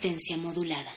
Modulada.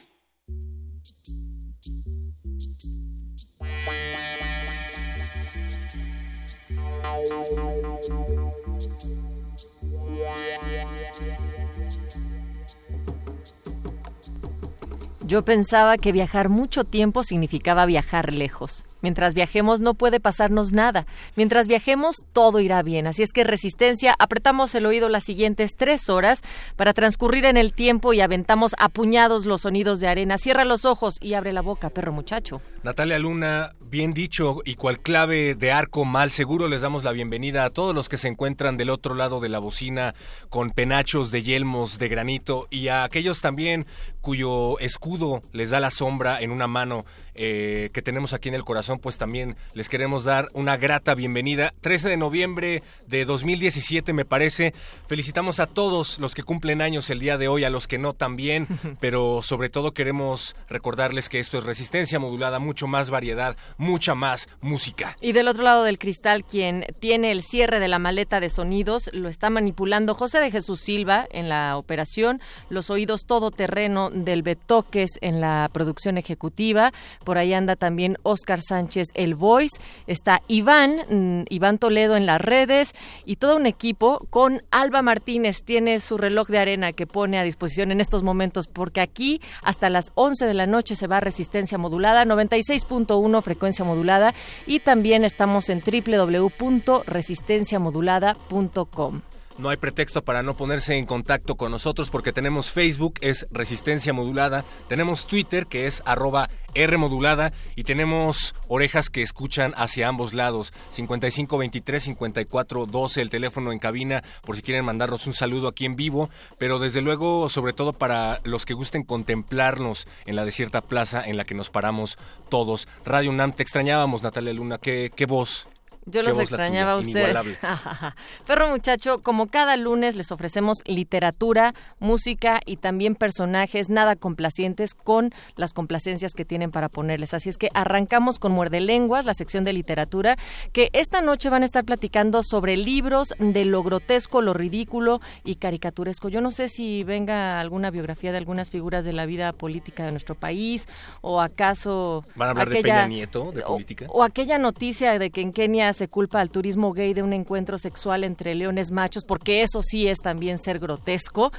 Yo pensaba que viajar mucho tiempo significaba viajar lejos. Mientras viajemos no puede pasarnos nada. Mientras viajemos todo irá bien. Así es que resistencia, apretamos el oído las siguientes tres horas para transcurrir en el tiempo y aventamos apuñados los sonidos de arena. Cierra los ojos y abre la boca, perro muchacho. Natalia Luna, bien dicho y cual clave de arco mal seguro les damos la bienvenida a todos los que se encuentran del otro lado de la bocina con penachos de yelmos de granito y a aquellos también cuyo escudo les da la sombra en una mano eh, que tenemos aquí en el corazón, pues también les queremos dar una grata bienvenida. 13 de noviembre de 2017, me parece. Felicitamos a todos los que cumplen años el día de hoy, a los que no también, pero sobre todo queremos recordarles que esto es resistencia modulada, mucho más variedad, mucha más música. Y del otro lado del cristal, quien tiene el cierre de la maleta de sonidos, lo está manipulando José de Jesús Silva en la operación, los oídos todoterreno del Betoques en la producción ejecutiva. Por ahí anda también Oscar Sánchez, el Voice. Está Iván, mm, Iván Toledo en las redes y todo un equipo con Alba Martínez. Tiene su reloj de arena que pone a disposición en estos momentos porque aquí hasta las 11 de la noche se va resistencia modulada, 96.1 frecuencia modulada y también estamos en www.resistenciamodulada.com. No hay pretexto para no ponerse en contacto con nosotros porque tenemos Facebook, es Resistencia Modulada, tenemos Twitter, que es arroba R modulada, y tenemos orejas que escuchan hacia ambos lados, 5523-5412, el teléfono en cabina, por si quieren mandarnos un saludo aquí en vivo, pero desde luego, sobre todo para los que gusten contemplarnos en la desierta plaza en la que nos paramos todos. Radio UNAM, te extrañábamos, Natalia Luna, qué, qué voz. Yo los extrañaba a ustedes. Perro muchacho, como cada lunes les ofrecemos literatura, música y también personajes nada complacientes con las complacencias que tienen para ponerles. Así es que arrancamos con Muerde Lenguas, la sección de literatura, que esta noche van a estar platicando sobre libros de lo grotesco, lo ridículo y caricaturesco. Yo no sé si venga alguna biografía de algunas figuras de la vida política de nuestro país o acaso ¿Van a hablar de Peña Nieto, de política? o aquella noticia de que en Kenia se culpa al turismo gay de un encuentro sexual entre leones machos, porque eso sí es también ser grotesco.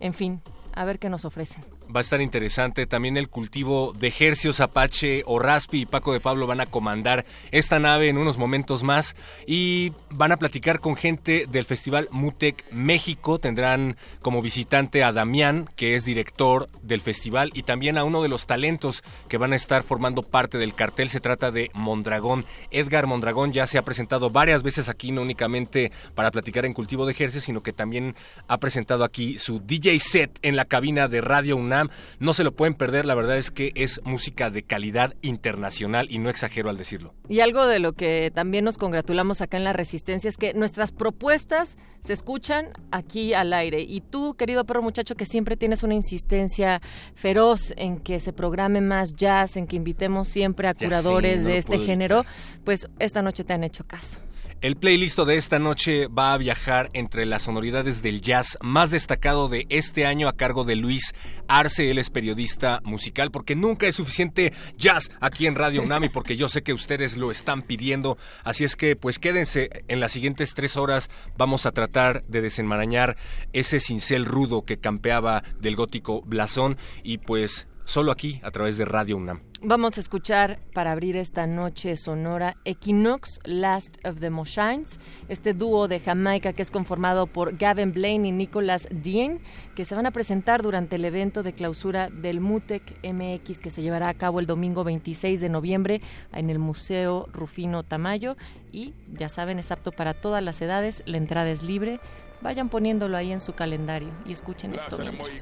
En fin, a ver qué nos ofrecen. Va a estar interesante también el cultivo de Hercios, Apache o Raspi y Paco de Pablo van a comandar esta nave en unos momentos más y van a platicar con gente del Festival Mutec México. Tendrán como visitante a Damián, que es director del festival, y también a uno de los talentos que van a estar formando parte del cartel. Se trata de Mondragón. Edgar Mondragón ya se ha presentado varias veces aquí, no únicamente para platicar en cultivo de Hercios, sino que también ha presentado aquí su DJ set en la cabina de Radio UNAM no se lo pueden perder, la verdad es que es música de calidad internacional y no exagero al decirlo. Y algo de lo que también nos congratulamos acá en la Resistencia es que nuestras propuestas se escuchan aquí al aire. Y tú, querido perro muchacho, que siempre tienes una insistencia feroz en que se programe más jazz, en que invitemos siempre a curadores de este género, pues esta noche te han hecho caso. El playlist de esta noche va a viajar entre las sonoridades del jazz más destacado de este año a cargo de Luis Arce. Él es periodista musical porque nunca es suficiente jazz aquí en Radio Unami porque yo sé que ustedes lo están pidiendo. Así es que pues quédense en las siguientes tres horas. Vamos a tratar de desenmarañar ese cincel rudo que campeaba del gótico blasón y pues solo aquí a través de Radio UNAM. Vamos a escuchar para abrir esta noche sonora Equinox, Last of the Moshines, este dúo de Jamaica que es conformado por Gavin Blaine y Nicholas Dean, que se van a presentar durante el evento de clausura del MUTEC MX que se llevará a cabo el domingo 26 de noviembre en el Museo Rufino Tamayo y ya saben, es apto para todas las edades, la entrada es libre. Vayan poniéndolo ahí en su calendario y escuchen esto.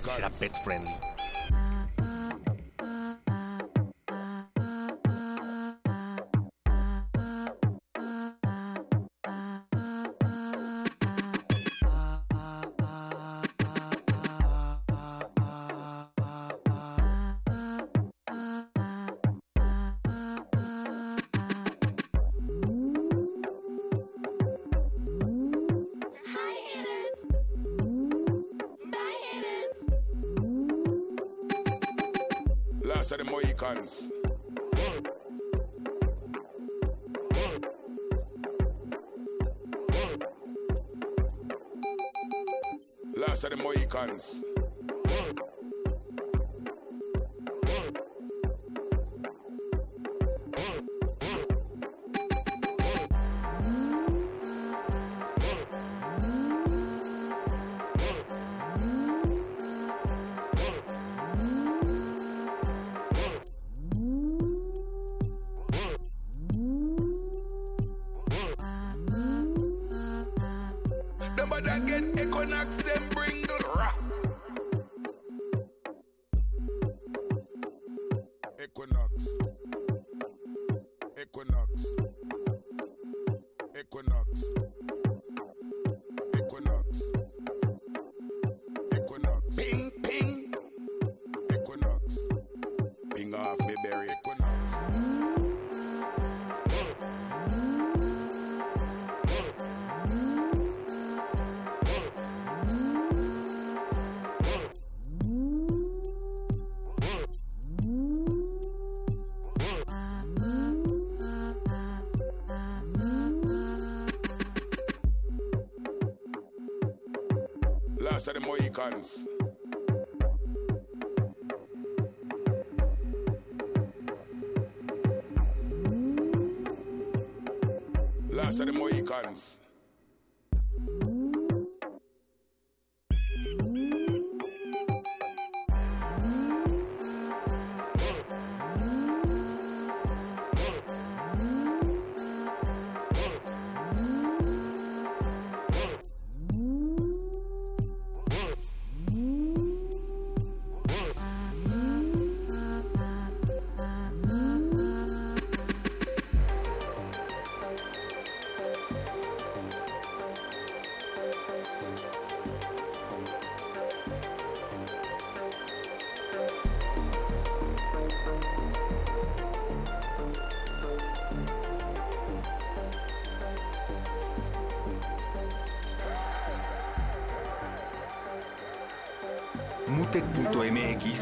Será pet friendly.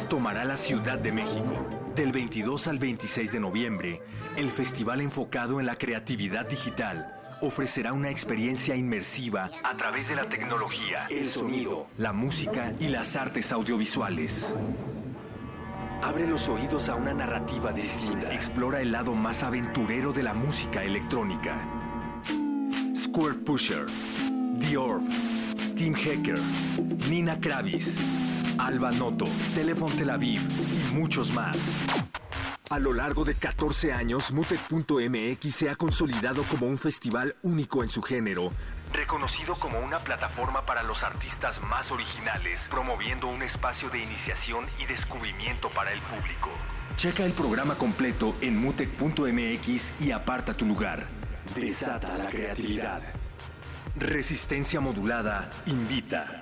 Tomará la Ciudad de México. Del 22 al 26 de noviembre, el festival enfocado en la creatividad digital ofrecerá una experiencia inmersiva a través de la tecnología, el sonido, la música y las artes audiovisuales. Abre los oídos a una narrativa distinta. Explora el lado más aventurero de la música electrónica. Square Pusher, The Orb, Tim Hacker, Nina Kravis, Alba Noto, Telephone Tel Aviv y muchos más. A lo largo de 14 años, Mutec.mx se ha consolidado como un festival único en su género, reconocido como una plataforma para los artistas más originales, promoviendo un espacio de iniciación y descubrimiento para el público. Checa el programa completo en Mutec.mx y aparta tu lugar. Desata la creatividad. Resistencia modulada invita.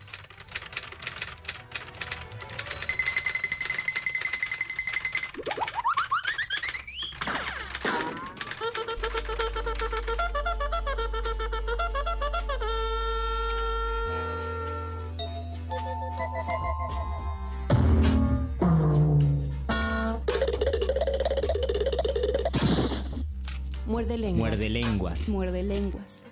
Lenguas. Muerde lenguas. Muerde lenguas.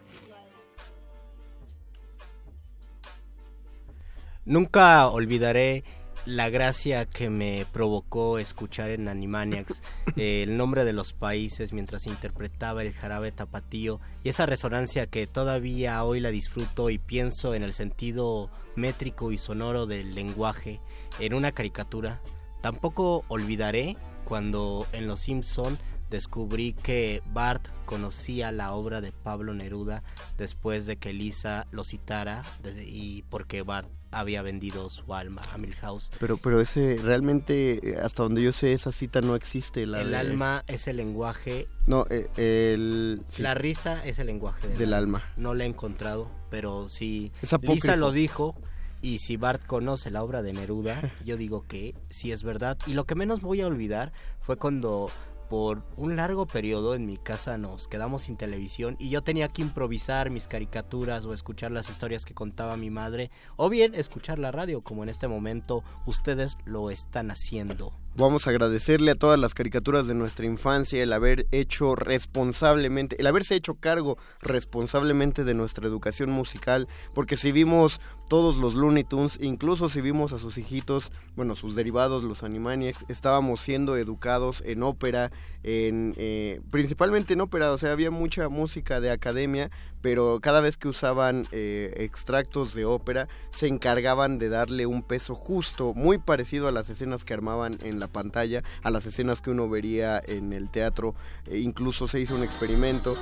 Nunca olvidaré la gracia que me provocó escuchar en Animaniacs eh, el nombre de los países mientras interpretaba el jarabe tapatío y esa resonancia que todavía hoy la disfruto y pienso en el sentido métrico y sonoro del lenguaje en una caricatura. Tampoco olvidaré cuando en Los Simpson descubrí que Bart conocía la obra de Pablo Neruda después de que Lisa lo citara y porque Bart había vendido su alma a Milhouse. Pero, pero ese, realmente, eh, hasta donde yo sé, esa cita no existe. La el de- alma es el lenguaje, No, eh, el... sí. la risa es el lenguaje del, Del alma. No la he encontrado, pero apócrifo. Lisa lo dijo y si Bart conoce la obra de Neruda, yo digo que sí es verdad. Y lo que menos voy a olvidar fue cuando por un largo periodo en mi casa nos quedamos sin televisión y yo tenía que improvisar mis caricaturas o escuchar las historias que contaba mi madre o bien escuchar la radio como en este momento ustedes lo están haciendo. Vamos a agradecerle a todas las caricaturas de nuestra infancia el haber hecho responsablemente, el haberse hecho cargo responsablemente de nuestra educación musical, porque si vimos todos los Looney Tunes, incluso si vimos a sus hijitos, bueno, sus derivados, los Animaniacs, estábamos siendo educados en ópera, en eh, principalmente en ópera, o sea, había mucha música de academia, pero cada vez que usaban eh, extractos de ópera, se encargaban de darle un peso justo, muy parecido a las escenas que armaban en la pantalla, a las escenas que uno vería en el teatro. E incluso se hizo un experimento.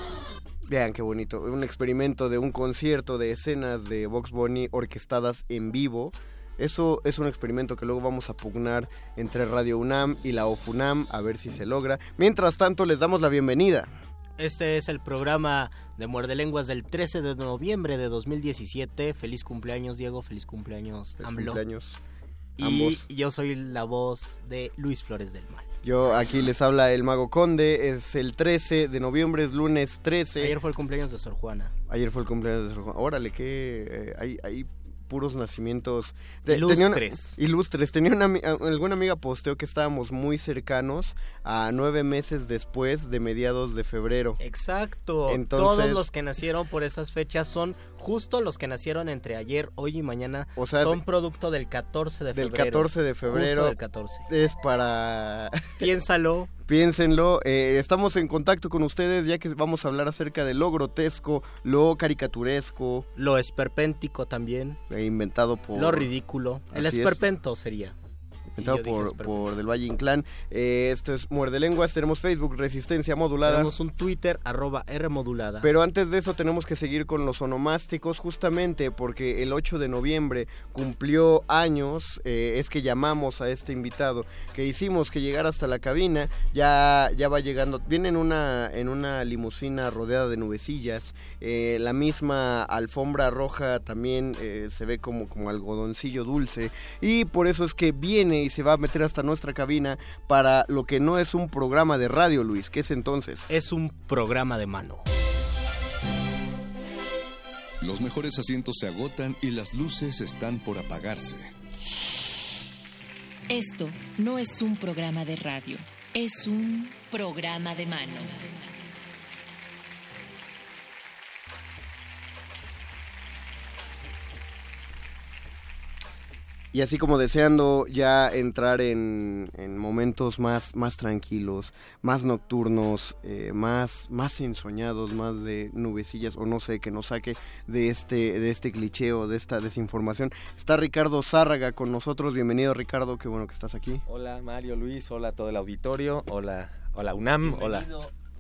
Vean qué bonito, un experimento de un concierto de escenas de Vox Bunny orquestadas en vivo. Eso es un experimento que luego vamos a pugnar entre Radio UNAM y la OFUNAM a ver si se logra. Mientras tanto, les damos la bienvenida. Este es el programa de Muerde Lenguas del 13 de noviembre de 2017. Feliz cumpleaños, Diego. Feliz cumpleaños, Feliz AMLO. cumpleaños. Y ambos. yo soy la voz de Luis Flores del Mal. Yo aquí les habla el Mago Conde, es el 13 de noviembre, es lunes 13. Ayer fue el cumpleaños de Sor Juana. Ayer fue el cumpleaños de Sor Juana. Órale, que eh, hay, hay puros nacimientos de- Ilustres. tenía una- ilustres. Tenía una, alguna amiga posteó que estábamos muy cercanos a nueve meses después de mediados de febrero. Exacto. Entonces- Todos los que nacieron por esas fechas son justo los que nacieron entre ayer, hoy y mañana. O sea, son producto del 14 de Del febrero. 14 de febrero. Justo del 14. Es para... Piénsalo. Piénsenlo, eh, estamos en contacto con ustedes ya que vamos a hablar acerca de lo grotesco, lo caricaturesco, Lo esperpéntico también. eh, inventado por... Lo ridículo. El Así es. esperpento sería. Dije por Del Valle Inclán. Eh, esto es Muerde Lenguas, tenemos Facebook, Resistencia Modulada. Tenemos un Twitter, arroba R modulada. Pero antes de eso tenemos que seguir con los onomásticos justamente porque el 8 de noviembre cumplió años, eh, es que llamamos a este invitado, que hicimos que llegara hasta la cabina, ya, ya va llegando, viene en una, en una limusina rodeada de nubecillas, eh, la misma alfombra roja también eh, se ve como, como algodoncillo dulce y por eso es que viene y se va a meter hasta nuestra cabina para lo que no es un programa de radio, Luis, que es entonces? Es un programa de mano. Los mejores asientos se agotan y las luces están por apagarse. Esto no es un programa de radio, es un programa de mano. Y así como deseando ya entrar en, en momentos más, más tranquilos, más nocturnos, eh, más, más ensoñados, más de nubecillas, o no sé, que nos saque de este, de este cliché o de esta desinformación. Está Ricardo Zárraga con nosotros. Bienvenido Ricardo, qué bueno que estás aquí. Hola Mario Luis, hola a todo el auditorio, hola, hola UNAM, hola.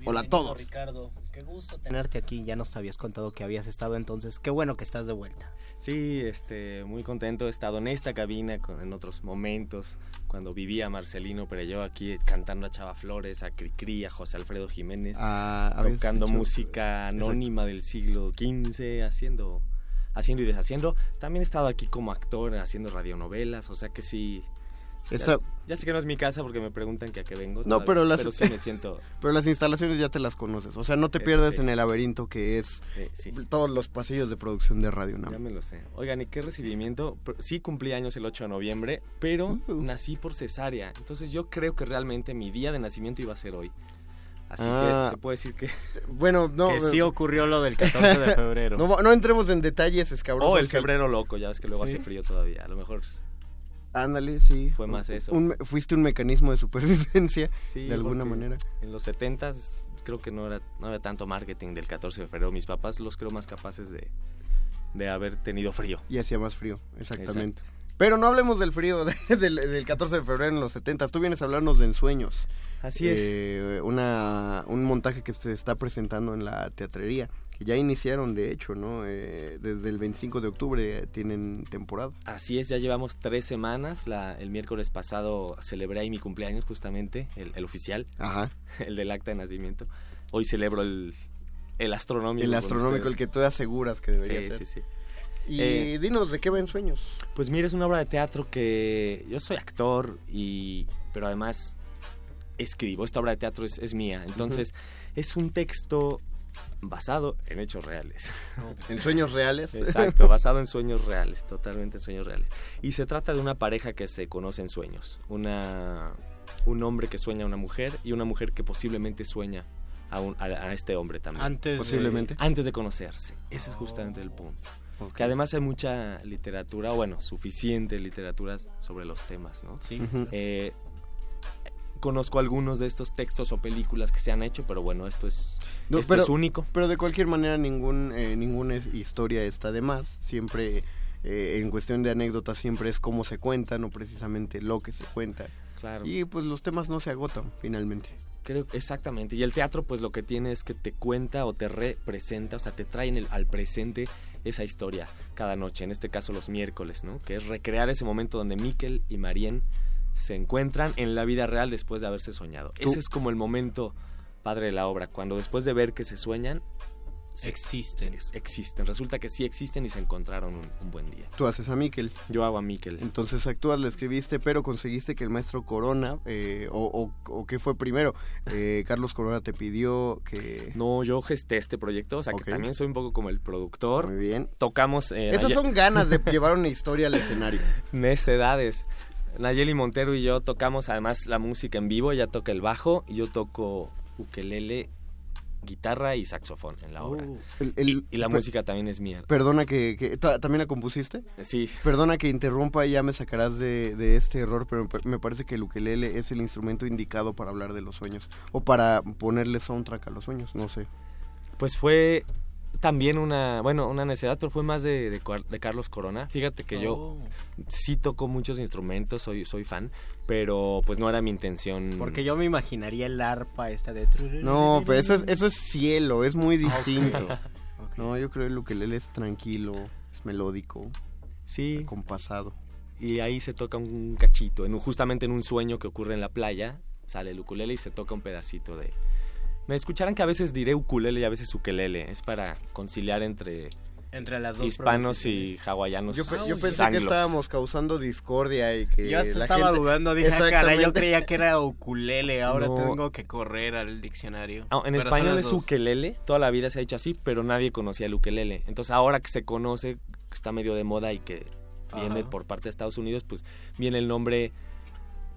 Hola a todos. Ricardo, qué gusto tenerte aquí. Ya nos habías contado que habías estado entonces. Qué bueno que estás de vuelta. Sí, este, muy contento. He estado en esta cabina con, en otros momentos, cuando vivía Marcelino, pero yo aquí cantando a Chava Flores, a Cricri, a José Alfredo Jiménez, Ah, tocando hecho- música anónima del siglo XV, haciendo, haciendo y deshaciendo. También he estado aquí como actor, haciendo radionovelas, o sea que sí. Ya, Esa- ya sé que no es mi casa porque me preguntan que a qué vengo. No, todavía, pero las sí me siento... pero las instalaciones ya te las conoces. O sea, no te sí. en el laberinto que es Eh, sí. todos los pasillos de producción de Radio Ya UNAM. me lo sé. Oigan, ¿y qué recibimiento? Sí cumplí años el 8 de noviembre, pero Uh. nací por cesárea. Entonces yo creo que realmente mi día de nacimiento iba a ser hoy. Así Ah. que se puede decir que... Bueno, no. que sí eh, ocurrió lo del 14 de febrero. No, entremos en detalles escabrosos. Oh, el febrero loco, ya ves que luego ¿Sí? hace frío todavía. A lo mejor Ándale, sí. Fue más eso. Un fuiste un mecanismo de supervivencia, sí. de alguna manera. En los 70 creo que no era, no había tanto marketing del 14 de febrero. Mis papás los creo más capaces de, de haber tenido frío. Y hacía más frío, exactamente. Pero no hablemos del frío de- del, del 14 de febrero en los 70. Tú vienes a hablarnos de Ensueños. Así es. Eh, una, un montaje que se está presentando en la teatrería. Que ya iniciaron, de hecho, ¿no? Eh, desde el 25 de octubre eh, tienen temporada. Así es, ya llevamos tres semanas. La, el miércoles pasado celebré ahí mi cumpleaños, justamente, el, el oficial, Ajá. el del acta de nacimiento. Hoy celebro el, el astronómico. El astronómico, el que tú aseguras que debería Sí, ser. sí, sí. Y Eh, dinos, ¿de qué va Ensueños? Pues mira, es una obra de teatro que yo soy actor y pero además escribo. Esta obra de teatro es, es mía. Entonces, es un texto basado en hechos reales. ¿En sueños reales? Exacto, basado en sueños reales, totalmente en sueños reales. Y se trata de una pareja que se conoce en sueños. Una, un hombre que sueña a una mujer y una mujer que posiblemente sueña a, un- a- a este hombre también. Antes de- Posiblemente. Antes de conocerse. Ese es justamente el punto. Que además hay mucha literatura, bueno, suficiente literatura sobre los temas, ¿no? Sí. Eh, conozco algunos de estos textos o películas que se han hecho, pero bueno, esto es, No, esto pero- es único. Pero de cualquier manera ningún, eh, ninguna historia está de más. Siempre, eh, en cuestión de anécdotas, siempre es cómo se cuenta, no precisamente lo que se cuenta. Claro. Y pues los temas no se agotan, finalmente. Creo exactamente. Y el teatro, pues lo que tiene es que te cuenta o te representa, o sea, te trae en el- al presente esa historia cada noche. En este caso, los miércoles, ¿no? Que es recrear ese momento donde Miquel y Marien se encuentran en la vida real después de haberse soñado. Tú- Ese es como el momento padre de la obra, cuando después de ver que se sueñan, se- Existen. se- existen. Resulta que sí existen y se encontraron un, un buen día. Tú haces a Miquel. Yo hago a Miquel. Entonces actúas, lo escribiste, pero conseguiste que el maestro Corona, eh, o, o, o qué fue primero, Eh, Carlos Corona te pidió que... No, yo gesté este proyecto, o sea Ok. que también soy un poco como el productor. Muy bien. Tocamos... eh, Esas ayer- son ganas de llevar una historia al escenario. necedades. Nayeli Montero y yo tocamos además la música en vivo, ella toca el bajo y yo toco ukelele, guitarra y saxofón en la obra. El- el- Y la per- música también es mía. Perdona que... que- ¿ta- ¿También la compusiste? Sí, Perdona que interrumpa y ya me sacarás de, de este error, pero me parece que el ukelele es el instrumento indicado para hablar de los sueños. O para ponerle soundtrack a los sueños, no sé. pues fue también una, bueno, una necedad, pero fue más de, de, Carlos Corona. Fíjate que yo Oh. sí toco muchos instrumentos, soy, soy fan, pero pues no era mi intención. Porque yo me imaginaría el arpa esta de... No, pero eso es, eso es cielo, es muy Ah, distinto. No, yo creo que el ukelele es tranquilo, es melódico, Sí, compasado. y ahí se toca un cachito, en un- justamente en un sueño que ocurre en la playa, sale el ukulele y se toca un pedacito de... Me escucharán que a veces diré ukulele y a veces ukelele, es para conciliar entre Entre las dos hispanos y hawaianos. Yo, pe- yo y pensé que estábamos causando discordia y que Yo hasta la estaba gente- dudando, dije, ah, caray, yo creía que era ukulele, ahora No. tengo que correr al diccionario. Ah, en Pero español es dos. ukelele, toda la vida se ha dicho así, pero nadie conocía el ukelele. Entonces ahora que se conoce, que está medio de moda y que viene por parte de Estados Unidos, pues viene el nombre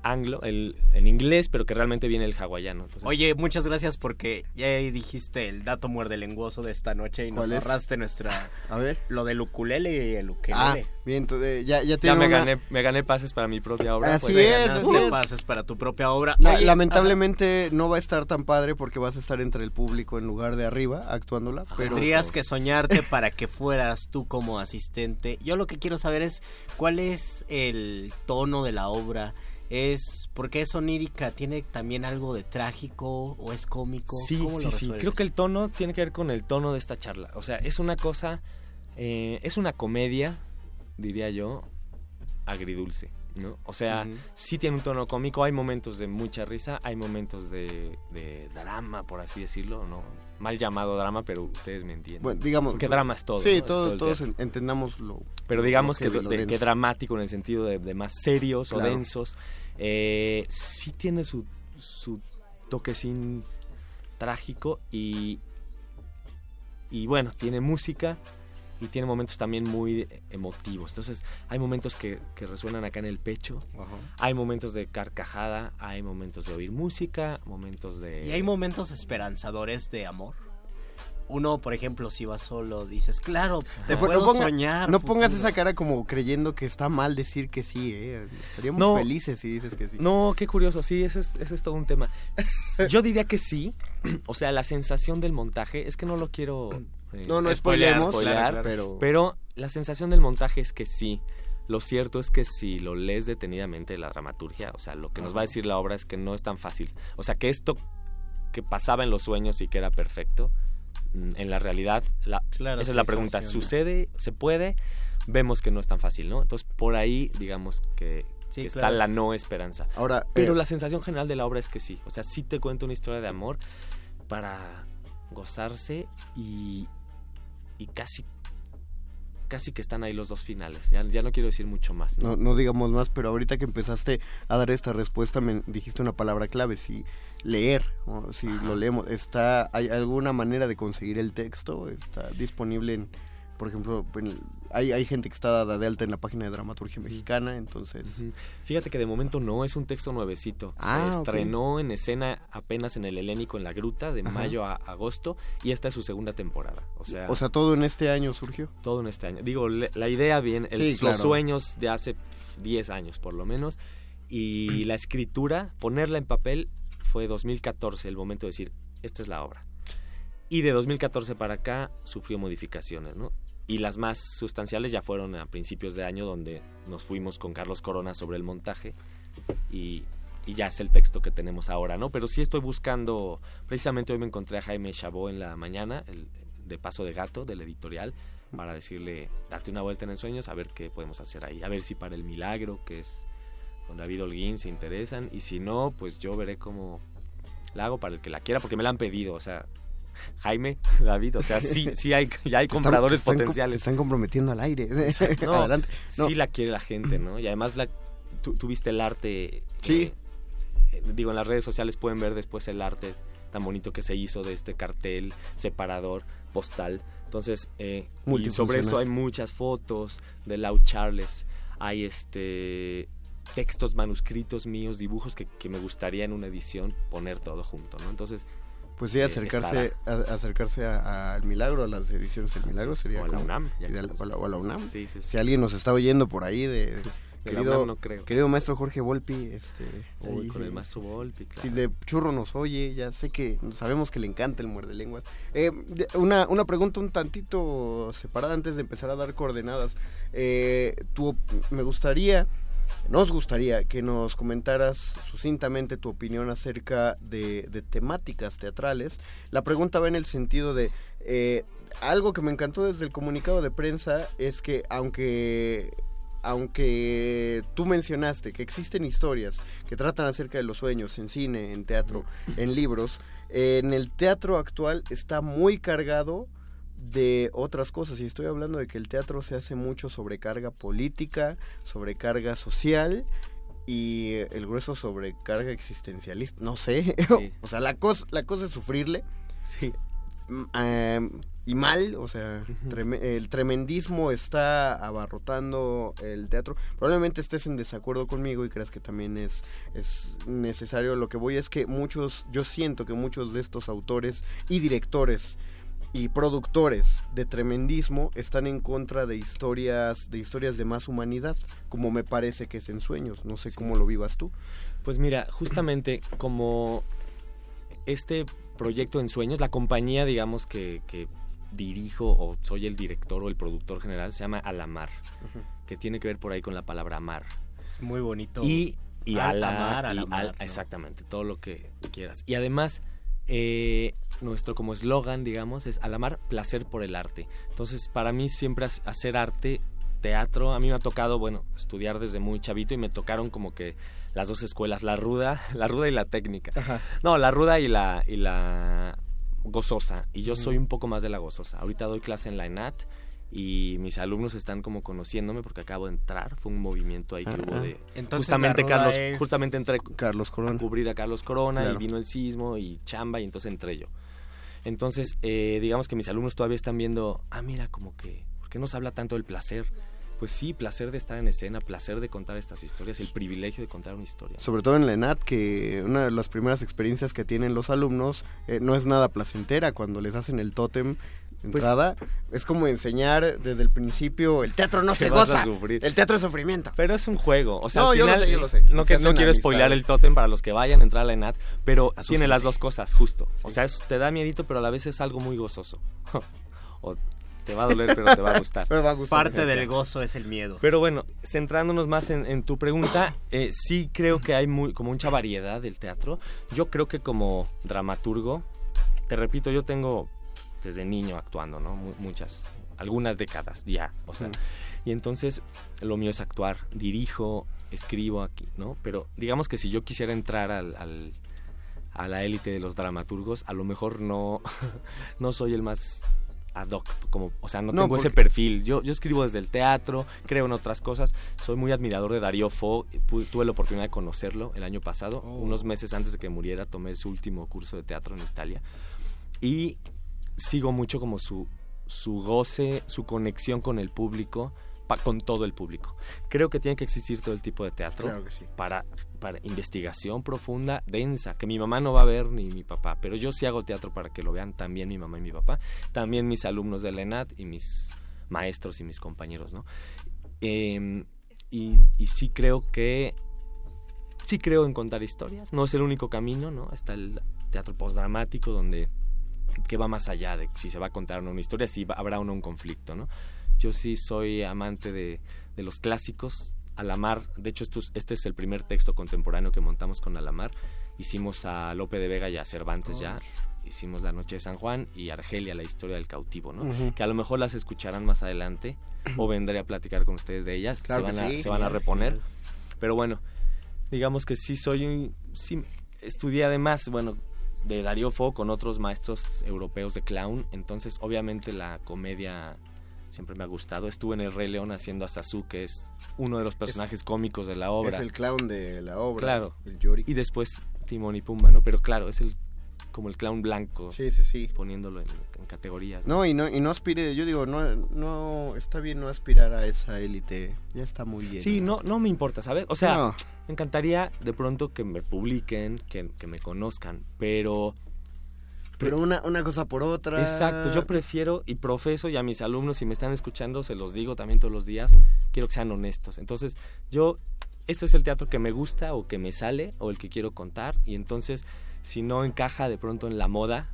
anglo, el, en inglés, pero que realmente viene el hawaiano. Entonces, Oye, muchas gracias porque ya dijiste el dato muerde lenguoso de esta noche y nos ahorraste nuestra... A ver. Lo del ukulele y el Ah, ukelele. bien, entonces, ya, ya ya tiene me una- gané, me gané pases para mi propia obra. Así pues, es, ganaste así es. pases para tu propia obra. Oye, lamentablemente no va a estar tan padre porque vas a estar entre el público en lugar de arriba actuándola, pero Tendrías que soñarte para que fueras tú como asistente. Yo lo que quiero saber es cuál es el tono de la obra, es ¿por qué es onírica? ¿Tiene también algo de trágico o es cómico? Sí, ¿Cómo lo sí, sí. Creo que el tono tiene que ver con el tono de esta charla. O sea, es una cosa, eh, es una comedia, diría yo, agridulce, ¿no? O sea, sí tiene un tono cómico, hay momentos de mucha risa, hay momentos de, de drama, por así decirlo, ¿no? Mal llamado drama, pero ustedes me entienden. Bueno, digamos... Porque drama es todo. Sí, ¿no? Es todo- el todos entendamos lo... Pero digamos lo que, de- que denso. dramático en el sentido de, de más serios o densos. Eh, sí tiene su, su toquecín trágico y, y bueno, tiene música y tiene momentos también muy emotivos. Entonces hay momentos que, que resuenan acá en el pecho, hay momentos de carcajada, hay momentos de oír música, momentos de... ¿Y hay momentos esperanzadores de amor? Uno, por ejemplo, si vas solo, dices, claro, te No puedo ponga- soñar. No pongas futuro". esa cara como creyendo que está mal decir que sí, ¿eh? Estaríamos No. felices si dices que sí. No, qué curioso, sí, ese es, ese es todo un tema. Yo diría que sí, o sea, la sensación del montaje, es que no lo quiero... eh, No, no spoilear, claro, claro. pero la sensación del montaje es que sí. Lo cierto es que si lo lees detenidamente la dramaturgia, o sea, lo que nos va a decir la obra es que no es tan fácil. O sea, que esto que pasaba en los sueños y que era perfecto, en la realidad, la, Claro, esa es la pregunta. ¿sucede? ¿Se puede? Vemos que no es tan fácil, ¿no? Entonces, por ahí, digamos que, Sí, que está la no esperanza. Ahora, Pero eh, la sensación general de la obra es que sí. O sea, sí te cuento una historia de amor para gozarse y, y casi casi que están ahí los dos finales. Ya, ya no quiero decir mucho más. ¿no? No, no digamos más, pero ahorita que empezaste a dar esta respuesta me dijiste una palabra clave, si leer, o si lo leemos, está ¿hay alguna manera de conseguir el texto? ¿Está disponible en, por ejemplo, hay, hay gente que está dada de alta en la página de Dramaturgia Mexicana, entonces... Fíjate que de momento no es un texto nuevecito. Ah, Se ok. estrenó en escena apenas en el Helénico en la Gruta de Ajá. mayo a agosto y esta es su segunda temporada. O sea, O sea, todo en este año surgió. todo en este año. Digo, le- la idea bien, el- Sí, los sueños de hace 10 años por lo menos y la escritura, ponerla en papel fue 2014 el momento de decir, esta es la obra. Y de 2014 para acá sufrió modificaciones, ¿no? Y las más sustanciales ya fueron a principios de año donde nos fuimos con Carlos Corona sobre el montaje y, y ya es el texto que tenemos ahora, ¿no? Pero sí estoy buscando, precisamente hoy me encontré a Jaime Chabot en la mañana, el, de Paso de Gato, del editorial, para decirle, darte una vuelta en sueños, a ver qué podemos hacer ahí, a ver si para el milagro, que es con David Holguín, se interesan, y si no, pues yo veré cómo la hago para el que la quiera, porque me la han pedido, o sea, Jaime, David, o sea, sí, sí hay, ya hay están- compradores están potenciales. Te están comprometiendo al aire. No, Adelante. No. Sí la quiere la gente, ¿no? Y además la, tú, tú viste el arte. Sí. eh, digo, en las redes sociales pueden ver después el arte tan bonito que se hizo de este cartel separador postal. Entonces, eh, y sobre eso hay muchas fotos de Lau Charles. Hay este textos manuscritos míos, dibujos que, que me gustaría en una edición poner todo junto, ¿no? Entonces, Pues sí, acercarse, a- acercarse a- al milagro, a las ediciones del milagro sería O a la como- UNAM, o la- o a la UNAM. Sí, sí, sí. Si alguien nos está oyendo por ahí de... Querido, UNAM no creo. querido maestro Jorge Volpi, este, Uy, ahí, con el maestro. Volpi, claro. Si de churro nos oye, ya sé que sabemos que le encanta el muerde lenguas. Eh, una, una pregunta un tantito separada antes de empezar a dar coordenadas. Eh, tu me gustaría, nos gustaría que nos comentaras sucintamente tu opinión acerca de, de temáticas teatrales. La pregunta va en el sentido de... eh, algo que me encantó desde el comunicado de prensa es que aunque aunque tú mencionaste que existen historias que tratan acerca de los sueños en cine, en teatro, en libros, en el teatro actual está muy cargado de otras cosas y estoy hablando de que el teatro se hace mucho sobrecarga política, sobrecarga social y el grueso sobrecarga existencialista, no sé, Sí. o sea, la cosa la cosa es sufrirle Sí. mm, eh, y mal, o sea, el tremendismo está abarrotando el teatro. Probablemente estés en desacuerdo conmigo y creas que también es, es necesario. Lo que voy es que muchos, yo siento que muchos de estos autores y directores y productores de tremendismo están en contra de historias, de historias de más humanidad, como me parece que es en sueños. No sé cómo lo vivas tú. Pues mira, justamente como este proyecto en sueños, la compañía, digamos, que, que dirijo o soy el director o el productor general, se llama Alamar, que tiene que ver por ahí con la palabra amar. Es muy bonito. Y y Al- ala, amar, al y amar, al- ¿no? exactamente, todo lo que quieras. Y además, eh, nuestro como eslogan, digamos, es al amar, placer por el arte. Entonces, para mí siempre ha- hacer arte, teatro, a mí me ha tocado, bueno, estudiar desde muy chavito y me tocaron como que las dos escuelas, la ruda, la ruda y la técnica. No, la ruda y la, y la gozosa. Y yo soy un poco más de la gozosa. Ahorita doy clase en la ENAT y mis alumnos están como conociéndome porque acabo de entrar. Fue un movimiento ahí que Ajá. hubo de... Entonces, justamente Carlos, es- justamente entré Carlos Corona. a cubrir a Carlos Corona Claro. y vino el sismo y chamba y entonces entré yo. Entonces, eh, digamos que mis alumnos todavía están viendo, ah, mira, como que, ¿por qué nos habla tanto del placer? Pues sí, placer de estar en escena, placer de contar estas historias, el privilegio de contar una historia. Sobre todo en la ENAT, que una de las primeras experiencias que tienen los alumnos eh, no es nada placentera cuando les hacen el tótem Pues- entrada. es como enseñar desde el principio, el teatro no se goza, sufrir. el teatro es sufrimiento. Pero es un juego, o sea, No, al yo lo final, sé, yo lo sé. No, que, quiero spoilear el tótem para los que vayan a entrar a la ENAT, pero Asústense. tiene las dos cosas, justo. O sea, es- te da miedito, pero a la vez es algo muy gozoso. o te va a doler, pero te va a gustar. Me va a gustar. Parte del gozo es el miedo. Pero bueno, centrándonos más en, en tu pregunta, eh, sí creo que hay muy, como mucha variedad del teatro. Yo creo que como dramaturgo, te repito, yo tengo desde niño actuando, ¿no? Mu- muchas, algunas décadas ya, o sea. Mm. Y entonces lo mío es actuar, dirijo, escribo aquí, ¿no? Pero digamos que si yo quisiera entrar al, al- a la élite de los dramaturgos, a lo mejor no, no soy el más ad hoc, como, o sea, no, No, tengo ese perfil. Yo, yo escribo desde el teatro, creo en otras cosas. Soy muy admirador de Darío Fo. Tuve la oportunidad de conocerlo el año pasado. Oh. Unos meses antes de que muriera, tomé su último curso de teatro en Italia. Y sigo mucho como su, su goce, su conexión con el público, pa- con todo el público. Creo que tiene que existir todo el tipo de teatro Claro que sí. para, para investigación profunda, densa, que mi mamá no va a ver ni mi papá, pero yo sí hago teatro para que lo vean también mi mamá y mi papá, también mis alumnos de la ENAT y mis maestros y mis compañeros, ¿no? Eh, y, y sí creo que sí creo en contar historias, no es el único camino, ¿no? Está el teatro postdramático donde que va más allá de si se va a contar o no una historia, si va- habrá o no un conflicto, ¿no? Yo sí soy amante de, de los clásicos, Alamar, de hecho esto es- este es el primer texto contemporáneo que montamos con Alamar, hicimos a Lope de Vega y a Cervantes ya, hicimos La Noche de San Juan y Argelia, la historia del cautivo, ¿no? Que a lo mejor las escucharán más adelante o vendré a platicar con ustedes de ellas, Claro se, van a, sí, se van a reponer, genial. pero bueno, digamos que sí soy un... Sí, estudié además, bueno, de Darío Fo con otros maestros europeos de clown, entonces obviamente la comedia siempre me ha gustado. Estuve en El Rey León haciendo a Sasu, que es uno de los personajes cómicos de la obra. Es el clown de la obra. Claro. El. Y después Timón y Pumba, ¿no? Pero claro, es el como el clown blanco, Sí, sí, sí. poniéndolo en, en categorías. No, y no, y no aspire, yo digo, no, no, está bien no aspirar a esa élite, ya está muy bien. Sí, no, no me importa, ¿sabes? O sea, No. me encantaría de pronto que me publiquen, que, que me conozcan, pero... Pero una, una cosa por otra. Exacto, yo prefiero y profeso y a mis alumnos, si me están escuchando, se los digo también todos los días, quiero que sean honestos. Entonces, yo, este es el teatro que me gusta o que me sale o el que quiero contar y entonces, si no encaja de pronto en la moda,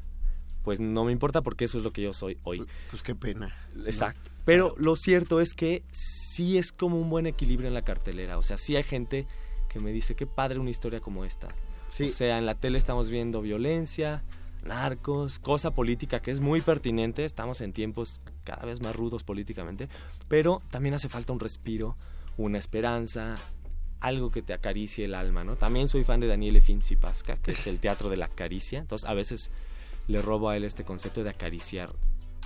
pues no me importa porque eso es lo que yo soy hoy. Pues qué pena. Exacto. Pero lo cierto es que sí es como un buen equilibrio en la cartelera. O sea, sí hay gente que me dice, qué padre una historia como esta. Sí. O sea, en la tele estamos viendo violencia, narcos, cosa política que es muy pertinente. Estamos en tiempos cada vez más rudos políticamente. Pero también hace falta un respiro, una esperanza, algo que te acaricie el alma, ¿no? También soy fan de Daniele Finzi Pasca, que es el teatro de la caricia. Entonces, a veces le robo a él este concepto de acariciar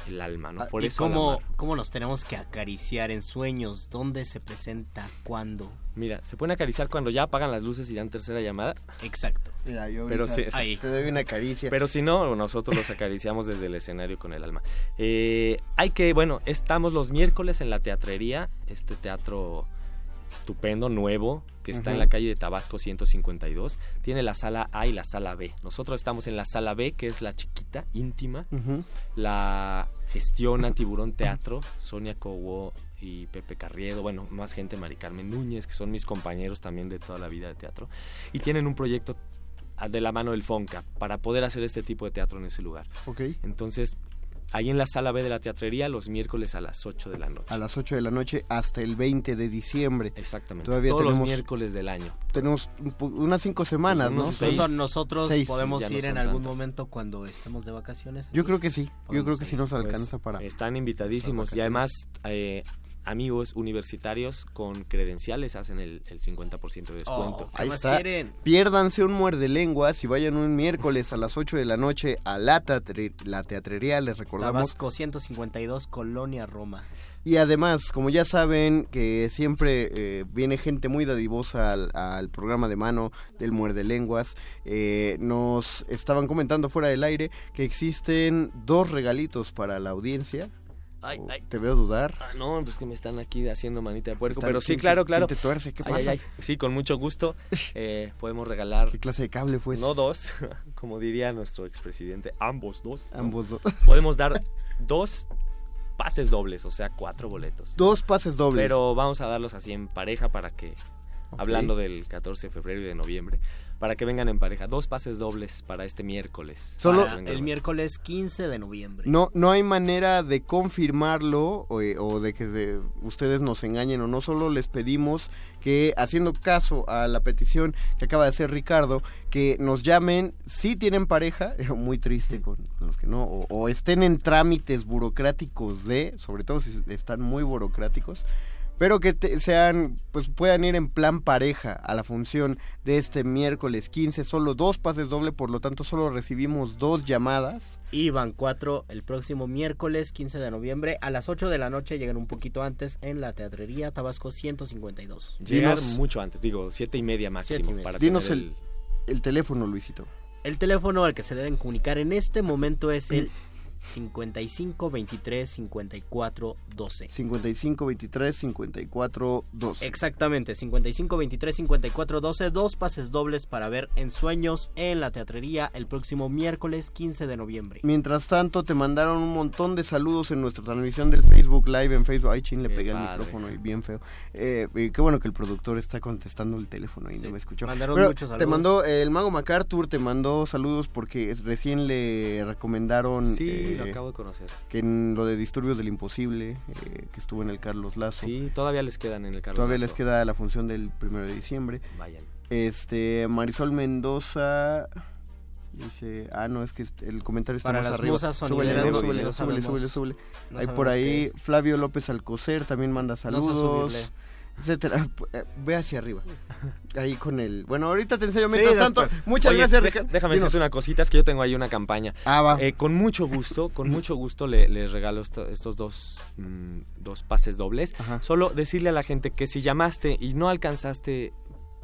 el alma, ¿no? Por ¿Y eso cómo, cómo nos tenemos que acariciar en sueños? ¿Dónde se presenta? ¿Cuándo? Mira, se pueden acariciar cuando ya apagan las luces y dan tercera llamada. Exacto. Mira, yo Pero sí, sí. te doy una caricia. Pero si no, nosotros los acariciamos desde el escenario con el alma. Eh, hay que, bueno, estamos los miércoles en la teatrería, este teatro estupendo, nuevo, que está en la calle de Tabasco 152. Tiene la sala A y la sala B. Nosotros estamos en la sala B, que es la chiquita, íntima. La gestiona Tiburón Teatro, Sonia Cobo y Pepe Carriedo, bueno, más gente, Mari Carmen Núñez, que son mis compañeros también de toda la vida de teatro. Y tienen un proyecto de la mano del FONCA para poder hacer este tipo de teatro en ese lugar. Ok. Entonces, ahí en la sala B de la teatrería los miércoles a las 8 de la noche. A las 8 de la noche hasta el 20 de diciembre. Exactamente. Todavía Todos tenemos, los miércoles del año. Tenemos unas cinco semanas, ¿no? Incluso seis. nosotros Seis. podemos Ya no ir en algún momento cuando estemos de vacaciones. Yo creo que sí. Yo creo que sí nos Pues, alcanza para... Están invitadísimos y además eh, amigos universitarios con credenciales hacen el, el 50% de descuento. Oh, ¿qué Ahí más está. quieren? Piérdanse un muerde lenguas y vayan un miércoles a las 8 de la noche a la, teatre- la teatrería, les recordamos. Tabasco 152, Colonia Roma. Y además, como ya saben, que siempre eh, viene gente muy dadivosa al, al programa de mano del Muerde Lenguas, eh, nos estaban comentando fuera del aire que existen dos regalitos para la audiencia. Ay, ay. Te veo dudar. Ah, no, pues que me están aquí haciendo manita de puerco, Están- pero sí, ¿quién te- claro, claro. te tuerce? ¿Qué pasa? ay. Sí, con mucho gusto. Eh, podemos regalar ¿Qué clase de cable fue ese? no dos, como diría nuestro expresidente, ambos dos. ¿no? Ambos dos. Podemos dar dos pases dobles, o sea, cuatro boletos. Dos pases dobles. Pero vamos a darlos así en pareja para que, hablando del 14 de febrero y de noviembre, para que vengan en pareja. Dos pases dobles para este miércoles. Solo- Para. El miércoles 15 de noviembre. No, no hay manera de confirmarlo o, eh, o de que se- ustedes nos engañen o no. Solo les pedimos que, haciendo caso a la petición que acaba de hacer Ricardo, que nos llamen si tienen pareja, muy triste con, con los que no, o, o estén en trámites burocráticos de, sobre todo si están muy burocráticos, pero que te- sean, pues puedan ir en plan pareja a la función de este miércoles 15, solo dos pases doble, por lo tanto solo recibimos dos llamadas. Y van cuatro el próximo miércoles 15 de noviembre a las 8 de la noche. Llegan un poquito antes en la teatrería Tabasco 152. Llegar Dinos- mucho antes, digo, siete y media máximo. Siete y media. Para Dinos el, el teléfono, Luisito. El teléfono al que se deben comunicar en este momento es el 55 23 54 12. 55 23 54 12. Exactamente, 55 23 54 12, dos pases dobles para ver En Sueños en la teatrería el próximo miércoles 15 de noviembre. Mientras tanto, te mandaron un montón de saludos en nuestra transmisión del Facebook Live en Facebook. Ay, chin, le Qué pegué padre. micrófono y bien feo. Eh, y qué bueno que el productor está contestando el teléfono y no me escuchó. Mandaron Pero muchos te saludos. mandó, eh, el mago MacArthur te mandó saludos porque recién le recomendaron Sí, eh, lo acabo de conocer. que en lo de Disturbios del Imposible, eh, que estuvo en el Carlos Lazo. Sí, todavía les quedan en el Carlos Todavía Lazo. les queda la función del primero de diciembre. Vayan. Este, Marisol Mendoza dice, ah, no, es que el comentario está Para más las arriba. súbele, súbele, no súbele, súbele, súbele. no Hay por ahí. Flavio López Alcocer también manda No saludos, subirle. Etcétera. Eh, Ve hacia arriba. Ahí con el. Bueno, ahorita te enseño Sí, mientras tanto. Muchas Oye, gracias, Ricardo. Déjame Dinos. decirte una cosita, es que yo tengo ahí una campaña. Ah, va. Eh, con mucho gusto, con mucho gusto le- les regalo esto- estos dos, mm, dos pases dobles. Ajá. Solo decirle a la gente que si llamaste y no alcanzaste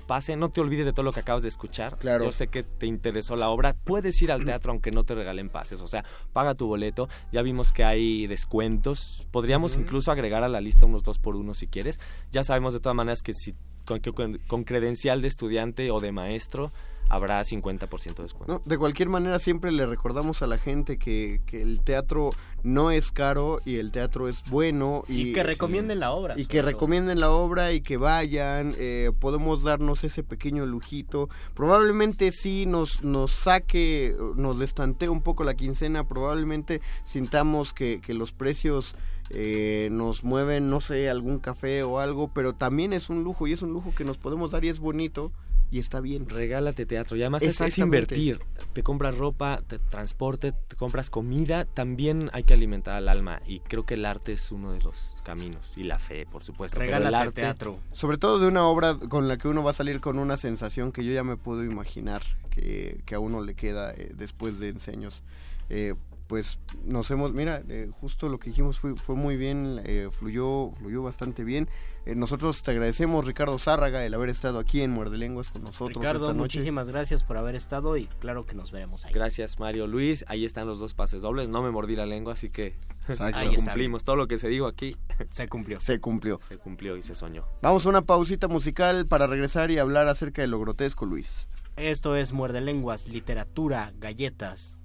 pase, no te olvides de todo lo que acabas de escuchar. Claro. Yo sé que te interesó la obra. Puedes ir al teatro aunque no te regalen pases. O sea, paga tu boleto. Ya vimos que hay descuentos. Podríamos incluso agregar a la lista unos dos por uno si quieres. Ya sabemos de todas maneras que si con- con credencial de estudiante o de maestro habrá 50% de descuento. No, de cualquier manera, siempre le recordamos a la gente que, que el teatro no es caro y el teatro es bueno. Y, Y, que recomienden la obra. Y que todo. recomienden la obra y que vayan, eh, podemos darnos ese pequeño lujito. Probablemente sí nos, nos saque, nos destantee un poco la quincena, probablemente sintamos que, que los precios eh, nos mueven, no sé, algún café o algo, pero también es un lujo y es un lujo que nos podemos dar y es bonito y está bien. Regálate teatro y además es, es invertir. Te compras ropa, te transporte, te compras comida, también hay que alimentar al alma y creo que el arte es uno de los caminos y la fe, por supuesto. pero el Regálate arte, teatro. Sobre todo de una obra con la que uno va a salir con una sensación que yo ya me puedo imaginar que, que a uno le queda eh, después de enseños. Eh, pues nos hemos, mira, eh, justo lo que dijimos fue, fue muy bien, eh, fluyó, fluyó bastante bien. Eh, nosotros te agradecemos, Ricardo Zárraga, el haber estado aquí en Muerde Lenguas con nosotros Ricardo, esta noche. muchísimas gracias por haber estado y claro que nos veremos ahí. Gracias Mario Luis, ahí están los dos pases dobles, no me mordí la lengua, así que. Ahí está. cumplimos todo lo que se dijo aquí, Se cumplió. Se cumplió. se cumplió y se soñó. Vamos a una pausita musical para regresar y hablar acerca de lo grotesco, Luis. Esto es Muerde Lenguas, literatura, galletas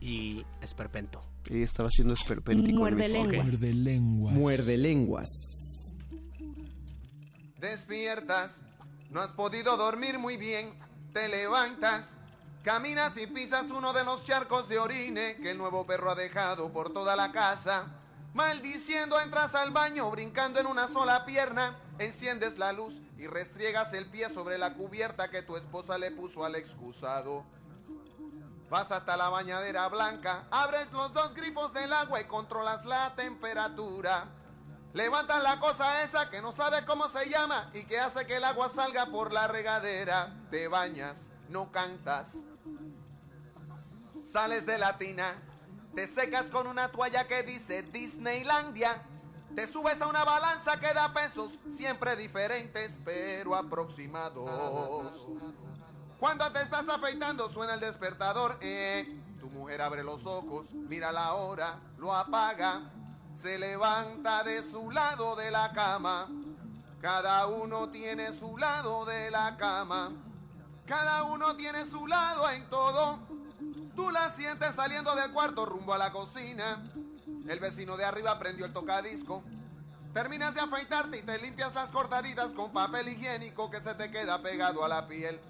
y esperpento. Y estaba haciendo esperpéntico. Muerde lenguas. Muerde lenguas. Muerde lenguas. Despiertas, no has podido dormir muy bien, te levantas, Caminas y pisas uno de los charcos de orine que el nuevo perro ha dejado por toda la casa. Maldiciendo entras al baño brincando en una sola pierna, enciendes la luz y restriegas el pie sobre la cubierta que tu esposa le puso al excusado. Vas hasta la bañadera blanca, abres los dos grifos del agua y controlas la temperatura. Levantas la cosa esa que no sabe cómo se llama y que hace que el agua salga por la regadera. Te bañas, no cantas. Sales de la tina, te secas con una toalla que dice Disneylandia. Te subes a una balanza que da pesos, siempre diferentes pero aproximados. Cuando te estás afeitando suena el despertador, eh. Tu mujer abre los ojos, mira la hora, lo apaga, se levanta de su lado de la cama. Cada uno tiene su lado de la cama. Cada uno tiene su lado en todo. Tú la sientes saliendo del cuarto rumbo a la cocina. El vecino de arriba prendió el tocadisco. Terminas de afeitarte y te limpias las cortaditas con papel higiénico que se te queda pegado a la piel.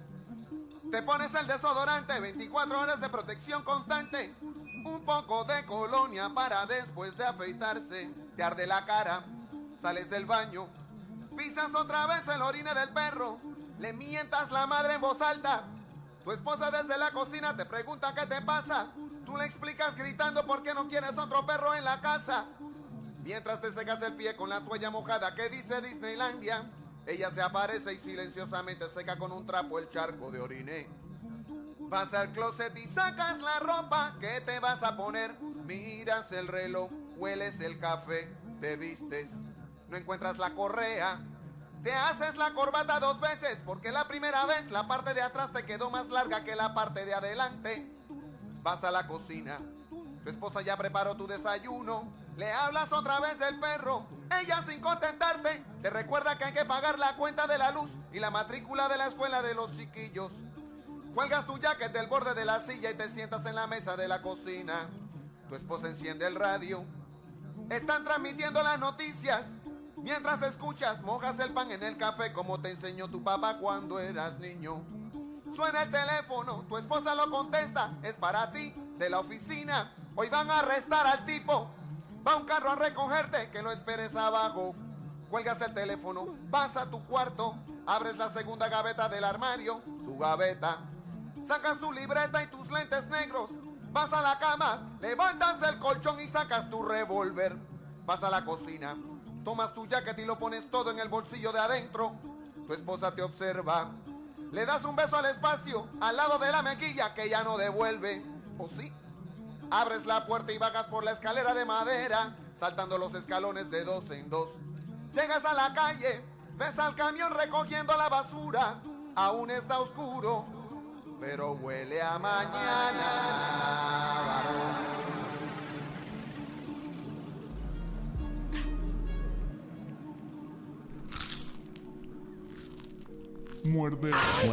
Te pones el desodorante, 24 horas de protección constante. Un poco de colonia para después de afeitarse. Te arde la cara, sales del baño. Pisas otra vez el orine del perro. Le mientas la madre en voz alta. Tu esposa desde la cocina te pregunta qué te pasa. Tú le explicas gritando por qué no quieres otro perro en la casa. Mientras te secas el pie con la toalla mojada que dice Disneylandia, ella se aparece y silenciosamente seca con un trapo el charco de orine. Vas al closet y sacas la ropa que te vas a poner. Miras el reloj, hueles el café, te vistes. No encuentras la correa. Te haces la corbata dos veces porque la primera vez la parte de atrás te quedó más larga que la parte de adelante. Vas a la cocina. Tu esposa ya preparó tu desayuno. Le hablas otra vez del perro. Ella sin contentarte te recuerda que hay que pagar la cuenta de la luz y la matrícula de la escuela de los chiquillos. Cuelgas tu jacket del borde de la silla y te sientas en la mesa de la cocina. Tu esposa enciende el radio. Están transmitiendo las noticias. Mientras escuchas, mojas el pan en el café como te enseñó tu papá cuando eras niño. Suena el teléfono, tu esposa lo contesta, es para ti, de la oficina. Hoy van a arrestar al tipo. Va un carro a recogerte, que lo esperes abajo. Cuelgas el teléfono, vas a tu cuarto, abres la segunda gaveta del armario, tu gaveta. Sacas tu libreta y tus lentes negros. Vas a la cama, levantas el colchón y sacas tu revólver. Vas a la cocina, tomas tu jacket y lo pones todo en el bolsillo de adentro. Tu esposa te observa. Le das un beso al espacio, al lado de la mejilla que ya no devuelve. ¿O sí? Abres la puerta y bajas por la escalera de madera, saltando los escalones de dos en dos. Llegas a la calle, ves al camión recogiendo la basura. Aún está oscuro, pero huele a mañana. Muerde.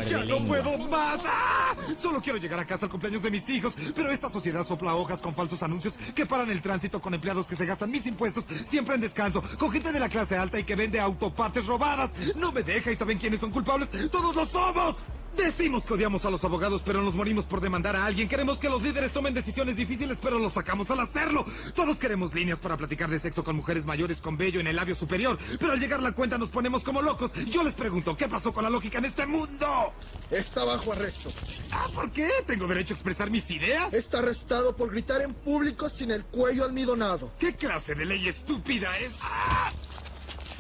¡Ya no puedo más! ¡Ah! Solo quiero llegar a casa al cumpleaños de mis hijos, pero esta sociedad sopla hojas con falsos anuncios que paran el tránsito con empleados que se gastan mis impuestos siempre en descanso, con gente de la clase alta y que vende autopartes robadas. No me deja y saben quiénes son culpables. ¡Todos lo somos! Decimos que odiamos a los abogados, pero nos morimos por demandar a alguien. Queremos que los líderes tomen decisiones difíciles, pero los sacamos al hacerlo. Todos queremos líneas para platicar de sexo con mujeres mayores con vello en el labio superior, pero al llegar la cuenta nos ponemos como locos. Yo les pregunto, ¿qué pasó con la lógica en este mundo? Está bajo arresto. Ah, ¿por qué? ¿Tengo derecho a expresar mis ideas? Está arrestado por gritar en público sin el cuello almidonado. ¿Qué clase de ley estúpida es? ¡Ah!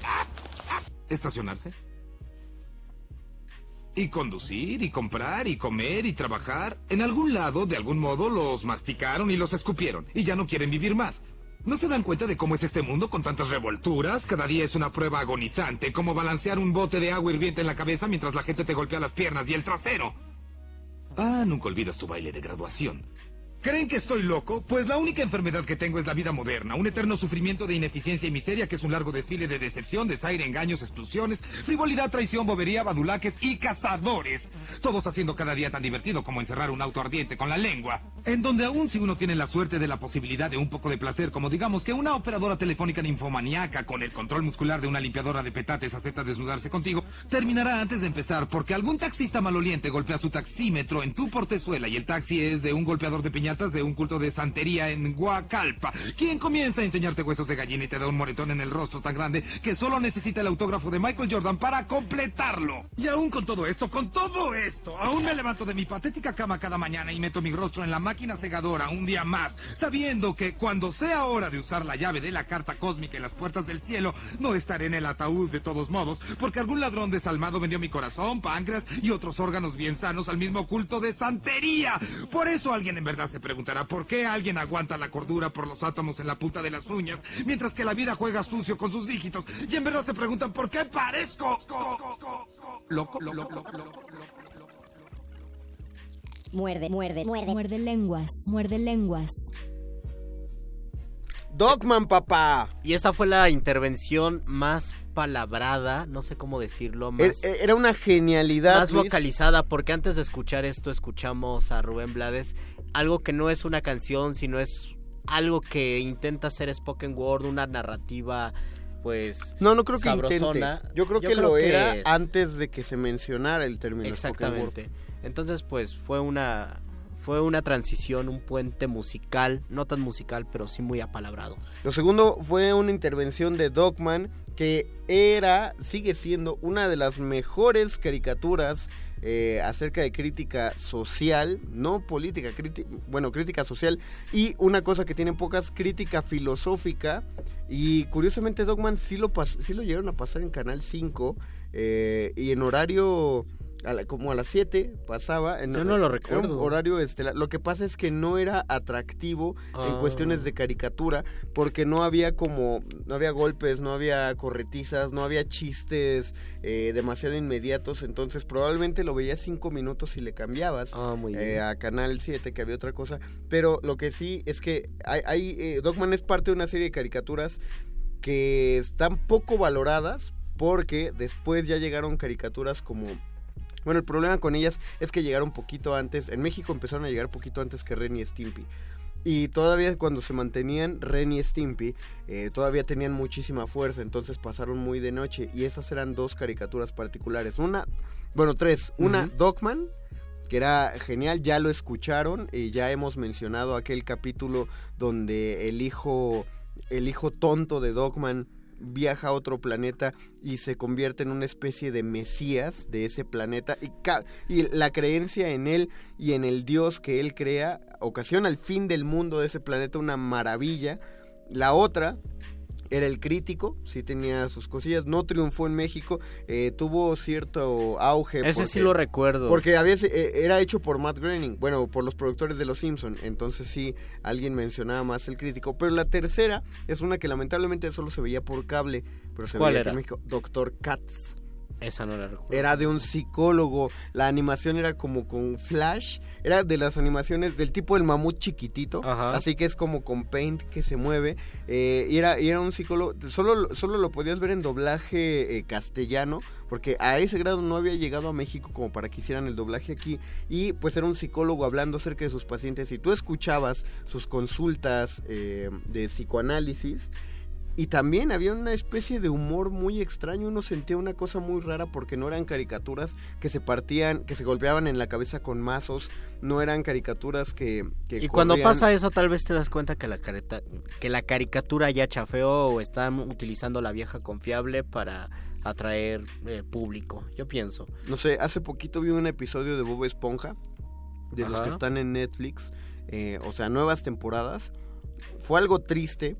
¡Ah! ¡Ah! ¿Estacionarse? Y conducir, y comprar, y comer, y trabajar. En algún lado, de algún modo, los masticaron y los escupieron. Y ya no quieren vivir más. ¿No se dan cuenta de cómo es este mundo con tantas revolturas? Cada día es una prueba agonizante, como balancear un bote de agua hirviente en la cabeza mientras la gente te golpea las piernas y el trasero. Ah, nunca olvidas tu baile de graduación. ¿Creen que estoy loco? Pues la única enfermedad que tengo es la vida moderna, un eterno sufrimiento de ineficiencia y miseria que es un largo desfile de decepción, desaire, engaños, explosiones, frivolidad, traición, bobería, badulaques y cazadores. Todos haciendo cada día tan divertido como encerrar un auto ardiente con la lengua. En donde aún si uno tiene la suerte de la posibilidad de un poco de placer, como digamos que una operadora telefónica ninfomaníaca con el control muscular de una limpiadora de petates acepta desnudarse contigo, terminará antes de empezar porque algún taxista maloliente golpea su taxímetro en tu portezuela y el taxi es de un golpeador de de un culto de santería en Huacalpa, quien comienza a enseñarte huesos de gallina y te da un moretón en el rostro tan grande que solo necesita el autógrafo de Michael Jordan para completarlo. Y aún con todo esto, con todo esto, aún me levanto de mi patética cama cada mañana y meto mi rostro en la máquina segadora un día más, sabiendo que cuando sea hora de usar la llave de la carta cósmica en las puertas del cielo, no estaré en el ataúd de todos modos, porque algún ladrón desalmado vendió mi corazón, páncreas y otros órganos bien sanos al mismo culto de santería. Por eso alguien en verdad se preguntará por qué alguien aguanta la cordura por los átomos en la punta de las uñas, mientras que la vida juega sucio con sus dígitos. Y en verdad se preguntan por qué parezco loco, loco, loco, loco. Muerde, muerde, muerde. Muerde lenguas, muerde lenguas. Dogman, papá. Y esta fue la intervención más palabrada, no sé cómo decirlo, más, Era, era una genialidad. más Luis. vocalizada, porque antes de escuchar esto escuchamos a Rubén Blades, algo que no es una canción, sino es algo que intenta ser spoken word, una narrativa pues No, no creo que sabrosona. intente. Yo creo que lo que era es. antes de que se mencionara el término spoken word. Exactamente. Entonces, pues fue una fue una transición, un puente musical, no tan musical, pero sí muy apalabrado. Lo segundo fue una intervención de Dogman que era, sigue siendo una de las mejores caricaturas eh, acerca de crítica social, no política, bueno, crítica social y una cosa que tiene pocas, crítica filosófica. Y curiosamente Dogman sí lo, pas- sí lo llegaron a pasar en Canal 5 eh, y en horario... a la- como a las 7 pasaba en Yo no lo era un recuerdo. horario estelar. Lo que pasa es que no era atractivo en Ah. cuestiones de caricatura porque no había como no había golpes no había corretizas no había chistes eh, demasiado inmediatos entonces probablemente lo veías cinco minutos y le cambiabas muy eh, a canal 7 que había otra cosa pero lo que sí es que hay, hay, eh, Dogman es parte de una serie de caricaturas que están poco valoradas porque después ya llegaron caricaturas como bueno, el problema con ellas es que llegaron poquito antes. En México empezaron a llegar poquito antes que Ren y Stimpy. Y todavía cuando se mantenían Ren y Stimpy, eh, todavía tenían muchísima fuerza, entonces pasaron muy de noche. Y esas eran dos caricaturas particulares. Una, bueno, tres. Una. Dogman, que era genial, ya lo escucharon. Y ya hemos mencionado aquel capítulo donde el hijo, el hijo tonto de Dogman viaja a otro planeta y se convierte en una especie de mesías de ese planeta y, la creencia en él y en el dios que él crea ocasiona el fin del mundo de ese planeta una maravilla. La otra era el crítico, sí tenía sus cosillas, no triunfó en México, eh, tuvo cierto auge. Ese sí lo recuerdo. Porque había, eh, era hecho por Matt Groening, bueno, por los productores de Los Simpson, entonces sí, alguien mencionaba más el crítico. Pero la tercera es una que lamentablemente solo se veía por cable, pero se ¿Cuál veía era? en México, Doctor Katz. Esa no la recuerdo. Era de un psicólogo, la animación era como con flash, era de las animaciones del tipo del mamut chiquitito, Ajá. así que es como con paint que se mueve, eh, y, era, y era un psicólogo, solo, solo lo podías ver en doblaje eh, castellano, porque a ese grado no había llegado a México como para que hicieran el doblaje aquí, y pues era un psicólogo hablando acerca de sus pacientes, y tú escuchabas sus consultas eh, de psicoanálisis, y también había una especie de humor muy extraño, uno sentía una cosa muy rara porque no eran caricaturas que se partían, que se golpeaban en la cabeza con mazos, no eran caricaturas que... que Y cuando pasa eso, tal vez te das cuenta que la, careta- que la caricatura ya chafeó o están utilizando la vieja confiable para atraer eh, público. Yo pienso. No sé, hace poquito vi un episodio de Bob Esponja, de los que están en Netflix, eh, o sea, nuevas temporadas. Fue algo triste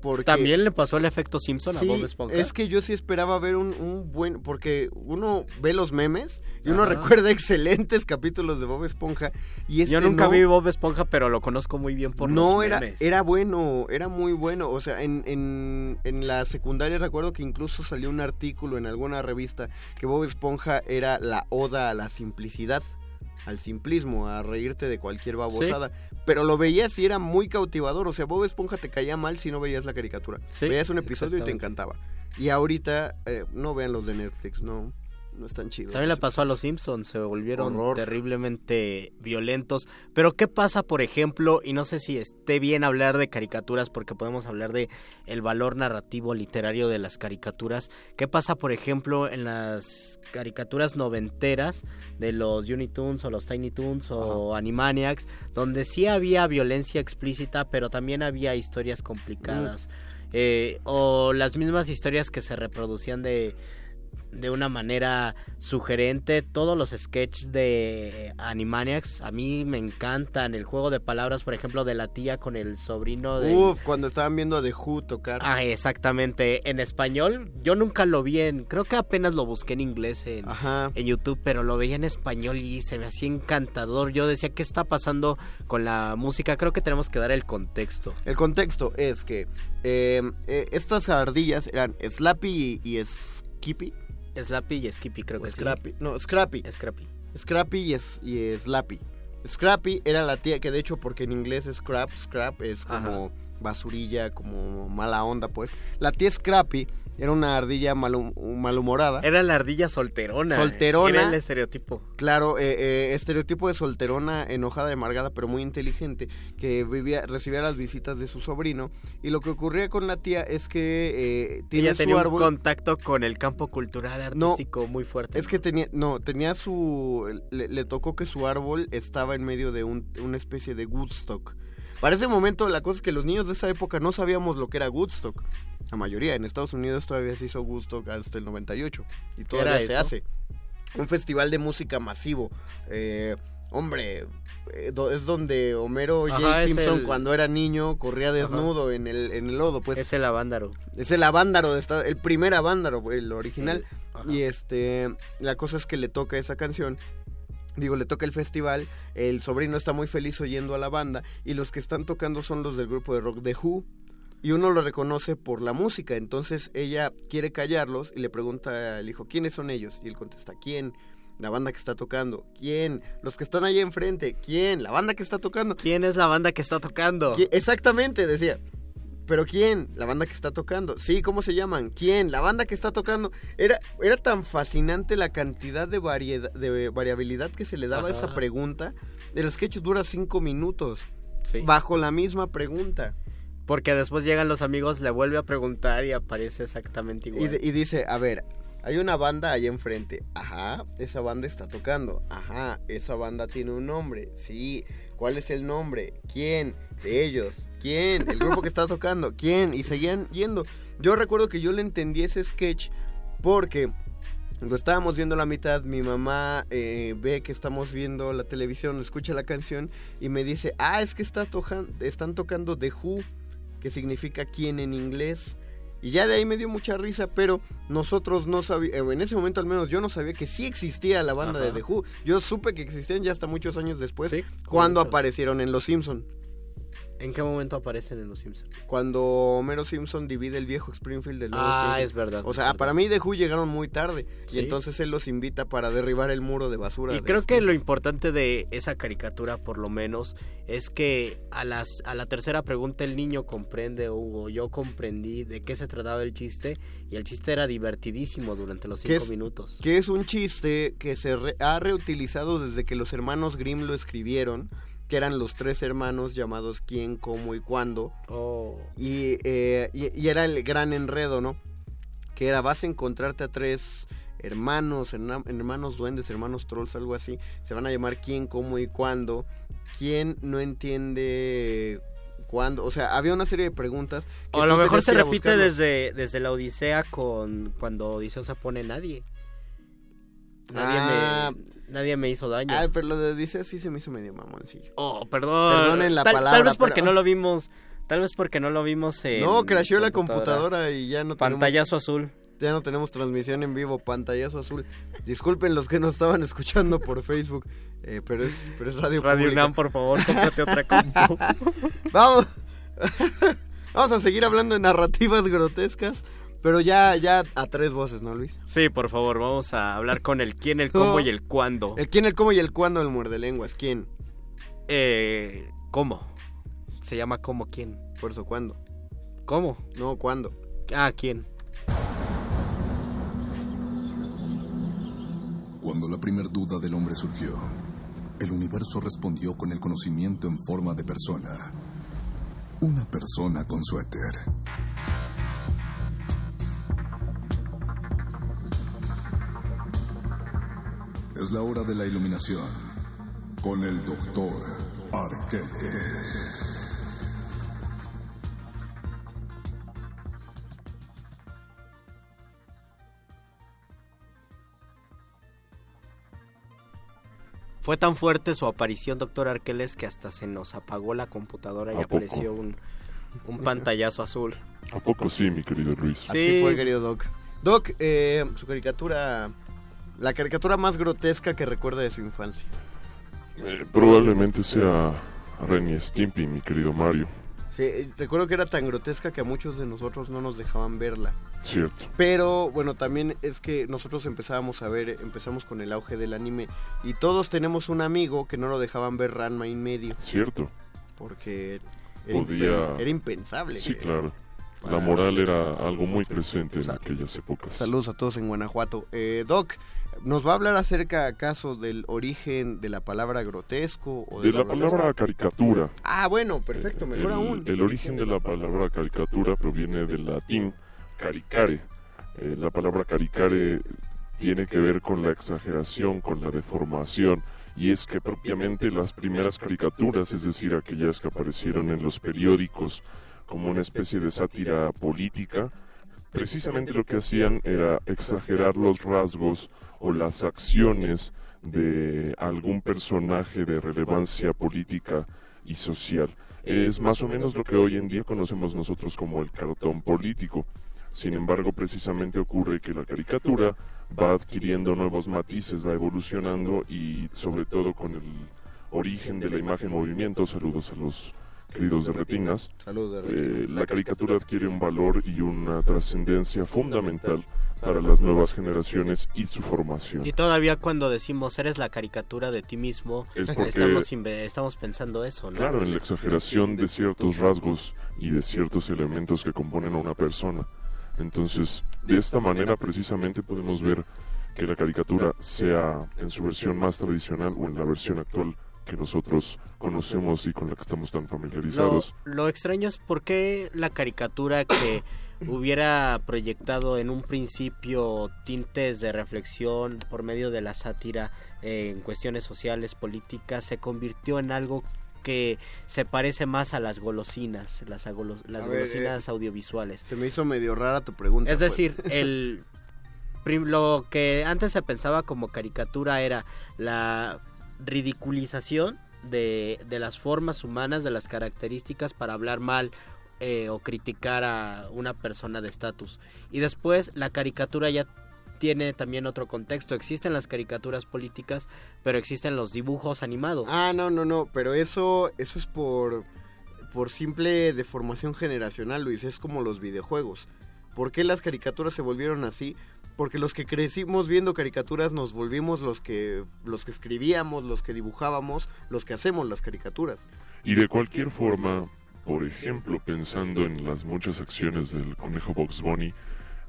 porque... También le pasó el efecto Simpson Sí, a Bob Esponja. Es que yo sí esperaba ver un, un buen, porque uno ve los memes y uno recuerda excelentes capítulos de Bob Esponja y este Yo nunca no, vi Bob Esponja, pero lo conozco muy bien por no los era, memes. era bueno, era muy bueno, o sea, en, en, en la secundaria recuerdo que incluso salió un artículo en alguna revista que Bob Esponja era la oda a la simplicidad. Al simplismo, a reírte de cualquier babosada. Pero lo veías y era muy cautivador. O sea, Bob Esponja te caía mal si no veías la caricatura. Sí, veías un episodio y te encantaba. Y ahorita, eh, no vean los de Netflix, no, no están chidos. También le pasó a los Simpsons, se volvieron Horror. terriblemente violentos. Pero ¿qué pasa, por ejemplo, y no sé si esté bien hablar de caricaturas porque podemos hablar de el valor narrativo literario de las caricaturas? ¿Qué pasa, por ejemplo, en las caricaturas noventeras de los Looney Tunes o los Tiny Toons o Animaniacs, donde sí había violencia explícita, pero también había historias complicadas? Eh, o las mismas historias que se reproducían de de una manera sugerente. Todos los sketches de Animaniacs a mí me encantan. El juego de palabras, por ejemplo, de la tía con el sobrino de... Uf, cuando estaban viendo a The Who tocar. Ah, exactamente. En español, yo nunca lo vi en... Creo que apenas lo busqué en inglés en, en YouTube, pero lo veía en español y se me hacía encantador. Yo decía, ¿qué está pasando con la música? Creo que tenemos que dar el contexto. El contexto es que eh, eh, estas ardillas eran Slappy y, y Skippy. Slappy y Skippy creo que sí. Scrappy. No, Scrappy. Scrappy. Scrappy y, es, y Slappy. Scrappy era la tía que de hecho porque en inglés es scrap, scrap es como basurilla, como mala onda pues. La tía Scrappy era una ardilla malhum- malhumorada. Era la ardilla solterona. Solterona. Era el estereotipo. Claro, eh, eh, estereotipo de solterona, enojada amargada, pero muy inteligente, que vivía, recibía las visitas de su sobrino. Y lo que ocurría con la tía es que eh, tiene Ella su tenía un árbol. contacto con el campo cultural No, artístico muy fuerte. Es que tenía, no, tenía su, le, le tocó que su árbol estaba en medio de un- una especie de Woodstock. Para ese momento la cosa es que los niños de esa época no sabíamos lo que era Woodstock. La mayoría, en Estados Unidos todavía se hizo Woodstock hasta el 98 y todavía se eso? hace. Un festival de música masivo. Eh, hombre, eh, es donde Homero J. Ajá, Simpson el- cuando era niño corría desnudo en el, en el lodo. Pues. Es el avándaro. Es el avándaro, de esta- el primer avándaro, el original. y este, la cosa es que le toca esa canción. Digo, le toca el festival, el sobrino está muy feliz oyendo a la banda y los que están tocando son los del grupo de rock The Who y uno lo reconoce por la música, entonces ella quiere callarlos y le pregunta al hijo, ¿quiénes son ellos? Y él contesta, ¿quién? La banda que está tocando. ¿Quién? Los que están allá enfrente. ¿Quién? La banda que está tocando. ¿Quién es la banda que está tocando? ¿Qui- Exactamente, decía. ¿Pero quién? La banda que está tocando. Sí, ¿cómo se llaman? ¿Quién? La banda que está tocando. Era, era tan fascinante la cantidad de, variedad, de variabilidad que se le daba a esa pregunta. El sketch dura cinco minutos. Sí. Bajo la misma pregunta. Porque después llegan los amigos, le vuelve a preguntar y aparece exactamente igual. Y, de- y dice, a ver, hay una banda allá enfrente. Ajá, esa banda está tocando. Ajá, esa banda tiene un nombre. Sí, ¿cuál es el nombre? ¿Quién? De ellos. ¿Quién? El grupo que está tocando. ¿Quién? Y seguían yendo. Yo recuerdo que yo le entendí ese sketch porque lo estábamos viendo a la mitad, mi mamá eh, ve que estamos viendo la televisión, escucha la canción y me dice, ah, es que está tojan- están tocando The Who, que significa quién en inglés. Y ya de ahí me dio mucha risa, pero nosotros no sabíamos, en ese momento al menos yo no sabía que sí existía la banda de. The Who. Yo supe que existían ya hasta muchos años después, Sí, cuando aparecieron en Los Simpson. ¿En qué momento aparecen en Los Simpsons? Cuando Homero Simpson divide el viejo Springfield del nuevo Ah, Springfield. es verdad, O sea, verdad. para mí The Who llegaron muy tarde. Sí. Y entonces él los invita para derribar el muro de basura. Y de creo que lo importante de esa caricatura, por lo menos, es que a, las, a la tercera pregunta el niño comprende, Hugo, yo comprendí de qué se trataba el chiste, y el chiste era divertidísimo durante los cinco es, minutos. que es un chiste que se re- ha reutilizado desde que los hermanos Grimm lo escribieron, que eran los tres hermanos llamados quién, cómo y cuándo. Oh. Y, eh, y, y era el gran enredo, ¿no? Que era, vas a encontrarte a tres hermanos, hermanos duendes, hermanos trolls, algo así. Se van a llamar quién, cómo y cuándo. ¿Quién no entiende cuándo? O sea, había una serie de preguntas. que O a lo mejor se repite buscarlo. desde, desde la Odisea con cuando Odiseo se pone nadie. Nadie, Ah. me, nadie me hizo daño. Ah, pero lo de Odisea sí se me hizo medio mamoncillo. Oh, perdón. Perdonen la tal, palabra. Tal vez porque pero- no lo vimos. Tal vez porque no lo vimos en. No, crasheó la computadora y ya no tenemos... Pantallazo azul. Ya no tenemos transmisión en vivo, pantallazo azul. Disculpen los que nos estaban escuchando por Facebook, eh, pero, es, pero es radio Radio. UNAM, por favor, cómprate otra compu. Vamos. Vamos a seguir hablando de narrativas grotescas. Pero ya, ya a tres voces, ¿no, Luis? Sí, por favor, vamos a hablar con el quién, el cómo No. y el cuándo. El quién, el cómo y el cuándo del muerde lenguas. ¿Quién? Eh, ¿Cómo? Se llama cómo quién. Por eso, ¿cuándo? ¿Cómo? No, ¿cuándo? Ah, ¿quién? Cuando la primer duda del hombre surgió, el universo respondió con el conocimiento en forma de persona. Una persona con suéter. Es la hora de la iluminación con el doctor Arqueles. Fue tan fuerte su aparición, doctor Arqueles, que hasta se nos apagó la computadora y apareció un, un pantallazo azul. ¿A poco sí, mi querido Luis? Así fue, querido Doc. Doc, eh, su caricatura... La caricatura más grotesca que recuerda de su infancia. Eh, probablemente sea Ren y Stimpy, mi querido Mario. Sí, eh, recuerdo que era tan grotesca que a muchos de nosotros no nos dejaban verla. Cierto. Pero bueno, también es que nosotros empezábamos a ver, empezamos con el auge del anime y todos tenemos un amigo que no lo dejaban ver Ranma en medio. Cierto. Porque era, Podía... impen- era impensable. Sí, que- claro. La moral era algo muy presente en aquellas épocas. Saludos a todos en Guanajuato. Eh, Doc, ¿nos va a hablar acerca acaso del origen de la palabra grotesco? O De la palabra caricatura. Ah, bueno, perfecto, mejor el, aún. el origen de la palabra caricatura proviene del latín caricare. Eh, la palabra caricare tiene que ver con la exageración, con la deformación, y es que propiamente las primeras caricaturas, es decir, aquellas que aparecieron en los periódicos como una especie de sátira política, precisamente lo que hacían era exagerar los rasgos o las acciones de algún personaje de relevancia política y social. Es más o menos lo que hoy en día conocemos nosotros como el cartón político. Sin embargo, precisamente ocurre que la caricatura va adquiriendo nuevos matices, va evolucionando y sobre todo con el origen de la imagen movimiento, saludos a los queridos de retinas, eh, retinas. la caricatura adquiere un valor y una trascendencia fundamental para las nuevas generaciones y su formación. Y todavía cuando decimos eres la caricatura de ti mismo, Es porque- estamos, estamos pensando eso, ¿no? Claro, en la exageración de ciertos rasgos y de ciertos elementos que componen a una persona. Entonces, de esta manera precisamente podemos ver que la caricatura sea en su versión más tradicional o en la versión actual que nosotros conocemos y con la que estamos tan Lo, familiarizados. lo extraño es por qué la caricatura que hubiera proyectado en un principio tintes de reflexión por medio de la sátira eh, en cuestiones sociales, políticas, se convirtió en algo que se parece más a las golosinas, las, agolos- las A ver, golosinas audiovisuales. Se me hizo medio rara tu pregunta. Es pues. decir, el prim- lo que antes se pensaba como caricatura era la ridiculización de, de las formas humanas, de las características para hablar mal eh, o criticar a una persona de estatus. Y después la caricatura ya tiene también otro contexto. Existen las caricaturas políticas, pero existen los dibujos animados. Ah, no, no, no, pero eso, eso es por, por simple deformación generacional, Luis, es como los videojuegos. ¿Por qué las caricaturas se volvieron así? Porque los que crecimos viendo caricaturas nos volvimos los que, los que escribíamos, los que dibujábamos, los que hacemos las caricaturas. Y de cualquier forma, por ejemplo, pensando en las muchas acciones del conejo Box Bunny,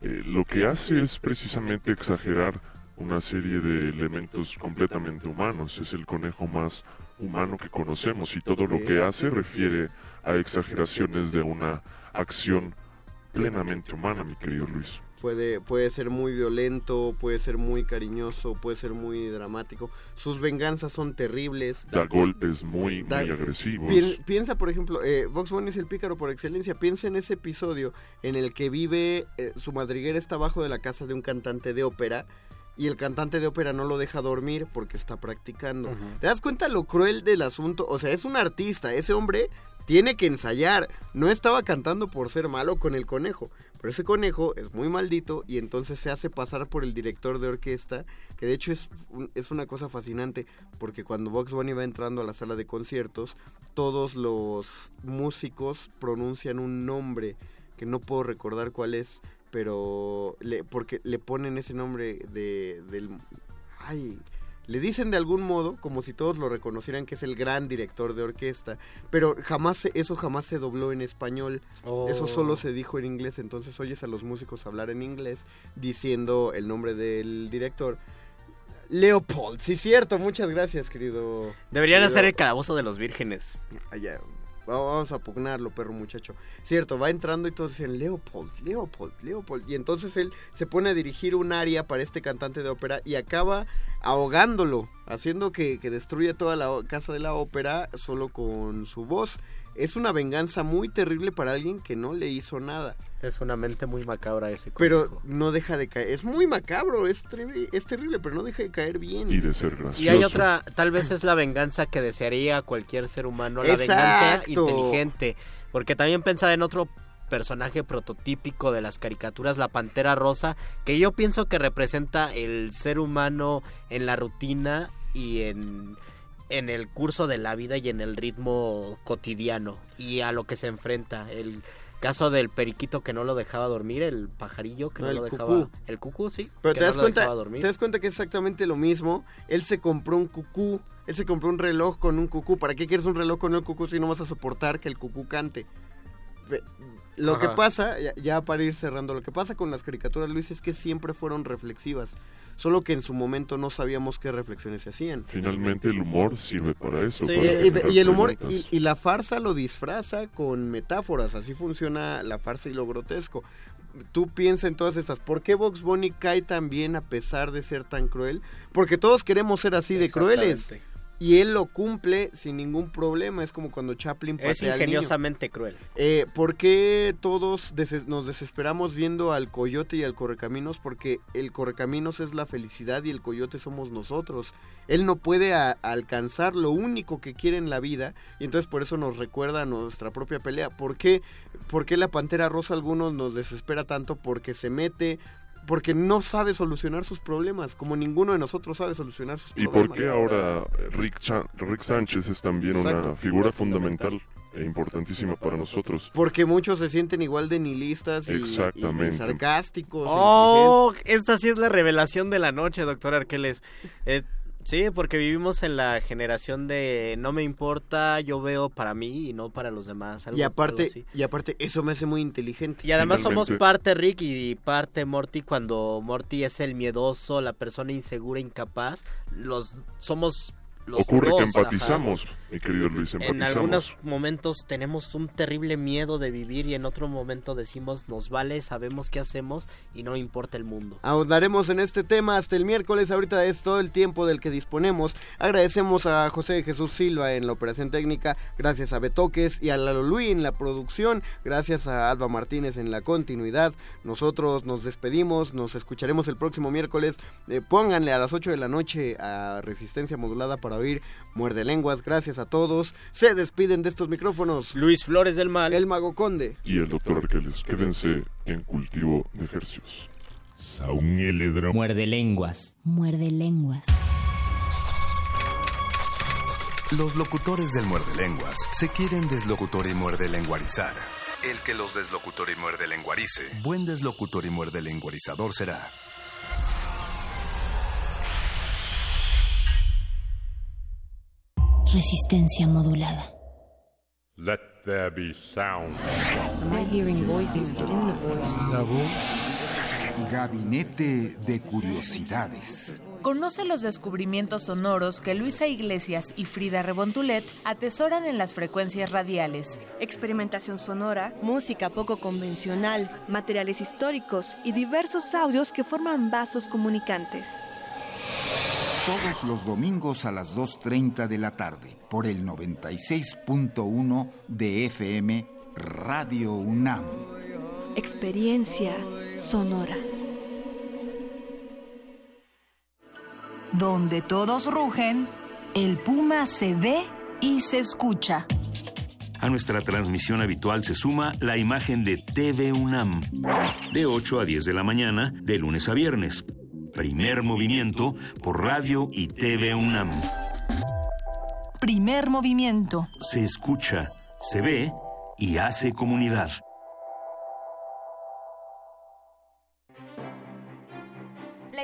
eh, lo que hace es precisamente exagerar una serie de elementos completamente humanos. Es el conejo más humano que conocemos y todo lo que hace refiere a exageraciones de una acción plenamente humana, mi querido Luis. Puede, puede ser muy violento, puede ser muy cariñoso, puede ser muy dramático. Sus venganzas son terribles. Da golpes muy, Da- muy agresivos. Pi- piensa, por ejemplo, eh, Vox Bunny es el pícaro por excelencia. Piensa en ese episodio en el que vive, eh, su madriguera está abajo de la casa de un cantante de ópera y el cantante de ópera no lo deja dormir porque está practicando. ¿Te das cuenta lo cruel del asunto? O sea, es un artista, ese hombre tiene que ensayar. No estaba cantando por ser malo con el conejo. Pero ese conejo es muy maldito y entonces se hace pasar por el director de orquesta, que de hecho es, un- es una cosa fascinante, porque cuando Vox Bunny va entrando a la sala de conciertos, todos los músicos pronuncian un nombre que no puedo recordar cuál es, pero le, porque le ponen ese nombre de del ay le dicen de algún modo como si todos lo reconocieran que es el gran director de orquesta pero jamás se- eso jamás se dobló en español Oh. eso solo se dijo en inglés entonces oyes a los músicos hablar en inglés diciendo el nombre del director Leopold sí cierto muchas gracias querido Deberían querido- hacer el calabozo de los vírgenes. Allá, vamos a pugnarlo, perro muchacho. Cierto, va entrando y todos dicen Leopold, Leopold, Leopold. Y entonces él se pone a dirigir un área para este cantante de ópera y acaba ahogándolo, haciendo que, que destruya toda la casa de la ópera solo con su voz. Es una venganza muy terrible para alguien que no le hizo nada. Es una mente muy macabra ese. Pero no deja de caer. Es muy macabro, es, terri- es terrible, pero no deja de caer bien. Y de ser gracioso. Y hay otra, tal vez es la venganza que desearía cualquier ser humano, la venganza inteligente. Porque también pensaba en otro personaje prototípico de las caricaturas, la Pantera Rosa, que yo pienso que representa el ser humano en la rutina y en, en el curso de la vida y en el ritmo cotidiano y a lo que se enfrenta. El caso del periquito que no lo dejaba dormir, el pajarillo que No, no, el lo dejaba... cucú. El cucú, sí. Pero que te no das cuenta, te das cuenta que es exactamente lo mismo. Él se compró un cucú, él se compró un reloj con un cucú. ¿Para qué quieres un reloj con el cucú si no vas a soportar que el cucú cante? Lo que pasa, ya, ya para ir cerrando, lo que pasa con las caricaturas, Luis, es que siempre fueron reflexivas. Solo que en su momento no sabíamos qué reflexiones se hacían. Finalmente el humor sirve para eso. Sí, para y, y- generar y el humor y la farsa lo disfraza con metáforas, así funciona la farsa y lo grotesco. Tú piensa en todas estas, ¿por qué Box Bunny cae tan bien a pesar de ser tan cruel? Porque todos queremos ser así de crueles. Y él lo cumple sin ningún problema, es como cuando Chaplin patea Es al niño. ingeniosamente cruel. Eh, ¿Por qué todos des- nos desesperamos viendo al coyote y al correcaminos? Porque el correcaminos es la felicidad y el coyote somos nosotros. Él no puede alcanzar lo único que quiere en la vida y entonces por eso nos recuerda a nuestra propia pelea. ¿Por qué, ¿Por qué la pantera rosa a algunos nos desespera tanto? Porque se mete... Porque no sabe solucionar sus problemas, como ninguno de nosotros sabe solucionar sus ¿Y problemas. por qué ahora Rick, Rick Sánchez es también Exacto. una figura fundamental e importantísima para nosotros? Porque muchos se sienten igual de nihilistas y, y Exactamente. sarcásticos. e Oh, esta sí es la revelación de la noche, doctor Arqueles. Eh, sí, porque vivimos en la generación de no me importa, yo veo para mí y no para los demás. algo- Y algo aparte, así. y aparte, eso me hace muy inteligente. Y además somos parte Rick y parte Morty cuando Morty es el miedoso, la persona insegura, incapaz. Los somos los Ocurre que ajá. Mi querido Luis, En algunos momentos tenemos un terrible miedo de vivir y en otro momento decimos nos vale, sabemos qué hacemos y no importa el mundo. Ahondaremos en este tema hasta el miércoles. Ahorita es todo el tiempo del que disponemos. Agradecemos a José Jesús Silva en la operación técnica. Gracias a Betoques y a Lalo Luis en la producción. Gracias a Alba Martínez en la continuidad. Nosotros nos despedimos. Nos escucharemos el próximo miércoles. Eh, pónganle a las 8 de la noche a Resistencia Modulada para oír Muerde Lenguas. Gracias a todos. Se despiden de estos micrófonos. Luis Flores del Mal. El Mago Conde. Y el doctor Arqueles, quédense en cultivo de ejercicios. Muerde lenguas. Muerde lenguas. Los locutores del muerde lenguas se quieren deslocutor y muerde lenguarizar. El que los deslocutor y muerde lenguarice, buen deslocutor y muerde lenguarizador será. Resistencia modulada. Let there be sound. They're hearing voices, but in the voice. La voz. Gabinete de Curiosidades. Conoce los descubrimientos sonoros que Luisa Iglesias y Frida Rebontulet atesoran en las frecuencias radiales. Experimentación sonora, música poco convencional, materiales históricos y diversos audios que forman vasos comunicantes. Todos los domingos a las 2.30 de la tarde por el 96.1 de FM Radio UNAM. Experiencia sonora. Donde todos rugen, el puma se ve y se escucha. A nuestra transmisión habitual se suma la imagen de TV UNAM, de 8 a 10 de la mañana, de lunes a viernes. Primer movimiento por radio y TV UNAM. Primer movimiento. Se escucha, se ve y hace comunidad.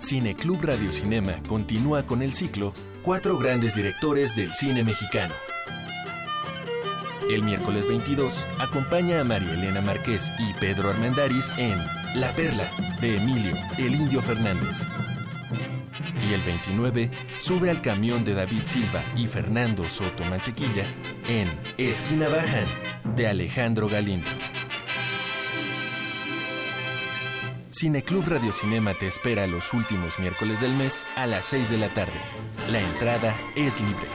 Cineclub Radio Cinema continúa con el ciclo Cuatro grandes directores del cine mexicano. El miércoles 22 acompaña a María Elena Márquez y Pedro Armendáriz en La Perla de Emilio, el Indio Fernández. Y el 29 sube al camión de David Silva y Fernando Soto Mantequilla en Esquina Bajan de Alejandro Galindo. Cineclub Radio Cinema te espera los últimos miércoles del mes a las 6 de la tarde. La entrada es libre.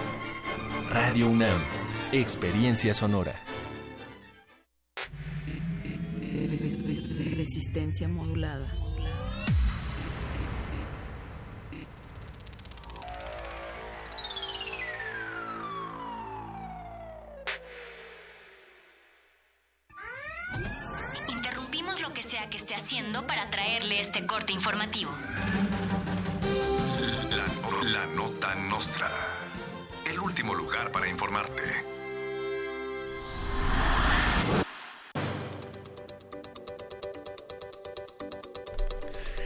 Radio UNAM, Experiencia Sonora. Resistencia modulada. Que esté haciendo para traerle este corte informativo. La, la nota nostra. El último lugar para informarte.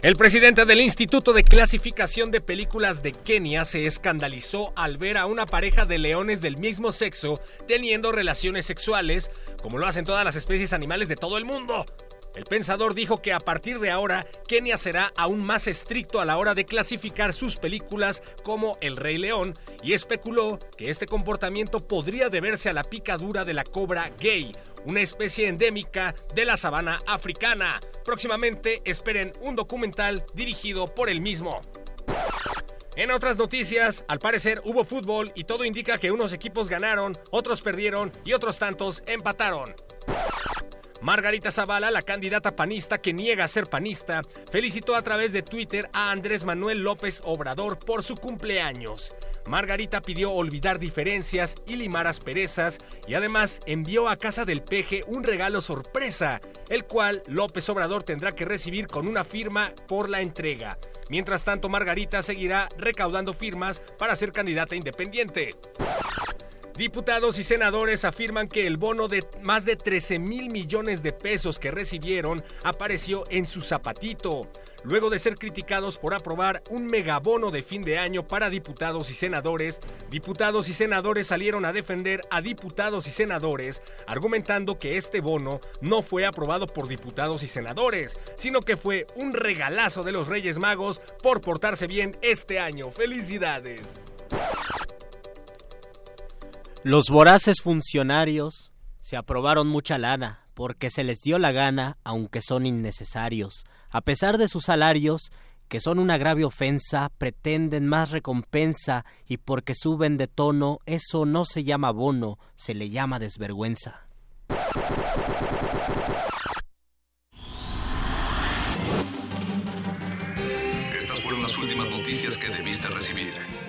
El presidente del Instituto de Clasificación de Películas de Kenia se escandalizó al ver a una pareja de leones del mismo sexo teniendo relaciones sexuales, como lo hacen todas las especies animales de todo el mundo. El pensador dijo que a partir de ahora Kenia será aún más estricto a la hora de clasificar sus películas como El Rey León y especuló que este comportamiento podría deberse a la picadura de la cobra gay, una especie endémica de la sabana africana. Próximamente esperen un documental dirigido por el mismo. En otras noticias, al parecer hubo fútbol y todo indica que unos equipos ganaron, otros perdieron y otros tantos empataron. Margarita Zavala, la candidata panista que niega ser panista, felicitó a través de Twitter a Andrés Manuel López Obrador por su cumpleaños. Margarita pidió olvidar diferencias y limar asperezas y además envió a casa del peje un regalo sorpresa, el cual López Obrador tendrá que recibir con una firma por la entrega. Mientras tanto, Margarita seguirá recaudando firmas para ser candidata independiente. Diputados y senadores afirman que el bono de más de 13 mil millones de pesos que recibieron apareció en su zapatito. Luego de ser criticados por aprobar un megabono de fin de año para diputados y senadores, diputados y senadores salieron a defender a diputados y senadores, argumentando que este bono no fue aprobado por diputados y senadores, sino que fue un regalazo de los Reyes Magos por portarse bien este año. ¡Felicidades! Los voraces funcionarios se aprobaron mucha lana porque se les dio la gana, aunque son innecesarios. A pesar de sus salarios, que son una grave ofensa, pretenden más recompensa y porque suben de tono, eso no se llama bono, se le llama desvergüenza. Estas fueron las últimas noticias que debiste recibir.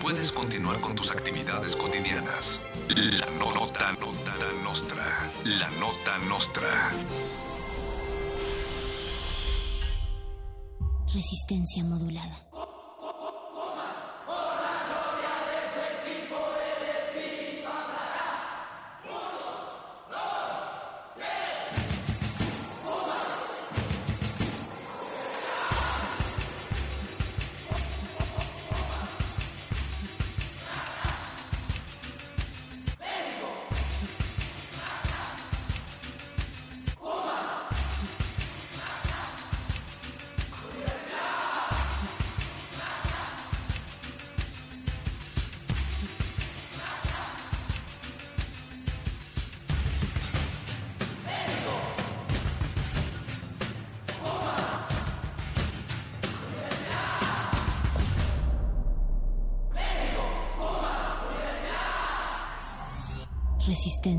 Puedes continuar con tus actividades cotidianas. La nota, nota nostra. La nota nostra. Resistencia modulada.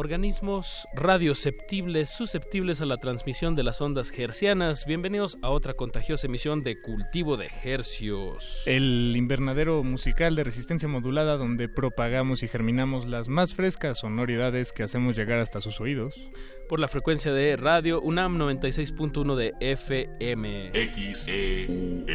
Organismos radioceptibles susceptibles a la transmisión de las ondas hercianas. Bienvenidos a otra contagiosa emisión de Cultivo de Hercios. El invernadero musical de resistencia modulada donde propagamos y germinamos las más frescas sonoridades que hacemos llegar hasta sus oídos. Por la frecuencia de radio UNAM 96.1 de FM. XEUN.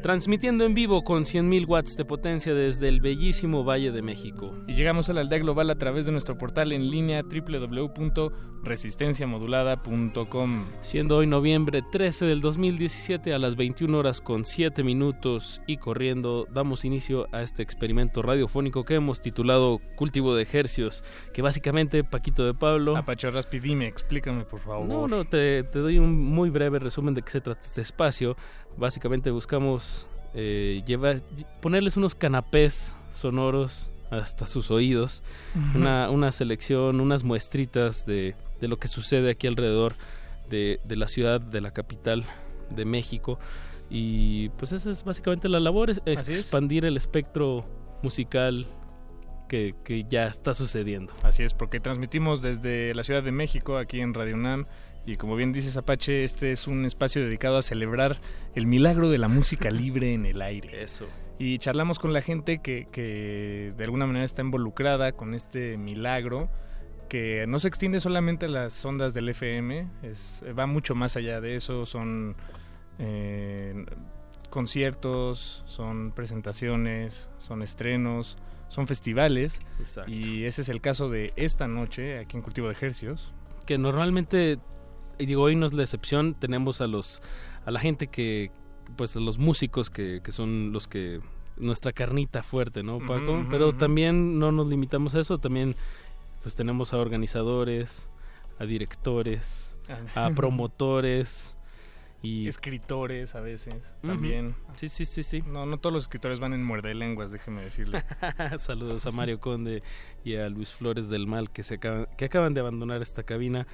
Transmitiendo en vivo con 100.000 watts de potencia desde el bellísimo Valle de México. Y llegamos a la aldea global a través de nuestro portal en línea www.resistenciamodulada.com. Siendo hoy noviembre 13 del 2017 a las 21 horas con 7 minutos y corriendo, damos inicio a este experimento radiofónico que hemos titulado Cultivo de Ejercios, que básicamente, Paquito de Pablo... Apache Raspi, dime, explícame por favor. No, no, te, te doy un muy breve resumen de qué se trata este espacio. Básicamente buscamos eh, llevar, ponerles unos canapés sonoros hasta sus oídos, una, una, selección, unas muestritas de, de, lo que sucede aquí alrededor de, de, la ciudad, de la capital de México. Y pues esa es básicamente la labor, es expandir es. el espectro musical que, que, ya está sucediendo. Así es, porque transmitimos desde la Ciudad de México, aquí en Radio UNAM, y como bien dices Apache, este es un espacio dedicado a celebrar el milagro de la música libre en el aire. Eso y charlamos con la gente que, que, de alguna manera está involucrada con este milagro que no se extiende solamente a las ondas del FM, es, va mucho más allá de eso, son eh, conciertos, son presentaciones, son estrenos, son festivales Exacto. y ese es el caso de esta noche aquí en Cultivo de Ejercios. Que normalmente, y digo hoy no es la excepción, tenemos a los a la gente que, pues los músicos que, que, son los que nuestra carnita fuerte, ¿no, Paco? Uh -huh, Pero uh -huh. también no nos limitamos a eso, también pues tenemos a organizadores, a directores, a promotores y escritores a veces también. Uh -huh. Sí, sí, sí, sí. No, no todos los escritores van en muerde lenguas, déjeme decirle. Saludos a Mario Conde y a Luis Flores del Mal que se acaban, que acaban de abandonar esta cabina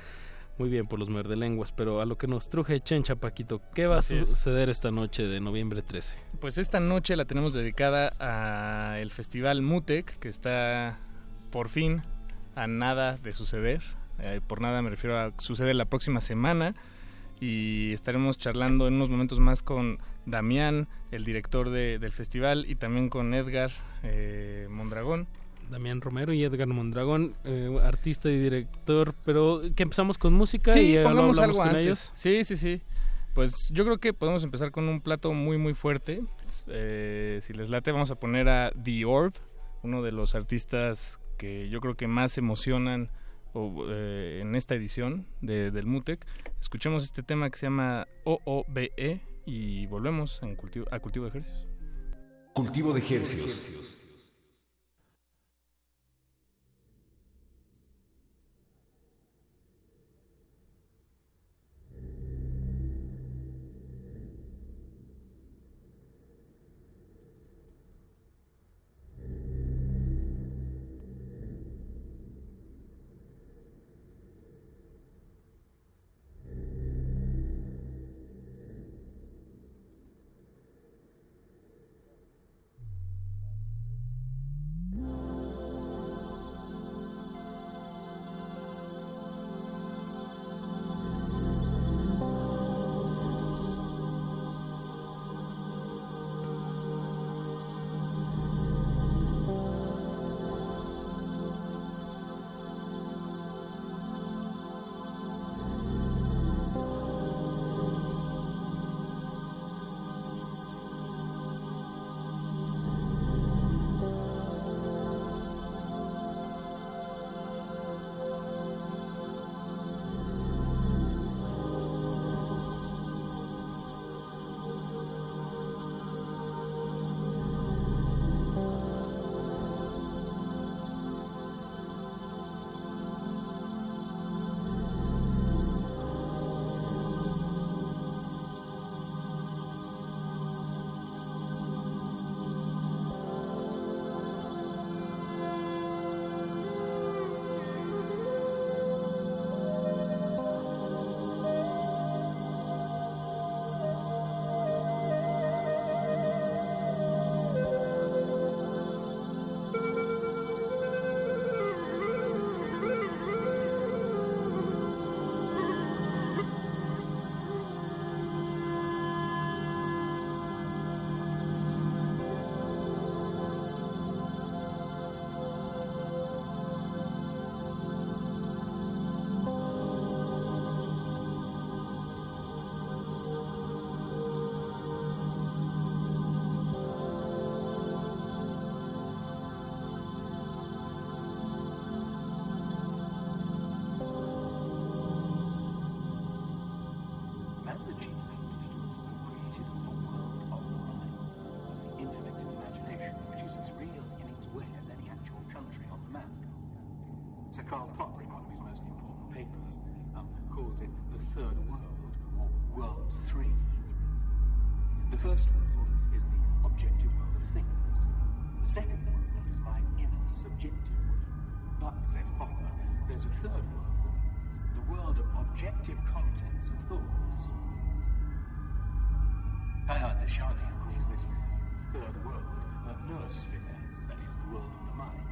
muy bien por los merdelenguas, pero a lo que nos truje Chencha Paquito, ¿qué va Así a es. suceder esta noche de noviembre 13? Pues esta noche la tenemos dedicada a el Festival Mutec, que está por fin a nada de suceder. Eh, por nada me refiero a suceder la próxima semana y estaremos charlando en unos momentos más con Damián, el director de, del festival, y también con Edgar eh, Mondragón. Damián Romero y Edgar Mondragón, eh, artista y director, pero que empezamos con música sí, y pongamos hablamos algo con antes. ellos. Sí, sí, sí. Pues yo creo que podemos empezar con un plato muy, muy fuerte. Eh, si les late, vamos a poner a The Orb, uno de los artistas que yo creo que más emocionan o, eh, en esta edición de, del MUTEC. Escuchemos este tema que se llama OOBE y volvemos en cultivo, a Cultivo de Ejercicios. Cultivo de Ejercicios. The Third World, or World Three. The first world is the objective world of things. The second world is my inner subjective world. But, says Popper, there's a third world, the world of objective contents of thoughts. Teilhard de Chardin calls this third world a noosphere, that is, the world of the mind.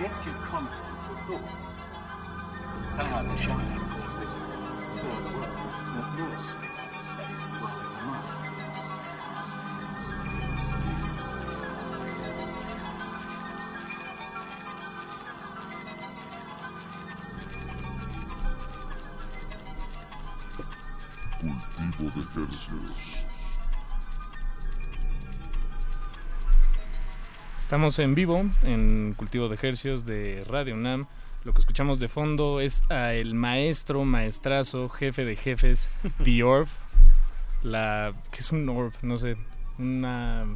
world of objective contents of thoughts. Teilhard de Chardin calls this third world the noosphere, that is, the world of the mind. Cultivo de ejercicios. Estamos en vivo en Cultivo de Ejercios de Radio UNAM. Lo que escuchamos de fondo es a el maestro, maestrazo, jefe de jefes, The Orb. La, ¿Qué es un Orb? No sé. Una...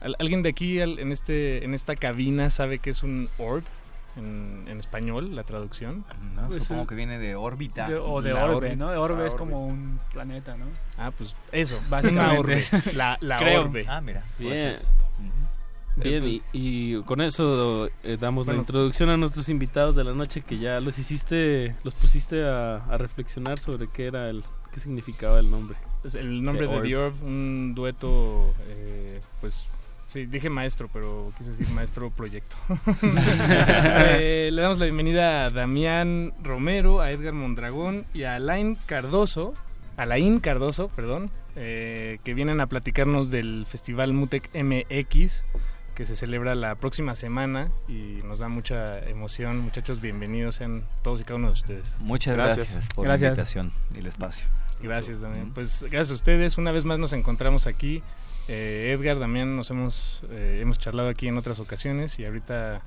¿al- ¿Alguien de aquí al- en, este, en esta cabina sabe qué es un Orb? En, en español, la traducción. No, supongo que viene de órbita. De- o de orbe, ¿no? Orbe La es como un planeta, ¿no? Ah, pues eso, Básicamente. una orbe. La, la orbe. Ah, mira. Bien. Bien, y, y con eso eh, damos Bueno. la introducción a nuestros invitados de la noche que ya los hiciste, los pusiste a, a reflexionar sobre qué era el, qué significaba el nombre. El nombre The de Orb, un dueto, eh, pues sí, dije maestro, pero quise decir maestro proyecto. Eh, le damos la bienvenida a Damián Romero, a Edgar Mondragón y a Alain Cardoso, Alain Cardoso, perdón, eh, que vienen a platicarnos del Festival Mutec MX que se celebra la próxima semana y nos da mucha emoción. Muchachos, bienvenidos sean todos y cada uno de ustedes. Muchas gracias, por la invitación y el espacio. Gracias, Damián. Pues gracias a ustedes. Una vez más nos encontramos aquí. Eh, Edgar, Damián, nos hemos, eh, hemos charlado aquí en otras ocasiones y ahorita,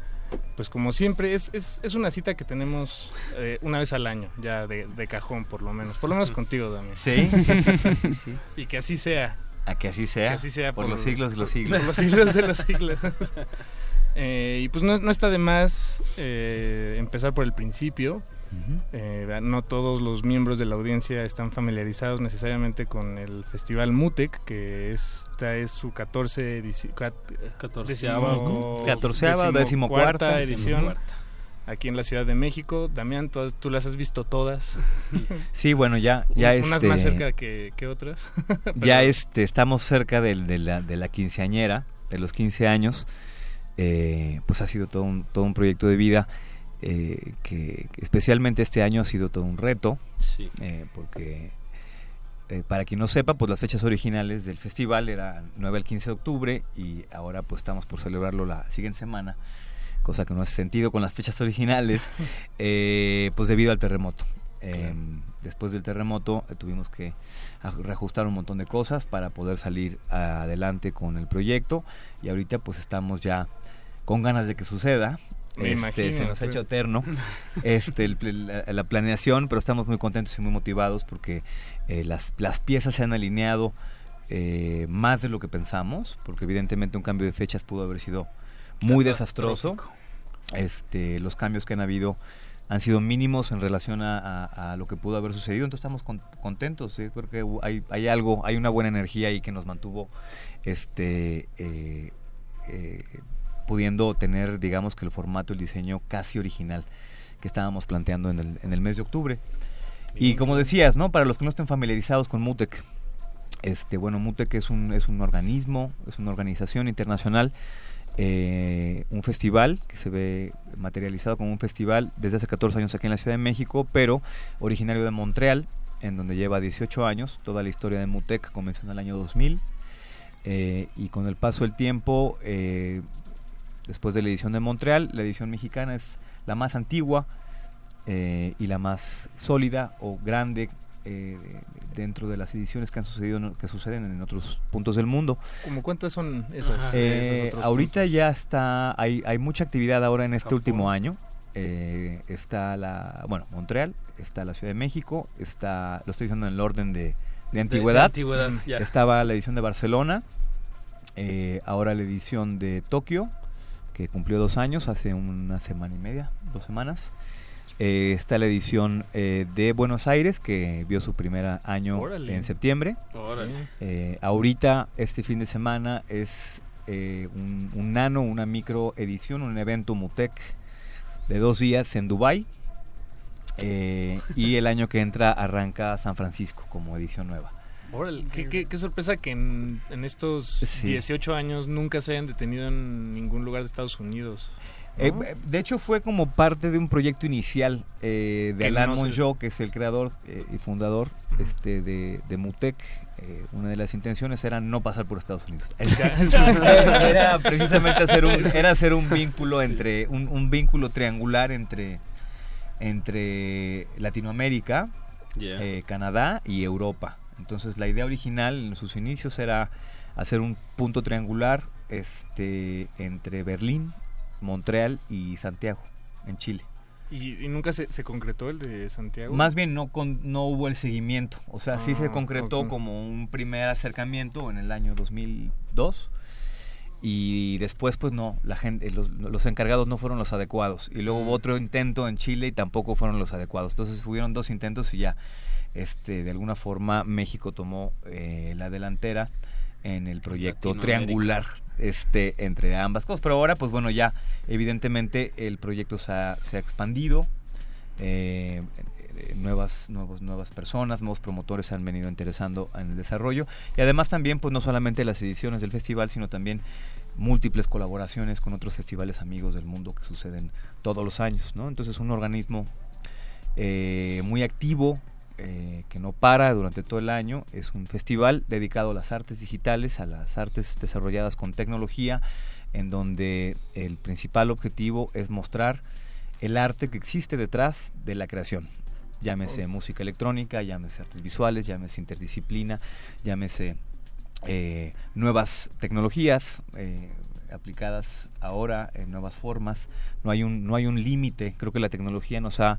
pues como siempre, es, es, es una cita que tenemos eh, una vez al año, ya de, de cajón por lo menos. Por lo menos contigo, Damián. Sí, sí, sí, sí, sí, sí. Y que así sea. A que así sea. Que así sea por, los siglos de los siglos. Por los siglos de los siglos. Eh, y pues no, no está de más eh, empezar por el principio. Eh, no todos los miembros de la audiencia están familiarizados necesariamente con el Festival Mutec, que esta es su 14 edici- cat- Catorceava, decimo- ¿cómo? Catorceava, decimocuarta. edición. Aquí en la Ciudad de México. Damián, tú, tú las has visto todas. Sí, bueno, ya, ya Un- Unas este, más cerca que, que otras. ya este, estamos cerca del- de, la, de la quinceañera, de los 15 años. Eh, pues ha sido todo un, todo un proyecto de vida eh, que, que especialmente este año ha sido todo un reto. Sí. eh, porque eh, para quien no sepa, pues las fechas originales del festival eran 9 al 15 de octubre y ahora pues estamos por celebrarlo la siguiente semana, cosa que no hace sentido con las fechas originales, eh, pues debido al terremoto. Em, después del terremoto eh, tuvimos que aj- reajustar un montón de cosas para poder salir adelante con el proyecto y ahorita pues estamos ya con ganas de que suceda. Me Este, se nos ha hecho eterno este, el la, la planeación, pero estamos muy contentos y muy motivados porque eh, las, las piezas se han alineado eh, más de lo que pensamos, porque evidentemente un cambio de fechas pudo haber sido muy desastroso. Este, los cambios que han habido han sido mínimos en relación a, a- a lo que pudo haber sucedido, entonces estamos con- contentos, ¿sí? creo que hu- hay, hay algo, hay una buena energía ahí que nos mantuvo este eh, eh, pudiendo tener, digamos que el formato, el diseño casi original que estábamos planteando en el, en el mes de octubre. Y como decías, ¿no? Para los que no estén familiarizados con MUTEC, este, bueno, MUTEC es un, es un organismo, es una organización internacional, eh, un festival que se ve materializado como un festival desde hace 14 años aquí en la Ciudad de México, pero originario de Montreal, en donde lleva 18 años. Toda la historia de MUTEC comenzó en el año 2000 eh, y con el paso del tiempo, eh, después de la edición de Montreal, la edición mexicana es la más antigua y la más sólida o grande eh, dentro de las ediciones que han sucedido que suceden en otros puntos del mundo. ¿Cómo cuántas son esas? Eh, esos otros ahorita ya está, hay, hay mucha actividad ahora en este Japón. último año. Eh, está la, bueno, Montreal, está la Ciudad de México, está, lo estoy diciendo en el orden de, de de antigüedad. antigüedad. Estaba la edición de Barcelona, eh, ahora la edición de Tokio, que cumplió dos años, hace una semana y media, dos semanas. Eh, está la edición eh, de Buenos Aires, que vio su primer año Órale. en septiembre. Órale. Eh, ahorita, este fin de semana, es eh, un, un nano, una micro edición, un evento Mutec de dos días en Dubai Eh, y el año que entra arranca San Francisco como edición nueva. Órale, qué, qué- qué sorpresa que en, en estos Sí. 18 años nunca se hayan detenido en ningún lugar de Estados Unidos. Eh, ¿no? de hecho, fue como parte de un proyecto inicial eh, de Que Alain no se- Mongeau, que es el creador eh, y fundador este, de, de Mutec. Eh, una de las intenciones era no pasar por Estados Unidos. era, era precisamente hacer un, era hacer un vínculo entre un, un vínculo triangular entre entre Latinoamérica, eh, Canadá y Europa. Entonces la idea original en sus inicios era hacer un punto triangular este entre Berlín, Montreal y Santiago, en Chile. ¿Y, y nunca se, se concretó el de Santiago? Más bien no con, no hubo el seguimiento, o sea, sí se Ah, concretó como un primer acercamiento en el año 2002 y después pues no, la gente los, los encargados no fueron los adecuados. Y luego hubo otro intento en Chile y tampoco fueron los adecuados. Entonces hubieron dos intentos y ya este de alguna forma México tomó eh, la delantera en el proyecto triangular este entre ambas cosas. Pero ahora, pues bueno, ya evidentemente el proyecto se ha, expandido. eh, nuevas, nuevas personas, nuevos promotores se han venido interesando en el desarrollo. Y además también, pues no solamente las ediciones del festival, sino también múltiples colaboraciones con otros festivales amigos del mundo que suceden todos los años, ¿no? Entonces un organismo eh, muy activo, eh, que no para durante todo el año. Es un festival dedicado a las artes digitales, a las artes desarrolladas con tecnología, en donde el principal objetivo es mostrar el arte que existe detrás de la creación. Llámese música electrónica, llámese artes visuales, llámese interdisciplina, llámese eh, nuevas tecnologías eh, aplicadas ahora en nuevas formas. No hay un, no hay un límite. Creo que la tecnología nos ha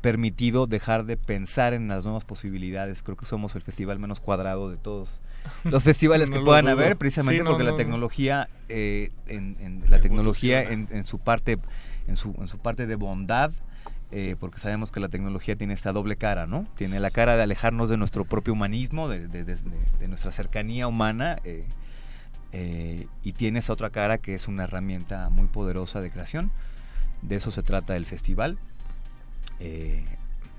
permitido dejar de pensar en las nuevas posibilidades. Creo que somos el festival menos cuadrado de todos los festivales No que puedan haber, precisamente Sí, no, porque no, la no. tecnología, eh, en, en la tecnología en, en su parte, en su, en su parte de bondad, eh, porque sabemos que la tecnología tiene esta doble cara, ¿no? Tiene la cara de alejarnos de nuestro propio humanismo, de, de- de- de- de nuestra cercanía humana, eh, eh, y tiene esa otra cara que es una herramienta muy poderosa de creación. De eso se trata el festival. Eh,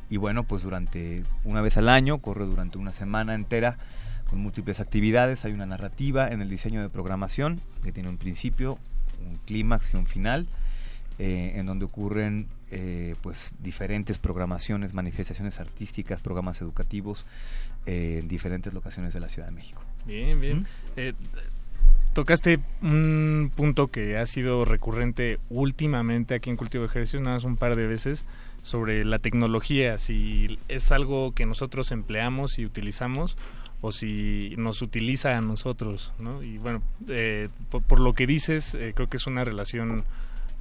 y bueno, pues durante una vez al año, corre durante una semana entera con múltiples actividades. Hay una narrativa en el diseño de programación que tiene un principio, un clímax y un final, eh, en donde ocurren eh, pues diferentes programaciones, manifestaciones artísticas, programas educativos eh, en diferentes locaciones de la Ciudad de México. Bien, bien. Eh, tocaste un punto que ha sido recurrente últimamente aquí en Cultivo de Ejercicios, nada más un par de veces, sobre la tecnología, si es algo que nosotros empleamos y utilizamos o si nos utiliza a nosotros, ¿no? Y bueno, eh, por, por, lo que dices, eh, creo que es una relación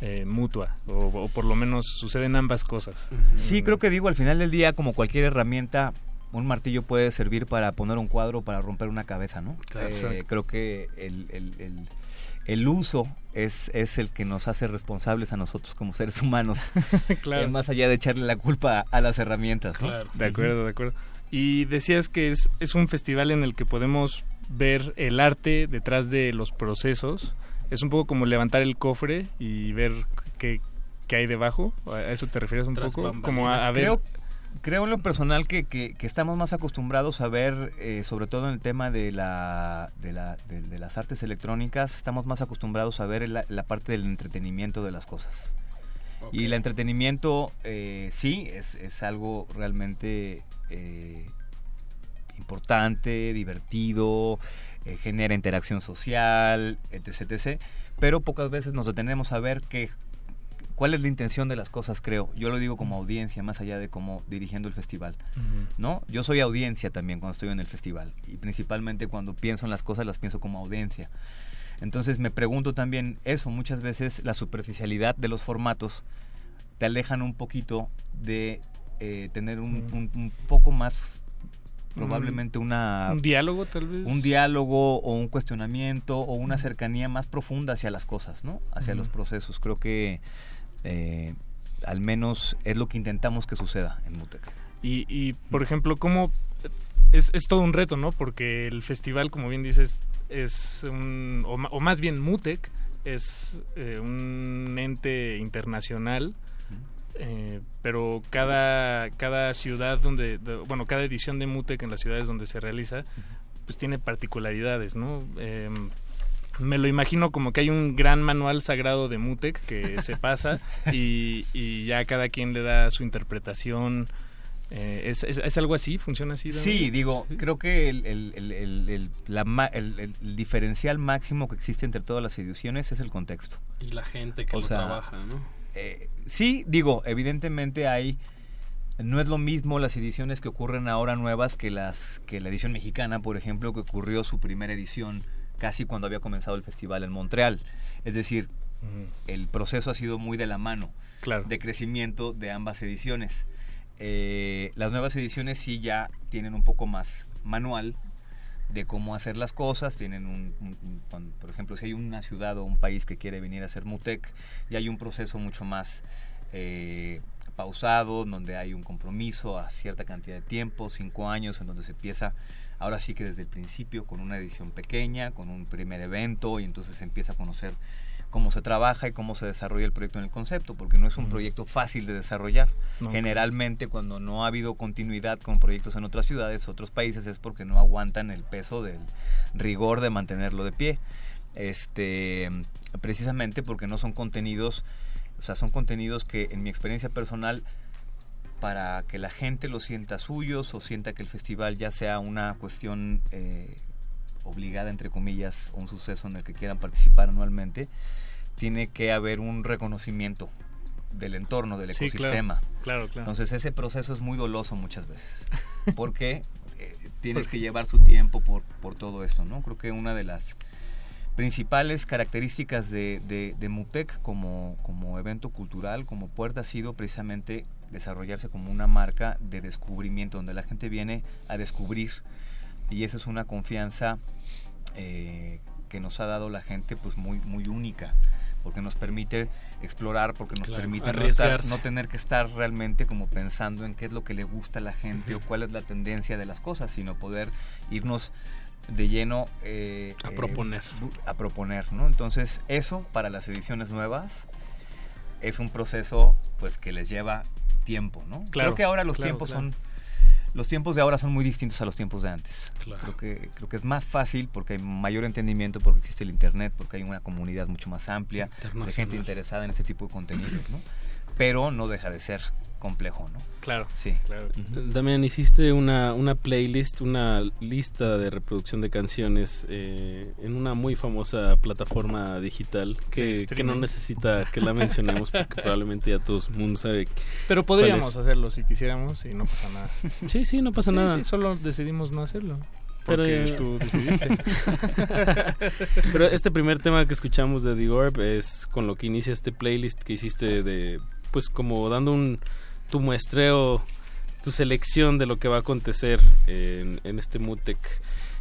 eh, mutua, o, o, por lo menos suceden ambas cosas. Sí, creo que digo, al final del día, como cualquier herramienta, un martillo puede servir para poner un cuadro, para romper una cabeza, ¿no? Claro. Eh, creo que el, el, el, el, uso es, es el que nos hace responsables a nosotros como seres humanos, claro. eh, más allá de echarle la culpa a las herramientas. ¿no? Claro, de acuerdo, de acuerdo. Y decías que es, es un festival en el que podemos ver el arte detrás de los procesos. Es un poco como levantar el cofre y ver qué, qué hay debajo. ¿A eso te refieres un Tras poco? bambalinas. Como a, a ver... Creo, creo en lo personal que, que, que estamos más acostumbrados a ver, eh, sobre todo en el tema de, la, de, la, de, de, las artes electrónicas, estamos más acostumbrados a ver la, la parte del entretenimiento de las cosas. Okay. Y el entretenimiento, eh, sí, es, es, algo realmente eh, importante, divertido, genera interacción social, etc, etc. Pero pocas veces nos detenemos a ver qué, cuál es la intención de las cosas, creo. Yo lo digo como audiencia, más allá de como dirigiendo el festival. Uh -huh. ¿No? Yo soy audiencia también cuando estoy en el festival. Y principalmente cuando pienso en las cosas, las pienso como audiencia. Entonces me pregunto también eso, muchas veces la superficialidad de los formatos te alejan un poquito de eh, tener un, un, un, poco más probablemente una un diálogo tal vez un diálogo o un cuestionamiento o una cercanía más profunda hacia las cosas no hacia uh -huh. los procesos creo que eh, al menos es lo que intentamos que suceda en Mutec. Y, y por ejemplo cómo es, es todo un reto no porque el festival como bien dices es un o, o más bien Mutec es eh, un ente internacional eh, pero cada, cada ciudad donde, de, bueno, cada edición de Mutec en las ciudades donde se realiza, pues tiene particularidades, ¿no? Eh, me lo imagino como que hay un gran manual sagrado de Mutec que se pasa y, y, ya cada quien le da su interpretación. Eh, ¿es, es, es, algo así? ¿Funciona así? Sí, digo, ¿Sí? creo que el, el, el, la, el, diferencial máximo que existe entre todas las ediciones es el contexto. Y la gente que o lo sea, trabaja, ¿no? Eh, sí, digo, evidentemente hay no es lo mismo las ediciones que ocurren ahora nuevas que las que la edición mexicana, por ejemplo, que ocurrió su primera edición casi cuando había comenzado el festival en Montreal. Es decir, uh -huh. el proceso ha sido muy de la mano claro. de crecimiento de ambas ediciones. Eh, las nuevas ediciones sí ya tienen un poco más manual de cómo hacer las cosas, tienen un, un, un, por ejemplo, si hay una ciudad o un país que quiere venir a hacer Mutec, ya hay un proceso mucho más eh, pausado, donde hay un compromiso a cierta cantidad de tiempo, cinco años, en donde se empieza, ahora sí que desde el principio, con una edición pequeña, con un primer evento, y entonces se empieza a conocer cómo se trabaja y cómo se desarrolla el proyecto en el concepto, porque no es un mm. proyecto fácil de desarrollar. No, Generalmente cuando no ha habido continuidad con proyectos en otras ciudades, otros países, es porque no aguantan el peso del rigor de mantenerlo de pie. Este, precisamente porque no son contenidos, o sea, son contenidos que en mi experiencia personal para que la gente lo sienta suyos o sienta que el festival ya sea una cuestión eh, obligada, entre comillas, un suceso en el que quieran participar anualmente, tiene que haber un reconocimiento del entorno, del sí, ecosistema. Claro, claro, claro, Entonces ese proceso es muy doloso muchas veces, porque eh, tienes que llevar su tiempo por, por todo esto, ¿no? Creo que una de las principales características de, de, de MUTEC como, como evento cultural, como puerta, ha sido precisamente desarrollarse como una marca de descubrimiento, donde la gente viene a descubrir. Y esa es una confianza eh, que nos ha dado la gente pues muy muy única porque nos permite explorar porque nos claro, permite no, estar, no, tener que estar realmente como pensando en qué es lo que le gusta a la gente uh -huh. o cuál es la tendencia de las cosas sino poder irnos de lleno eh, a proponer. eh, a proponer no entonces eso para las ediciones nuevas es un proceso pues que les lleva tiempo no claro, creo que ahora los claro, tiempos son los tiempos de ahora son muy distintos a los tiempos de antes. Claro. Creo que creo que es más fácil porque hay mayor entendimiento, porque existe el internet, porque hay una comunidad mucho más amplia de gente interesada en este tipo de contenidos, ¿no? Pero no deja de ser complejo, ¿no? Claro. Sí. Claro. Damián, hiciste una, una playlist, una lista de reproducción de canciones eh, en una muy famosa plataforma digital que, no necesita que la mencionemos porque probablemente ya todo el mundo sabe. Pero podríamos hacerlo si quisiéramos y no pasa nada. Sí, sí, no pasa Sí, nada. sí, solo decidimos no hacerlo. Pero Porque tú decidiste. Pero este primer tema que escuchamos de The Orb es con lo que inicia este playlist que hiciste de, pues como dando un tu muestreo, tu selección de lo que va a acontecer en, en este Mutec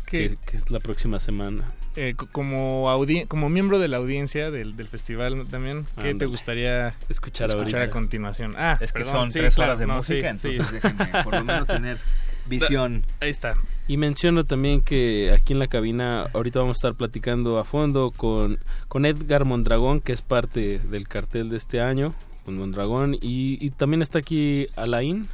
que, es la próxima semana. Eh, co- como audi- como miembro de la audiencia del, del festival también, ¿qué te gustaría Escuchar a continuación? Ah, Es que perdón, son sí, tres claro, horas de no, música, sí, entonces sí. déjenme por lo menos tener visión. Ahí está. Y menciono también que aquí en la cabina ahorita vamos a estar platicando a fondo con, con Edgar Mondragón, que es parte del cartel de este año, con Mondragón, y, y también está aquí Alain,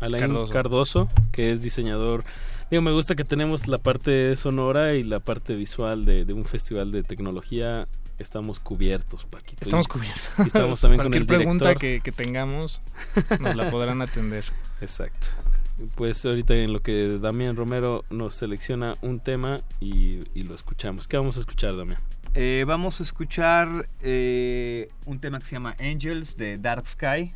Alain Cardoso. Cardoso. que es diseñador. Digo, me gusta que tenemos la parte sonora y la parte visual de, de un festival de tecnología. Estamos cubiertos, Paquito. Estamos cubiertos. y estamos también con el pregunta director. que, que tengamos nos la podrán atender. Exacto. Pues ahorita en lo que Damián Romero nos selecciona un tema y, y lo escuchamos. ¿Qué vamos a escuchar, Damián? Eh, vamos a escuchar eh, un tema que se llama Angels de Dark Sky,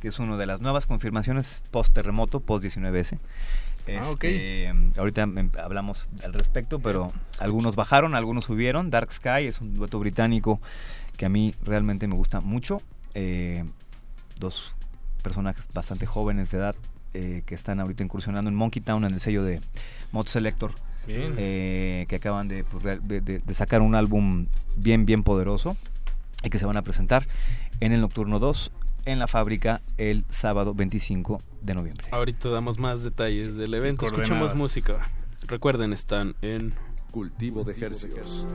que es una de las nuevas confirmaciones post-terremoto, post-19S. Ah, ok. Este, Ahorita em, hablamos al respecto, pero algunos bajaron, algunos subieron. Dark Sky es un dueto británico que a mí realmente me gusta mucho. Eh, dos personajes bastante jóvenes de edad eh, que están ahorita incursionando en Monkey Town en el sello de Mod Selector. Bien. eh, que acaban de, pues, de- sacar un álbum bien, bien poderoso y que se van a presentar en el Nocturno 2 en la fábrica el sábado 25 de noviembre. Ahorita damos más detalles del evento. Escuchemos música. Recuerden, están en Cultivo de Hercios.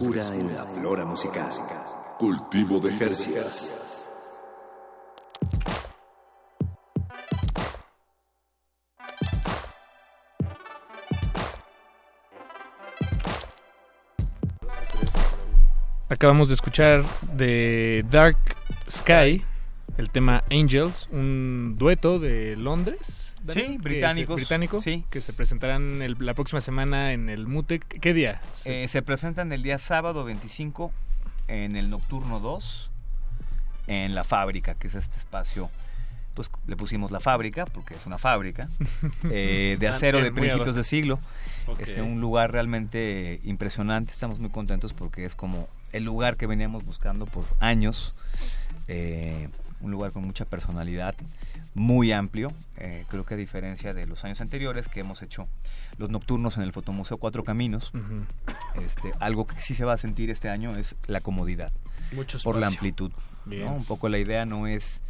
Frescura en la flora musical. Cultivo de Jercias. Acabamos de escuchar de Dark Sky el tema Angels, un dueto de Londres. Sí, Que es, británicos, británico, sí. que se presentarán el- la próxima semana en el MUTEC. ¿Qué día? Eh, se presentan el día sábado 25 en el Nocturno 2, en la fábrica, que es este espacio. Pues le pusimos la fábrica, porque es una fábrica, eh, de Ah, acero de principios de siglo. Ok. Este, un lugar realmente impresionante. Estamos muy contentos porque es como el lugar que veníamos buscando por años. Eh, un lugar con mucha personalidad, muy amplio. Eh, creo que a diferencia de los años anteriores que hemos hecho los nocturnos en el Fotomuseo Cuatro Caminos, este, algo que sí se va a sentir este año es la comodidad. Mucho Por la amplitud. Bien. ¿no? Un poco la idea no es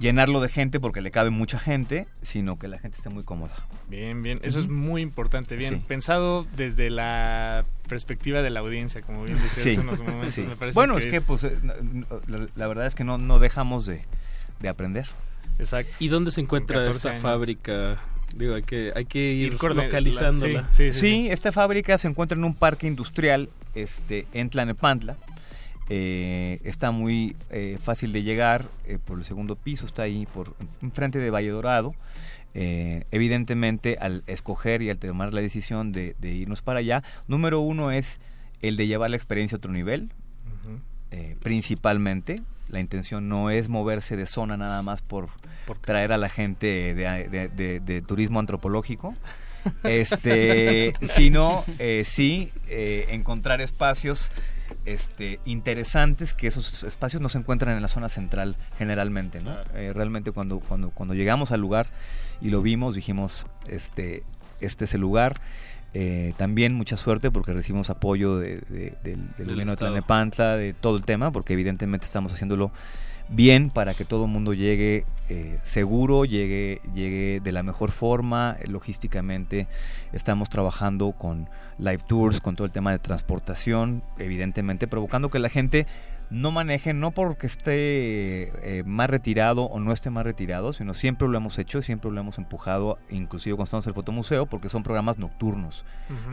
llenarlo de gente porque le cabe mucha gente, sino que la gente esté muy cómoda. Bien, bien. Eso es muy importante. Bien, Sí. pensado desde la perspectiva de la audiencia, como bien decías Sí, hace unos momentos. sí. me parece Bueno, es que pues eh, la, la verdad es que no, no dejamos de, de aprender. Exacto. ¿Y dónde se encuentra 14 esta años. fábrica? Digo, hay que, hay que ir, Ir localizándola. sí, Sí, esta fábrica se encuentra en un parque industrial este, en Tlanepantla. Eh, está muy eh, fácil de llegar eh, por el segundo piso, está ahí por enfrente de Valle Dorado. Eh, evidentemente, al escoger y al tomar la decisión de, de irnos para allá, número uno es el de llevar la experiencia a otro nivel, eh, principalmente. La intención no es moverse de zona nada más por, traer a la gente de, de- de- de turismo antropológico, este, sino eh, sí eh, encontrar espacios este, interesantes que esos espacios no se encuentran en la zona central generalmente, ¿no? Eh, realmente cuando, cuando, cuando llegamos al lugar y lo vimos dijimos este, este es el lugar. Eh, también mucha suerte porque recibimos apoyo de- de- del, gobierno de Estado. Tlalnepantla, de todo el tema, porque evidentemente estamos haciéndolo bien para que todo el mundo llegue eh, seguro, llegue, llegue de la mejor forma, logísticamente estamos trabajando con live tours, con todo el tema de transportación, evidentemente provocando que la gente no maneje, no porque esté eh, más retirado o no esté más retirado, sino siempre lo hemos hecho, siempre lo hemos empujado, inclusive cuando estamos en el fotomuseo, porque son programas nocturnos.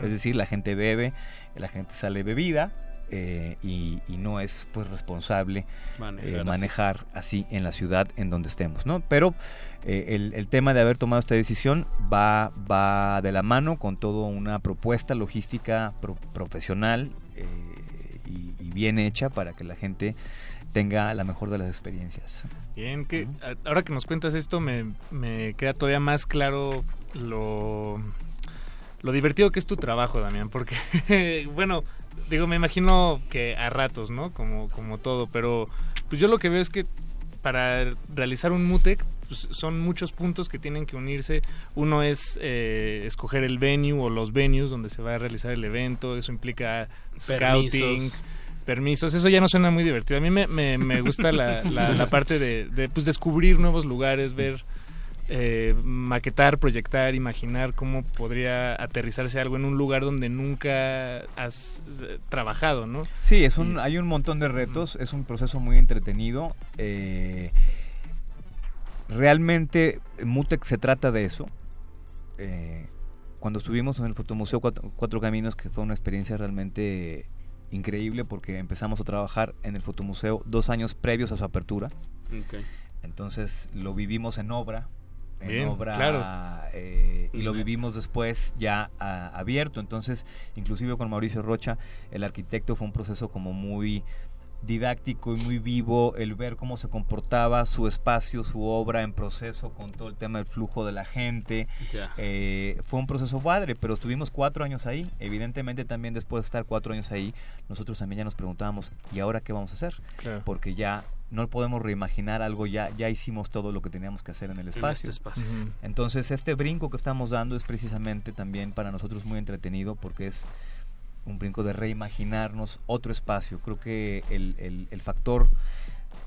Es decir, la gente bebe, la gente sale bebida eh, y, y no es pues responsable Manejar eh, así. manejar así en la ciudad en donde estemos, ¿no? Pero eh, el, el tema de haber tomado esta decisión va, va de la mano con toda una propuesta logística pro- profesional eh, y, y bien hecha para que la gente tenga la mejor de las experiencias. Bien, que ahora que nos cuentas esto me, me queda todavía más claro lo, lo divertido que es tu trabajo, Damián, porque, bueno, digo, me imagino que a ratos, ¿no? Como, como todo, pero pues yo lo que veo es que para realizar un MUTEC pues, son muchos puntos que tienen que unirse. Uno es eh, escoger el venue o los venues donde se va a realizar el evento, eso implica scouting, Permisos. permisos, eso ya no suena muy divertido. A mí me, me, me gusta la, la, la parte de, de, pues, descubrir nuevos lugares, ver, eh, maquetar, proyectar, imaginar cómo podría aterrizarse algo en un lugar donde nunca has eh, trabajado, ¿no? Sí, es un, hay un montón de retos, es un proceso muy entretenido. eh, realmente Mutec se trata de eso. Eh, cuando estuvimos en el Fotomuseo Cuatro, Cuatro Caminos, que fue una experiencia realmente increíble porque empezamos a trabajar en el Fotomuseo dos años previos a su apertura. Entonces lo vivimos en obra, en Bien, obra claro. eh, y lo vivimos después ya abierto. Entonces, inclusive con Mauricio Rocha, el arquitecto, fue un proceso como muy didáctico y muy vivo el ver cómo se comportaba su espacio, su obra en proceso con todo el tema del flujo de la gente. Eh, fue un proceso padre, pero estuvimos cuatro años ahí. Evidentemente también después de estar cuatro años ahí, nosotros también ya nos preguntábamos, ¿y ahora qué vamos a hacer? Claro. Porque ya no podemos reimaginar algo, ya, ya hicimos todo lo que teníamos que hacer en el En espacio. este espacio. Entonces este brinco que estamos dando es precisamente también para nosotros muy entretenido porque es un brinco de reimaginarnos otro espacio. Creo que el, el- el factor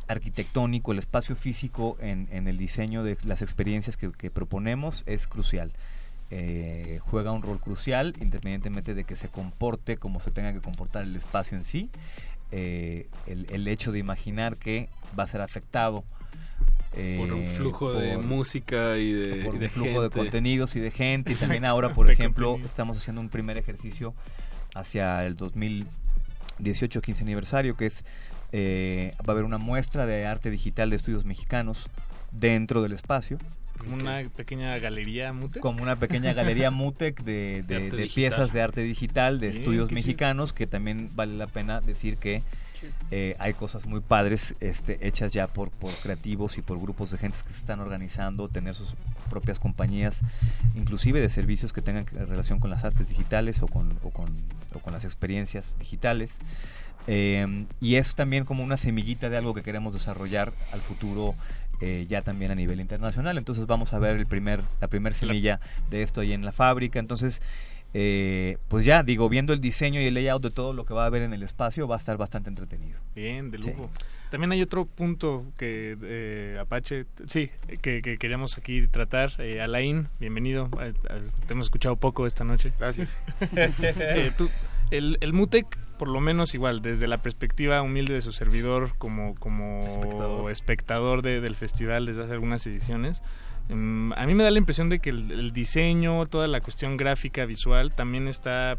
arquitectónico, el espacio físico en, en el diseño de las experiencias que, que proponemos es crucial. eh, juega un rol crucial, independientemente de que se comporte como se tenga que comportar el espacio en sí. Eh, el, el hecho de imaginar que va a ser afectado por un eh, flujo de música y de, por y un de flujo de contenidos y de gente. Y también ahora, por ejemplo, estamos haciendo un primer ejercicio hacia el 2018 15 aniversario, que es eh, va a haber una muestra de arte digital de estudios mexicanos dentro del espacio. Como una pequeña galería mute. Como una pequeña galería Mutec de, de- piezas de arte digital de estudios mexicanos, que también vale la pena decir que eh, hay cosas muy padres este, hechas ya por, por creativos y por grupos de gente que se están organizando, tener sus propias compañías, inclusive de servicios que tengan relación con las artes digitales o con, o con, o con las experiencias digitales. Eh, y es también como una semillita de algo que queremos desarrollar al futuro eh, ya también a nivel internacional. Entonces vamos a ver el primer, la primer semilla de esto ahí en la fábrica. Entonces, eh, pues ya digo, viendo el diseño y el layout de todo lo que va a haber en el espacio, va a estar bastante entretenido. Bien, de Sí. lujo. También hay otro punto que eh, Apache, sí, que, que queríamos aquí tratar. Eh, Alain, bienvenido. Eh, eh, te hemos escuchado poco esta noche. Gracias. Eh, tú- el, el Mutec, por lo menos igual, desde la perspectiva humilde de su servidor como, como Espectador. espectador de- del festival desde hace algunas ediciones, mm, a mí me da la impresión de que el, el diseño, toda la cuestión gráfica, visual, también está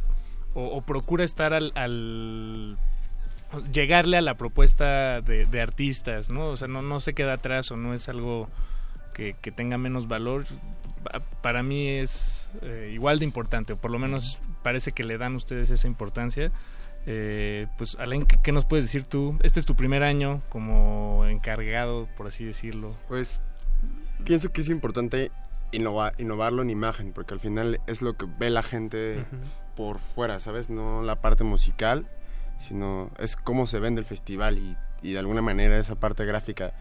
o, o procura estar al, al- llegarle a la propuesta de, de artistas, ¿no? O sea, no, no se queda atrás o no es algo que, que tenga menos valor. Pa- Para mí es eh, igual de importante, o por lo menos parece que le dan ustedes esa importancia. Eh, pues, Alain, ¿qué, qué nos puedes decir tú? Este es tu primer año como encargado, por así decirlo. Pues pienso que es importante innova- innovarlo en imagen, porque al final es lo que ve la gente por fuera, ¿sabes? No la parte musical, sino es cómo se vende el festival y, y de alguna manera esa parte gráfica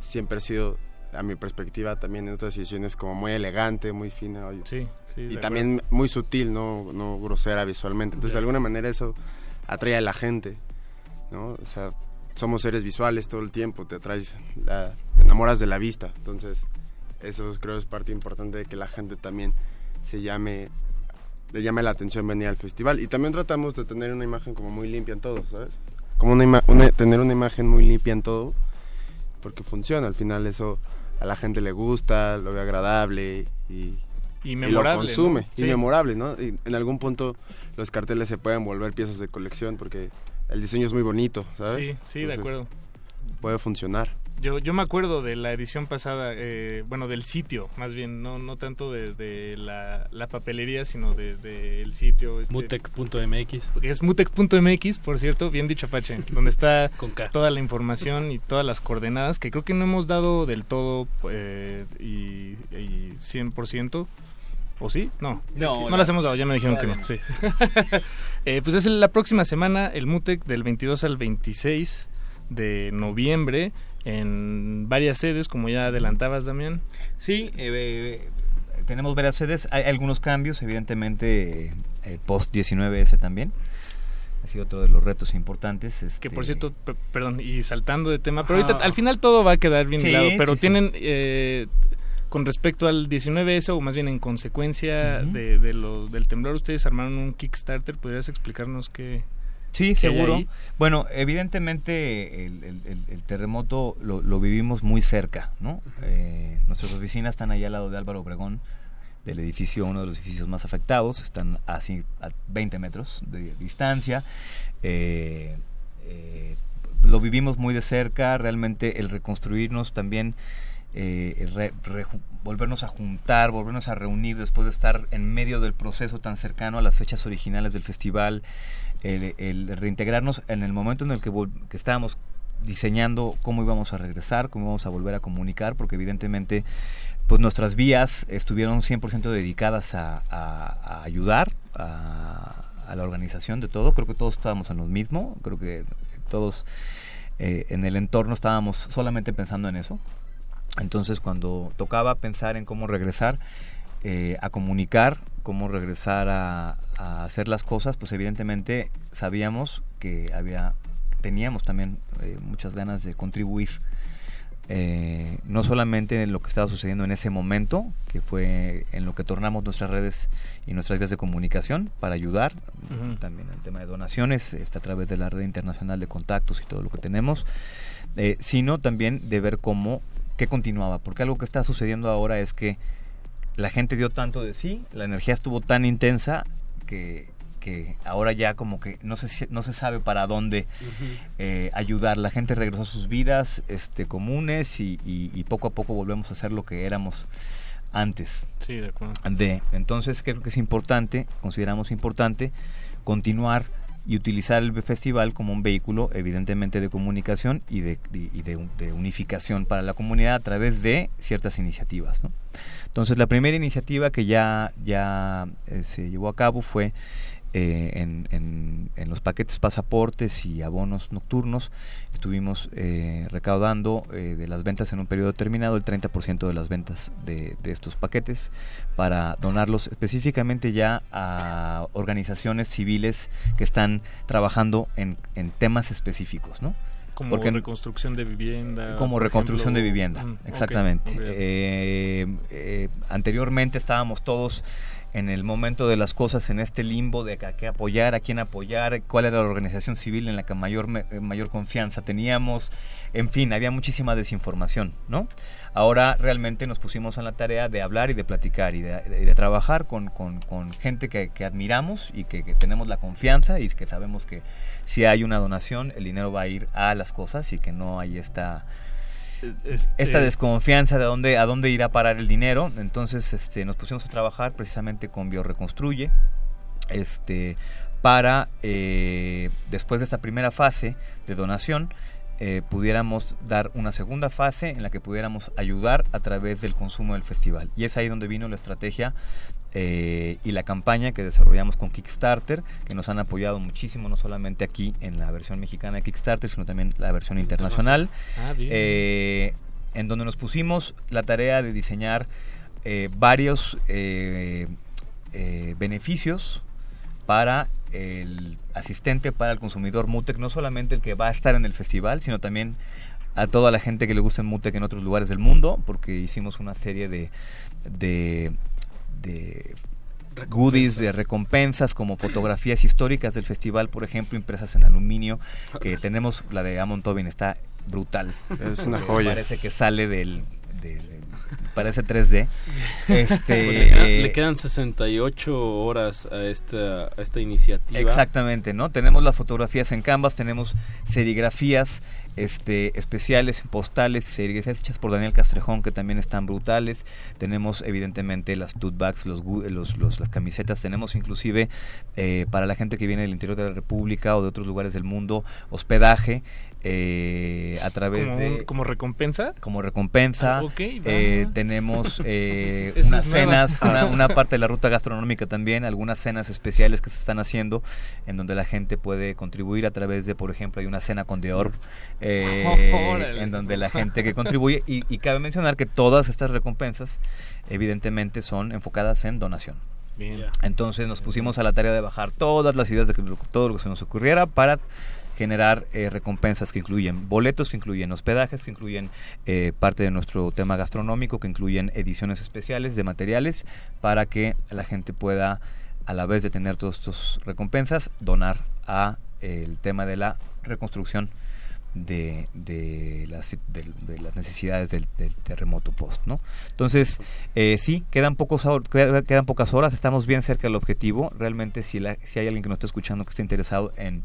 siempre ha sido, a mi perspectiva, también en otras ediciones como muy elegante, muy fina. oye. Sí, sí, Y también muy sutil, no, no grosera visualmente. Entonces, de alguna manera eso atrae a la gente, ¿no? O sea, somos seres visuales todo el tiempo, te atraes, la- te enamoras de la vista. Entonces, eso creo es parte importante de que la gente también se llame, le llame la atención venir al festival. Y también tratamos de tener una imagen como muy limpia en todo, ¿sabes? Como una, ima- una- tener una imagen muy limpia en todo, porque funciona. Al final eso a la gente le gusta, lo ve agradable y, Y lo memorable, consume. ¿no? Y Sí. memorable, ¿no? Y en algún punto los carteles se pueden volver piezas de colección porque el diseño es muy bonito, ¿sabes? Sí, sí, de acuerdo. Puede funcionar. Yo, yo me acuerdo de la edición pasada, eh, bueno, del sitio, más bien, no, no tanto de, de la, la papelería, sino del de, el sitio. Este, Mutec.mx. es mutec.mx, por cierto, bien dicho Apache, donde está toda la información y todas las coordenadas que creo que no hemos dado del todo eh, y, y 100%. ¿O sí? No. No, no la- las hemos dado, ya me dijeron que no. Sí. Eh, pues es la próxima semana, el MUTEC del 22 al 26 de noviembre, en varias sedes, como ya adelantabas, Damián. Sí, eh, eh, tenemos varias sedes, hay algunos cambios, evidentemente eh, post 19S también. Ha sido otro de los retos importantes. Que este, por cierto, pe- perdón, y saltando de tema, pero ahorita al final todo va a quedar bien Sí, hilado, pero sí, sí. tienen, eh, con respecto al 19S, o más bien en consecuencia de, de lo- del temblor, ustedes armaron un Kickstarter, ¿podrías explicarnos qué? Sí, seguro. Bueno, evidentemente el, el- el- el terremoto lo, lo vivimos muy cerca, ¿no? Eh, nuestras oficinas están ahí al lado de Álvaro Obregón, del edificio, uno de los edificios más afectados, están así a 20 metros de distancia. Eh, eh, lo vivimos muy de cerca, realmente el reconstruirnos también, eh, re- reju- volvernos a juntar, volvernos a reunir después de estar en medio del proceso tan cercano a las fechas originales del festival, el, el reintegrarnos en el momento en el que, estábamos diseñando cómo íbamos a regresar, cómo íbamos a volver a comunicar, porque evidentemente pues nuestras vías estuvieron 100% dedicadas a, ayudar a, a la organización de todo. Creo que todos estábamos en lo mismo, creo que todos eh, en el entorno estábamos solamente pensando en eso. Entonces cuando tocaba pensar en cómo regresar eh, a comunicar, cómo regresar a, a hacer las cosas, pues evidentemente sabíamos que había teníamos también eh, muchas ganas de contribuir eh, no solamente en lo que estaba sucediendo en ese momento, que fue en lo que tornamos nuestras redes y nuestras vías de comunicación para ayudar, Ujú. también el tema de donaciones, este, a través de la red internacional de contactos y todo lo que tenemos, eh, sino también de ver cómo, qué continuaba, porque algo que está sucediendo ahora es que la gente dio tanto de sí, la energía estuvo tan intensa que, que ahora ya como que no se, no se sabe para dónde eh, ayudar. La gente regresó a sus vidas este, comunes y, y- y poco a poco volvemos a ser lo que éramos antes. Sí, de acuerdo. De, entonces creo que es importante, consideramos importante, continuar y utilizar el festival como un vehículo evidentemente de comunicación y de, y- de un- de unificación para la comunidad a través de ciertas iniciativas. Entonces la primera iniciativa que ya, ya eh, se llevó a cabo fue eh, en, en- en los paquetes pasaportes y abonos nocturnos estuvimos eh, recaudando eh, de las ventas en un periodo determinado el 30% de las ventas de, de estos paquetes para donarlos específicamente ya a organizaciones civiles que están trabajando en, en temas específicos, ¿no? Como Porque- reconstrucción de vivienda. como reconstrucción ejemplo. de vivienda, Mm, exactamente. ok. Eh, eh, anteriormente estábamos todos en el momento de las cosas en este limbo de a qué apoyar, a quién apoyar, cuál era la organización civil en la que mayor eh, mayor confianza teníamos, en fin, había muchísima desinformación, ¿no? Ahora realmente nos pusimos en la tarea de hablar y de platicar y de, trabajar con, con- gente que, que admiramos y que, que tenemos la confianza y que sabemos que si hay una donación el dinero va a ir a las cosas y que no hay esta Este- esta desconfianza de dónde a dónde irá a parar el dinero. Entonces este nos pusimos a trabajar precisamente con Bioreconstruye este para eh, después de esta primera fase de donación eh, pudiéramos dar una segunda fase en la que pudiéramos ayudar a través del consumo del festival. Y es ahí donde vino la estrategia eh, y la campaña que desarrollamos con Kickstarter, que nos han apoyado muchísimo, no solamente aquí en la versión mexicana de Kickstarter, sino también la versión internacional, Ah, bien. eh, en donde nos pusimos la tarea de diseñar eh, varios eh, beneficios para el asistente, para el consumidor Mutec, no solamente el que va a estar en el festival, sino también a toda la gente que le gusta el Mutec en otros lugares del mundo, porque hicimos una serie de, de, de goodies, de recompensas, como fotografías históricas del festival, por ejemplo, impresas en aluminio, que tenemos, la de Amon Tobin está brutal. Es una joya. Parece que sale del... de- de- parece 3D. Pues Este, le, quedan, le quedan 68 horas a esta, a esta iniciativa. Exactamente, ¿no? Tenemos las fotografías en Canvas, tenemos serigrafías este, especiales, postales, serigrafías hechas por Daniel Castrejón que también están brutales. Tenemos evidentemente las tote bags, los, los, los- las camisetas, tenemos inclusive eh, para la gente que viene del interior de la República o de otros lugares del mundo, hospedaje eh, a través ¿Como, de... como recompensa? como recompensa. Ah, eh, tenemos eh, unas cenas, una, una parte de la ruta gastronómica también, algunas cenas especiales que se están haciendo, en donde la gente puede contribuir a través de, por ejemplo, hay una cena con Dior, eh, Órale. en donde la gente que contribuye, y, y cabe mencionar que todas estas recompensas, evidentemente, son enfocadas en donación. Bien. Entonces nos pusimos a la tarea de bajar todas las ideas de que todo lo que se nos ocurriera para generar eh, recompensas que incluyen boletos, que incluyen hospedajes, que incluyen eh, parte de nuestro tema gastronómico, que incluyen ediciones especiales de materiales para que la gente pueda, a la vez de tener todas estas recompensas, donar a eh, el tema de la reconstrucción de, de, las, de, las necesidades del, terremoto post, ¿no? Entonces, eh, sí, quedan, pocos, quedan pocas horas, estamos bien cerca del objetivo. Realmente, si, la- si hay alguien que nos está escuchando que esté interesado en,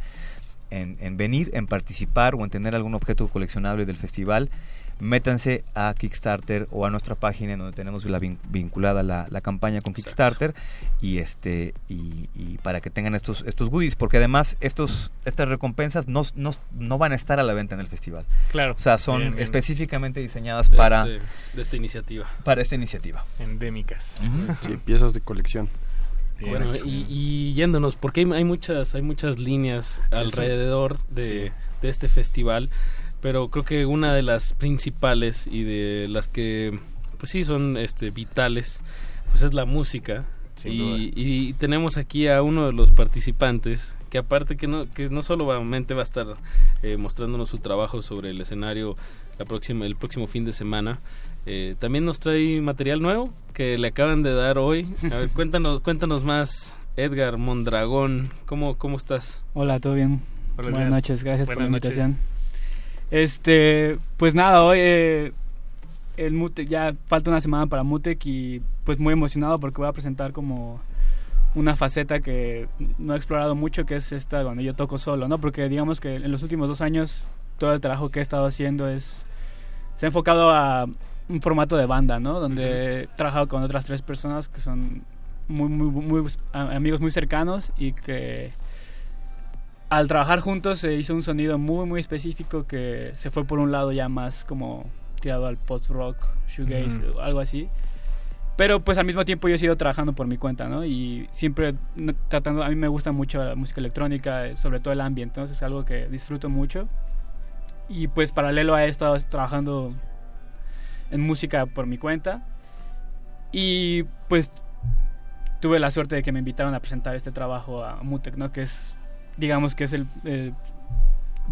en, en venir, en participar o en tener algún objeto coleccionable del festival, métanse a Kickstarter o a nuestra página en donde tenemos la vin- vinculada la, la campaña con Kickstarter y este y, y para que tengan estos estos goodies porque además estos estas recompensas no, no, no van a estar a la venta en el festival Claro. o sea son Bien, bien. específicamente diseñadas De para este- de esta iniciativa. para esta iniciativa Endémicas. Sí, piezas de colección. Bueno, y, y yéndonos, porque hay, hay muchas hay muchas líneas alrededor de, de este festival, pero creo que una de las principales y de las que, pues sí, son este, vitales, pues es la música. Y, y tenemos aquí a uno de los participantes que aparte que no, que no solamente va a estar eh, mostrándonos su trabajo sobre el escenario la próxima, el próximo fin de semana, eh, también nos trae material nuevo que le acaban de dar hoy. A ver, cuéntanos, cuéntanos más, Edgar Mondragón, ¿cómo, cómo estás? Hola, ¿todo bien? Hola, Buenas Edgar. noches, gracias por la noches. invitación. Este, pues nada, hoy eh, el Mutec, ya falta una semana para Mutec y pues muy emocionado porque voy a presentar como una faceta que no he explorado mucho, que es esta cuando yo toco solo, ¿no? Porque digamos que en los últimos dos años todo el trabajo que he estado haciendo es se ha enfocado a un formato de banda, ¿no? Donde he trabajado con otras tres personas que son muy, muy, muy amigos muy cercanos y que al trabajar juntos se hizo un sonido muy, muy específico que se fue por un lado ya más como tirado al post-rock, shoegaze, o algo así. Pero pues al mismo tiempo yo he sido trabajando por mi cuenta, ¿no? Y siempre tratando, a mí me gusta mucho la música electrónica, eh, sobre todo el ambiente, entonces es algo que disfruto mucho. Y pues paralelo a he estado trabajando en música por mi cuenta. Y pues tuve la suerte de que me invitaron a presentar este trabajo a Mutec, ¿no? Que es, digamos que es el, el-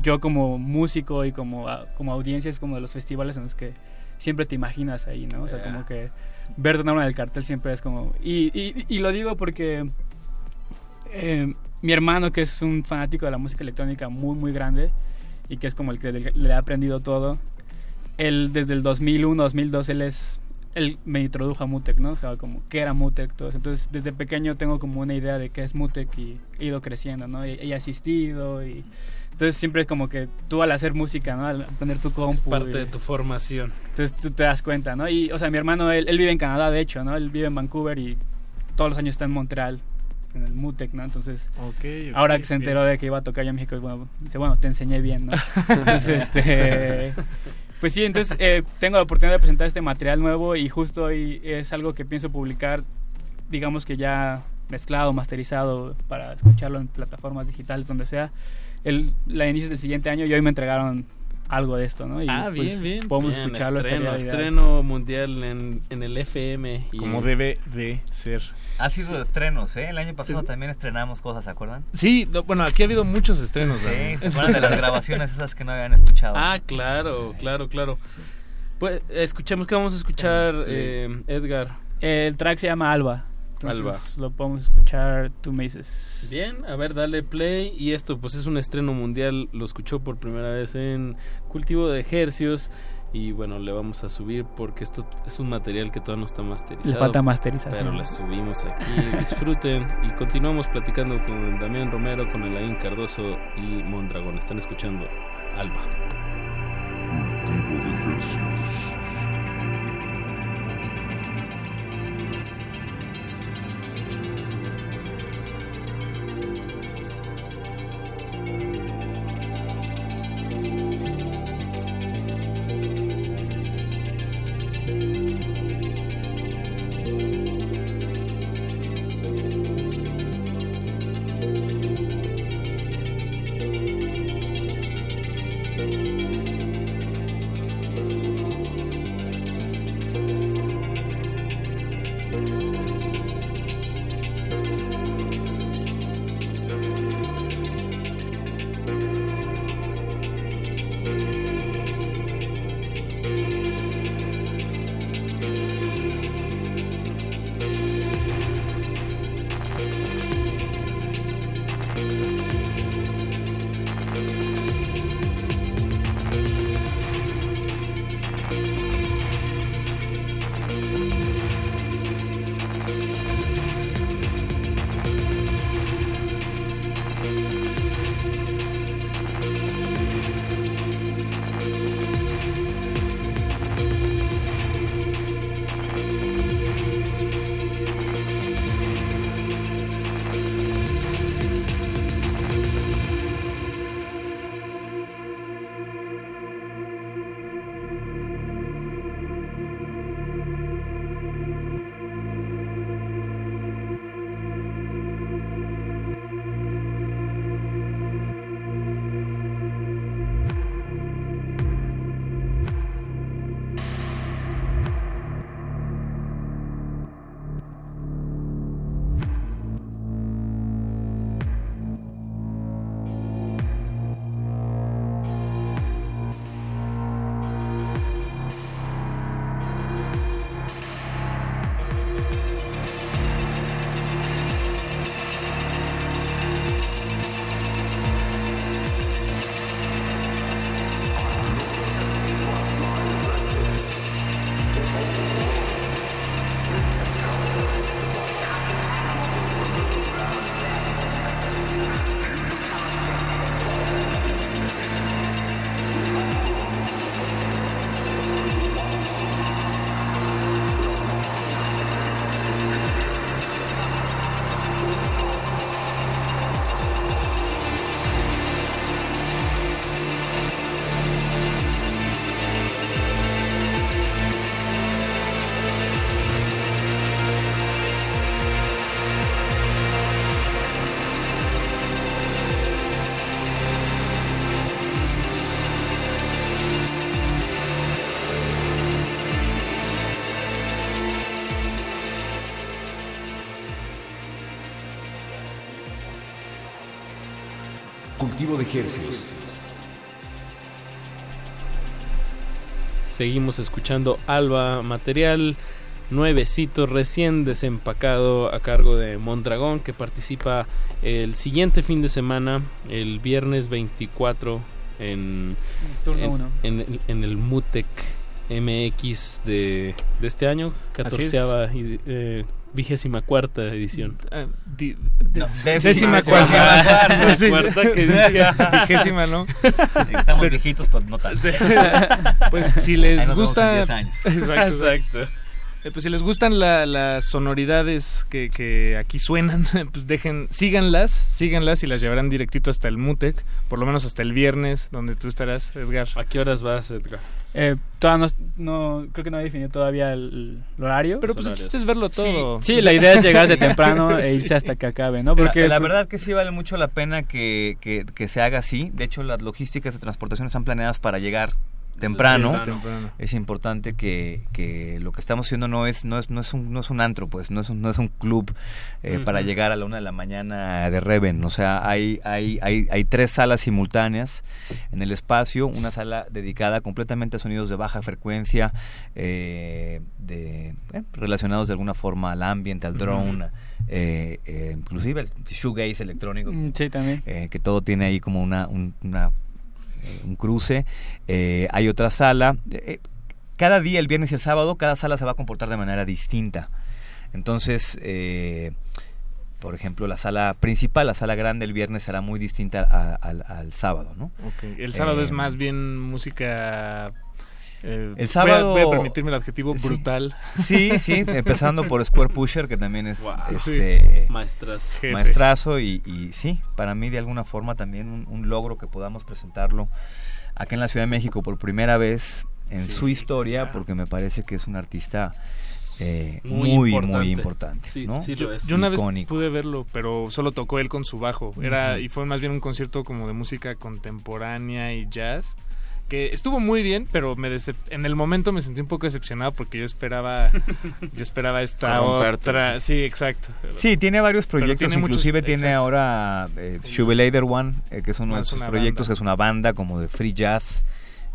yo como músico y como, como audiencia es como de los festivales en los que siempre te imaginas ahí, ¿no? O sea, como que ver tu nombre en el cartel siempre es como... Y, y, y lo digo porque eh, mi hermano, que es un fanático de la música electrónica muy, muy grande y que es como el que le, le ha aprendido todo, él desde el 2001, 2002, él es... Él me introdujo a Mutec, ¿no? O sea, como qué era Mutec, todo eso. Entonces, desde pequeño tengo como una idea de qué es Mutec y he ido creciendo, ¿no? Y, he asistido y... Entonces siempre es como que tú al hacer música, ¿no? Al poner tu compu... parte y- de tu formación. entonces tú te das cuenta, ¿no? Y, o sea, mi hermano, él, él vive en Canadá, de hecho, ¿no? Él vive en Vancouver y todos los años está en Montreal, en el MUTEC, ¿no? Entonces, Ok, ok, ahora que se bien. enteró de que iba a tocar ya en México, bueno, dice, bueno, te enseñé bien, ¿no? Entonces, este... Pues sí, entonces eh, tengo la oportunidad de presentar este material nuevo y justo hoy es algo que pienso publicar, digamos que ya mezclado, masterizado para escucharlo en plataformas digitales, donde sea. El, la inicios del siguiente año y hoy me entregaron algo de esto, ¿no? Y, ah, bien, pues, bien. Podemos Bien, escucharlo. Estreno, estreno mundial en, en el FM. y- Como debe de ser. Ha sido de estrenos, ¿eh? El año pasado también estrenamos cosas, ¿se acuerdan? Sí, no, bueno, aquí ha habido muchos estrenos. Sí, Dani. se acuerdan de las grabaciones esas que no habían escuchado. Ah, claro, claro, claro. Pues escuchemos que vamos a escuchar, eh, Edgar. El track se llama Alba. Entonces, Alba. Lo podemos escuchar, tú me dices. Bien, a ver, dale play. Y esto, pues es un estreno mundial. Lo escuchó por primera vez en Cultivo de Ejercios. Y bueno, le vamos a subir porque esto es un material que todavía no está masterizado. Le falta masterización. Pero le subimos aquí. Disfruten. Y continuamos platicando con Damián Romero, con Elaine Cardoso y Mondragón. Están escuchando Alba. De ejercicios. Seguimos escuchando Alba Material, nuevecito recién desempacado a cargo de Mondragón que participa el siguiente fin de semana, el viernes 24 en, Turno en, uno. en- en el MUTEC MX de, de este año, Así es. catorceava y eh, vigésima cuarta edición. Ah, di- No, décima, cuarta, cuarta. décima cuarta que decía vigésima, ¿no? Estamos viejitos, pues no tanto. Pues si les gusta 10 años. Exacto. Eh, pues si les gustan la- las sonoridades que, que aquí suenan, pues dejen, síganlas, síganlas y las llevarán directito hasta el Mutec, por lo menos hasta el viernes, donde tú estarás, Edgar. ¿A qué horas vas, Edgar? Eh, todavía no, no- creo que no he definido todavía el, el horario. Pero pues el chiste es verlo todo. Sí, sí, la idea es llegar de temprano e irse hasta que acabe, ¿no? Porque la, la verdad que sí vale mucho la pena que, que- que se haga así. De hecho, las logísticas de transportación están planeadas para llegar temprano. Es importante que, que lo que estamos haciendo no es no es no es un no es un antro, pues no es un, no es un club eh, para llegar a la una de la mañana de Reven. O sea, hay hay hay hay tres salas simultáneas en el espacio, una sala dedicada completamente a sonidos de baja frecuencia, eh, de eh, relacionados de alguna forma al ambiente, al drone. Eh, eh, inclusive el shoegaze electrónico Mm, Sí, también. eh, que todo tiene ahí como una, un, una, un cruce. Eh, hay otra sala. eh, cada día, el viernes y el sábado, cada sala se va a comportar de manera distinta. Entonces, eh, por ejemplo, la sala principal, la sala grande el viernes será muy distinta a- al, al sábado, ¿no? El sábado Eh, es más bien música... eh, El sábado- Voy a, voy a permitirme el adjetivo Sí. brutal. Sí, sí, empezando por Square Pusher, que también es Wow. este, Maestrazo. Jefe. maestrazo y, y sí, para mí de alguna forma también un, un logro que podamos presentarlo acá en la Ciudad de México por primera vez en Sí, su historia, claro. porque me parece que es un artista eh, Muy muy, muy importante. importante. Sí, ¿no? sí lo Yo, es. yo una vez Icónico. pude verlo, pero solo tocó él con su bajo. Era y fue más bien un concierto como de música contemporánea y jazz que estuvo muy bien, pero me decep- en el momento me sentí un poco decepcionado porque yo esperaba yo esperaba esta otra, sí, exacto. Sí, tiene varios proyectos, tiene muchos- inclusive tiene exacto. ahora eh, Shubelader One, eh, que es uno de Es sus proyectos, banda. que es una banda como de free jazz.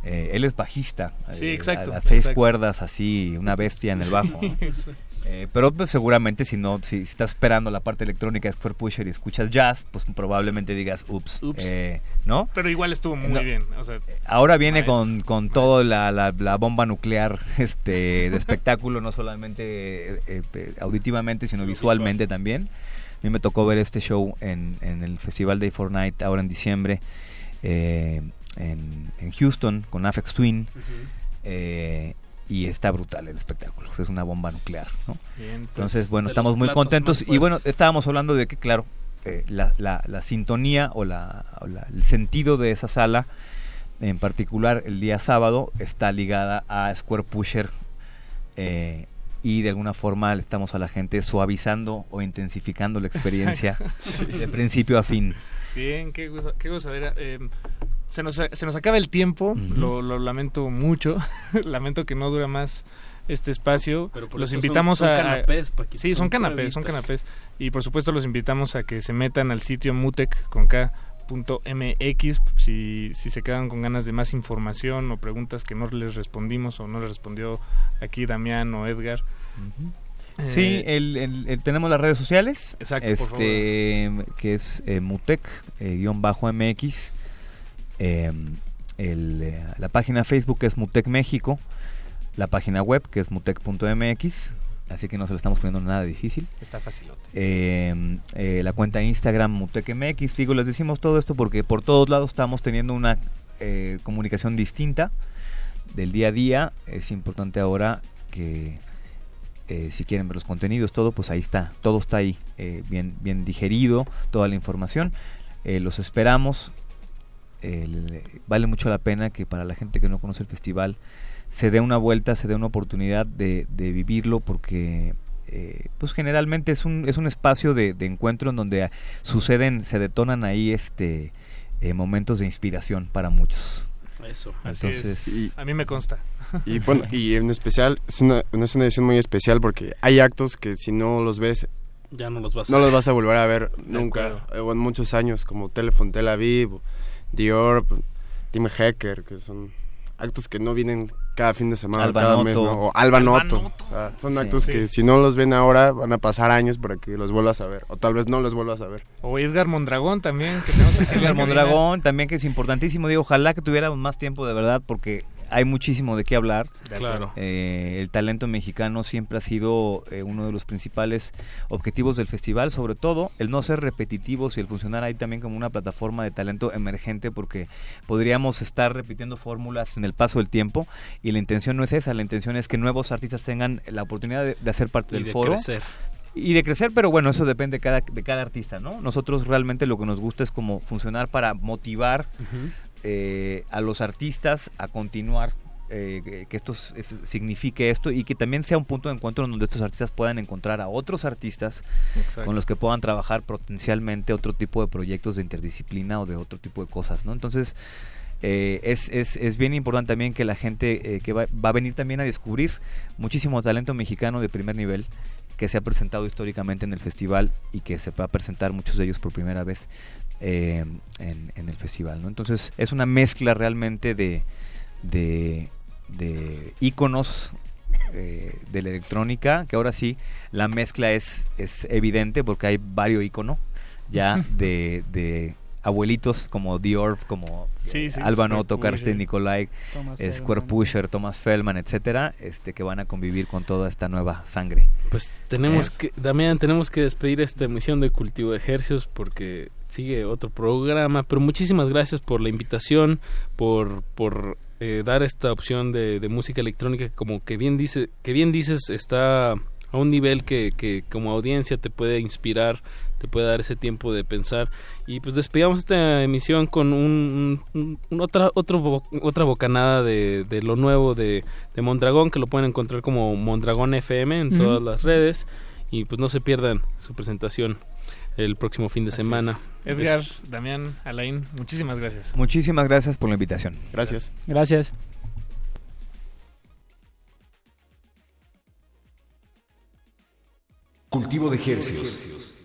Eh, él es bajista. Sí, eh, exacto, A, a seis exacto. cuerdas, así, una bestia en el bajo. ¿no? Eh, pero pues, seguramente si no, si estás esperando la parte electrónica de Square Pusher y escuchas jazz, pues probablemente digas, ups, Ups. eh, ¿no? Pero igual estuvo muy No. bien, o sea, Ahora viene Maestro, con, con todo la, la, la bomba nuclear este de espectáculo, no solamente eh, auditivamente, sino visualmente también. A mí me tocó ver este show en, en el Festival Day for Night ahora en diciembre en, en Houston con Afex Twin. eh, y está brutal el espectáculo, es una bomba nuclear. ¿no? Bien, pues, Entonces, bueno, estamos muy contentos. Y bueno, estábamos hablando de que, claro, eh, la, la, la sintonía o, la, o la- el sentido de esa sala, en particular el día sábado, está ligada a Square Pusher. eh, y de alguna forma le estamos a la gente suavizando o intensificando la experiencia de principio a fin. Bien, qué, goza- qué gozadera. Eh, se, nos, se nos acaba el tiempo, lo, lo lamento mucho. lamento que no dura más este espacio. Pero por los invitamos son- son a... canapés, Paquito, sí, son, son canapés, son canapés. Y por supuesto los invitamos a que se metan al sitio mutec con K punto MX si, si se quedan con ganas de más información o preguntas que no les respondimos o no les respondió aquí Damián o Edgar. Sí, Eh, el, el- el- tenemos las redes sociales. Exacto, por este, Que es eh, Mutec, eh, guion bajo MX. Eh, el, eh, la página Facebook es Mutec México. La página web que es mutec.mx. Así que no se lo estamos poniendo nada difícil. Está facilote. Eh, eh, la cuenta de Instagram MutecMX. Digo, les decimos todo esto porque por todos lados estamos teniendo una eh, comunicación distinta del día a día. Es importante ahora que si quieren ver los contenidos, todo, pues ahí está. Todo está ahí, bien, bien digerido, toda la información. Los esperamos. El- vale mucho la pena que para la gente que no conoce el festival se dé una vuelta, se dé una oportunidad de, de vivirlo porque eh, pues generalmente es un, es un espacio de, de encuentro en donde suceden, se detonan ahí este eh, momentos de inspiración para muchos. Eso. Así es. Entonces, a mí me consta. Y bueno, y en especial, es una, no es una edición muy especial porque hay actos que si no los ves Ya no los vas a no ver. los vas a volver a ver nunca eh, o en muchos años como Telephone Tel Aviv Dior Team Hacker que son actos que no vienen cada fin de semana Alba cada mes o Alba, Alba Noto, Noto. O sea, son Sí. actos Sí. que si no los ven ahora van a pasar años para que los vuelvas a ver o tal vez no los vuelvas a ver O Edgar Mondragón también. Que tenemos la Edgar. Mondragón también que es importantísimo. Digo, ojalá que tuviéramos más tiempo de verdad porque hay muchísimo de qué hablar. Acuerdo. Eh, el talento mexicano siempre ha sido eh, uno de los principales objetivos del festival, sobre todo el no ser repetitivos y el funcionar ahí también como una plataforma de talento emergente porque podríamos estar repitiendo fórmulas en el paso del tiempo y la intención no es esa, la intención es que nuevos artistas tengan la oportunidad de, de hacer parte Y del de foro crecer. y de crecer, pero bueno, eso depende de cada, de cada artista, ¿no? Nosotros realmente lo que nos gusta es como funcionar para motivar eh, a los artistas a continuar. eh, que- esto signifique esto y que también sea un punto de encuentro en donde estos artistas puedan encontrar a otros artistas Exacto. con los que puedan trabajar potencialmente otro tipo de proyectos de interdisciplina o de otro tipo de cosas, ¿no? Entonces, eh, es, es, es bien importante también que la gente que va, va a venir también a descubrir muchísimo talento mexicano de primer nivel que se ha presentado históricamente en el festival y que se va a presentar muchos de ellos por primera vez eh, en, en el festival, ¿no? Entonces, es una mezcla realmente de, de, de íconos eh, de la electrónica, que ahora sí la mezcla es, es evidente porque hay varios íconos ya de, de abuelitos como Dior, como Sí, eh, sí, Alban Square Otto, Karsten Pusher, Nikolai, Thomas Square Feldman. Pusher, Thomas Feldman, etcétera, este que van a convivir con toda esta nueva sangre. Pues tenemos Eh, que, Damián, tenemos que despedir esta emisión de Cultivo de Ejercios porque sigue otro programa, pero muchísimas gracias por la invitación, por, por eh, dar esta opción de, de música electrónica que como que bien dice, que bien dices está a un nivel que, que como audiencia te puede inspirar, te puede dar ese tiempo de pensar. Y pues despedimos esta emisión con un, un- un otra otro otra bocanada de, de lo nuevo de, de Mondragón que lo pueden encontrar como Mondragón FM en todas las redes. Y pues no se pierdan su presentación el próximo fin de Así semana. es. Edgar, Damián, Alain, muchísimas gracias. Muchísimas gracias por la invitación. Gracias. Gracias. Cultivo de Hercios.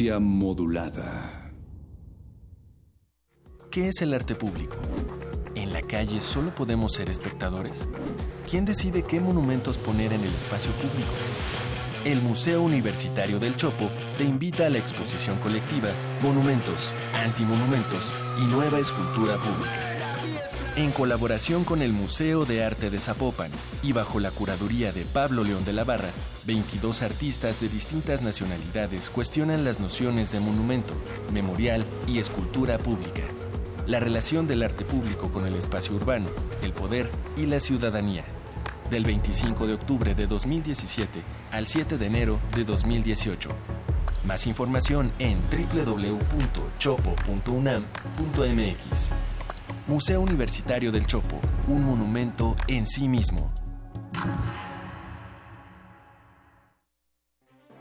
Modulada. ¿Qué es el arte público? En la calle solo podemos ser espectadores? ¿Quién decide qué monumentos poner en el espacio público? El Museo Universitario del Chopo te invita a la exposición colectiva Monumentos, Antimonumentos y Nueva Escultura Pública. En colaboración con el Museo de Arte de Zapopan y bajo la curaduría de Pablo León de la Barra, 22 artistas de distintas nacionalidades cuestionan las nociones de monumento, memorial y escultura pública, la relación del arte público con el espacio urbano, el poder y la ciudadanía. Del 25 de octubre de 2017 al 7 de enero de 2018. Más información en www.chopo.unam.mx. Museo Universitario del Chopo, un monumento en sí mismo.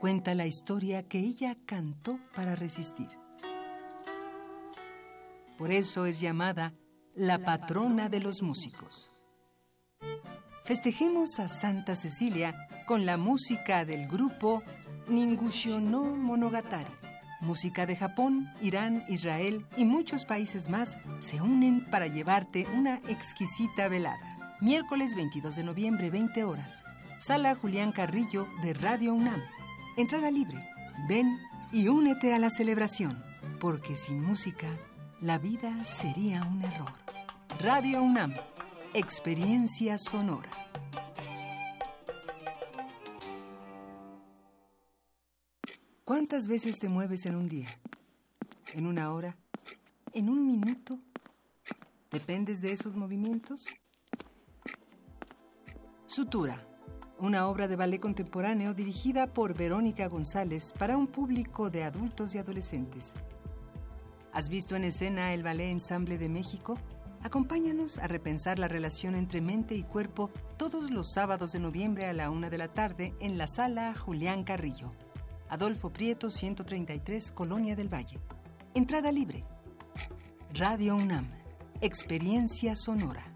Cuenta la historia que ella cantó para resistir. Por eso es llamada la patrona de los músicos. Festejemos a Santa Cecilia con la música del grupo Ningusho no Monogatari. Música de Japón, Irán, Israel y muchos países más se unen para llevarte una exquisita velada. Miércoles 22 de noviembre, 20 horas. Sala Julián Carrillo de Radio UNAM. Entrada libre. Ven y únete a la celebración, porque sin música la vida sería un error. Radio UNAM. Experiencia sonora. ¿Cuántas veces te mueves en un día? ¿En una hora? ¿En un minuto? ¿Dependes de esos movimientos? Sutura una obra de ballet contemporáneo dirigida por Verónica González para un público de adultos y adolescentes. ¿Has visto en escena el Ballet Ensamble de México? Acompáñanos a repensar la relación entre mente y cuerpo todos los sábados de noviembre a la una de la tarde en la sala Julián Carrillo. Adolfo Prieto, 133, Colonia del Valle. Entrada libre. Radio UNAM. Experiencia sonora.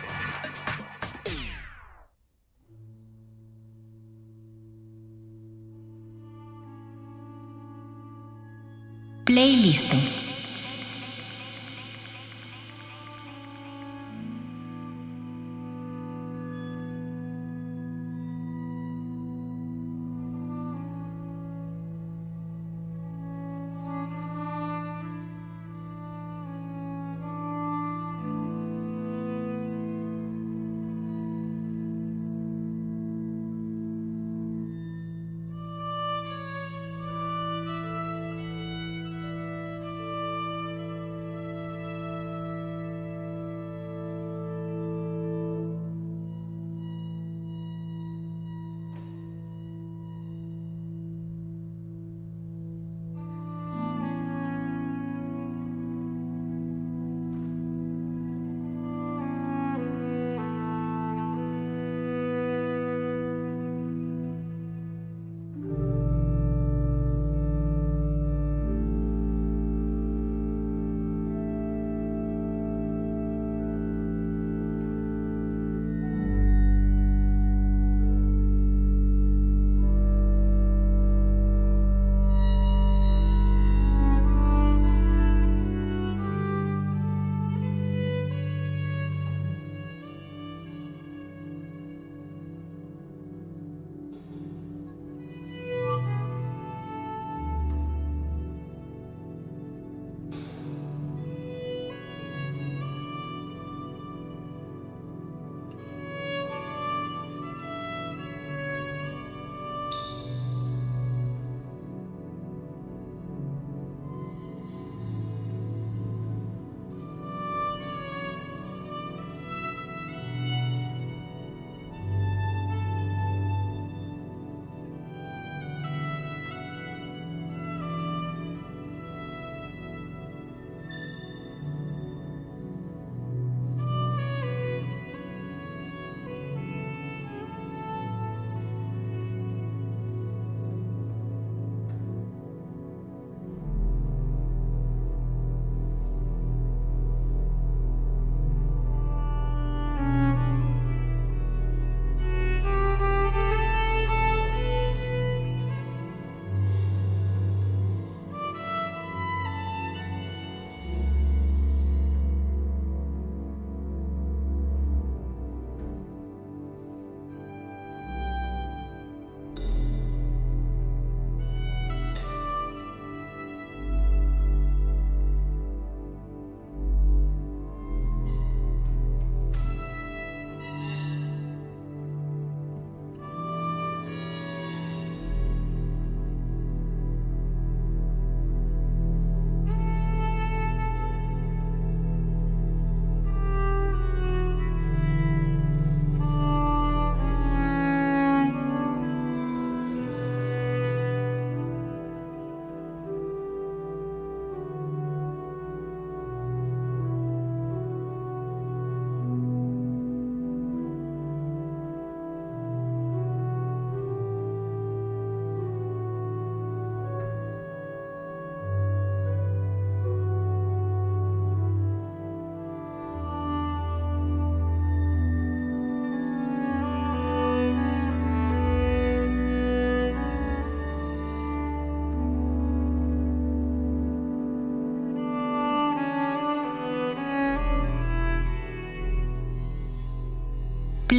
Playlist.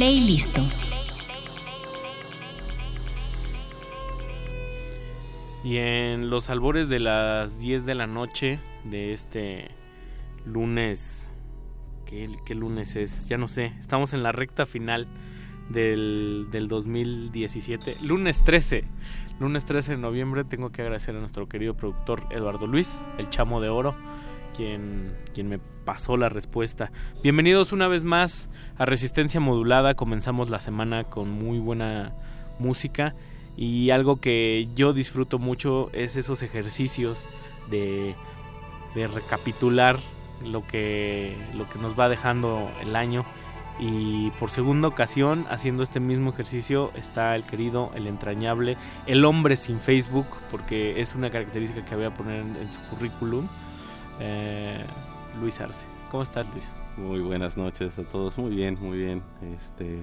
Play listo. Y en los albores de las 10 de la noche de este lunes, ¿qué, qué lunes es? Ya no sé, estamos en la recta final del, del 2017, lunes 13, lunes 13 de noviembre, tengo que agradecer a nuestro querido productor Eduardo Luis, el chamo de oro, quien, quien me pasó la respuesta. Bienvenidos una vez más a Resistencia Modulada, comenzamos la semana con muy buena música y algo que yo disfruto mucho es esos ejercicios de, de recapitular lo que, lo que nos va dejando el año. Y por segunda ocasión haciendo este mismo ejercicio está el querido, el entrañable, el hombre sin Facebook, porque es una característica que voy a poner en, en su currículum, eh, Luis Arce. ¿Cómo estás Luis? Muy buenas noches a todos, muy bien, muy bien. Este,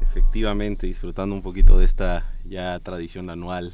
efectivamente, disfrutando un poquito de esta ya tradición anual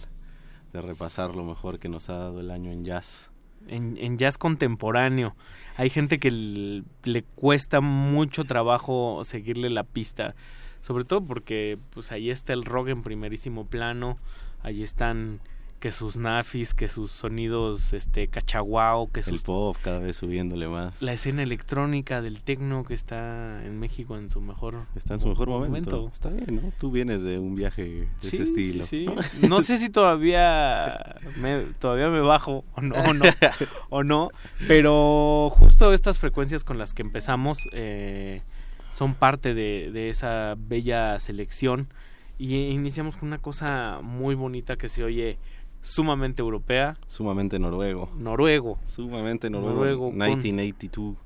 de repasar lo mejor que nos ha dado el año en jazz. En, en jazz contemporáneo. Hay gente que le cuesta mucho trabajo seguirle la pista, sobre todo porque pues ahí está el rock en primerísimo plano, ahí están que sus nafis, que sus sonidos este cachaguao, que El sus pop cada vez subiéndole más. la escena electrónica del tecno que está en México en su mejor Está en su mejor momento. Está bien, ¿no? Tú vienes de un viaje de Sí, ese estilo. sí, sí. No sé si todavía me, todavía me bajo o no, o no, o no, pero justo estas frecuencias con las que empezamos eh, son parte de, de esa bella selección y iniciamos con una cosa muy bonita que se oye sumamente europea, Sumamente noruego. noruego. Sumamente noruego. Noruego con- 1982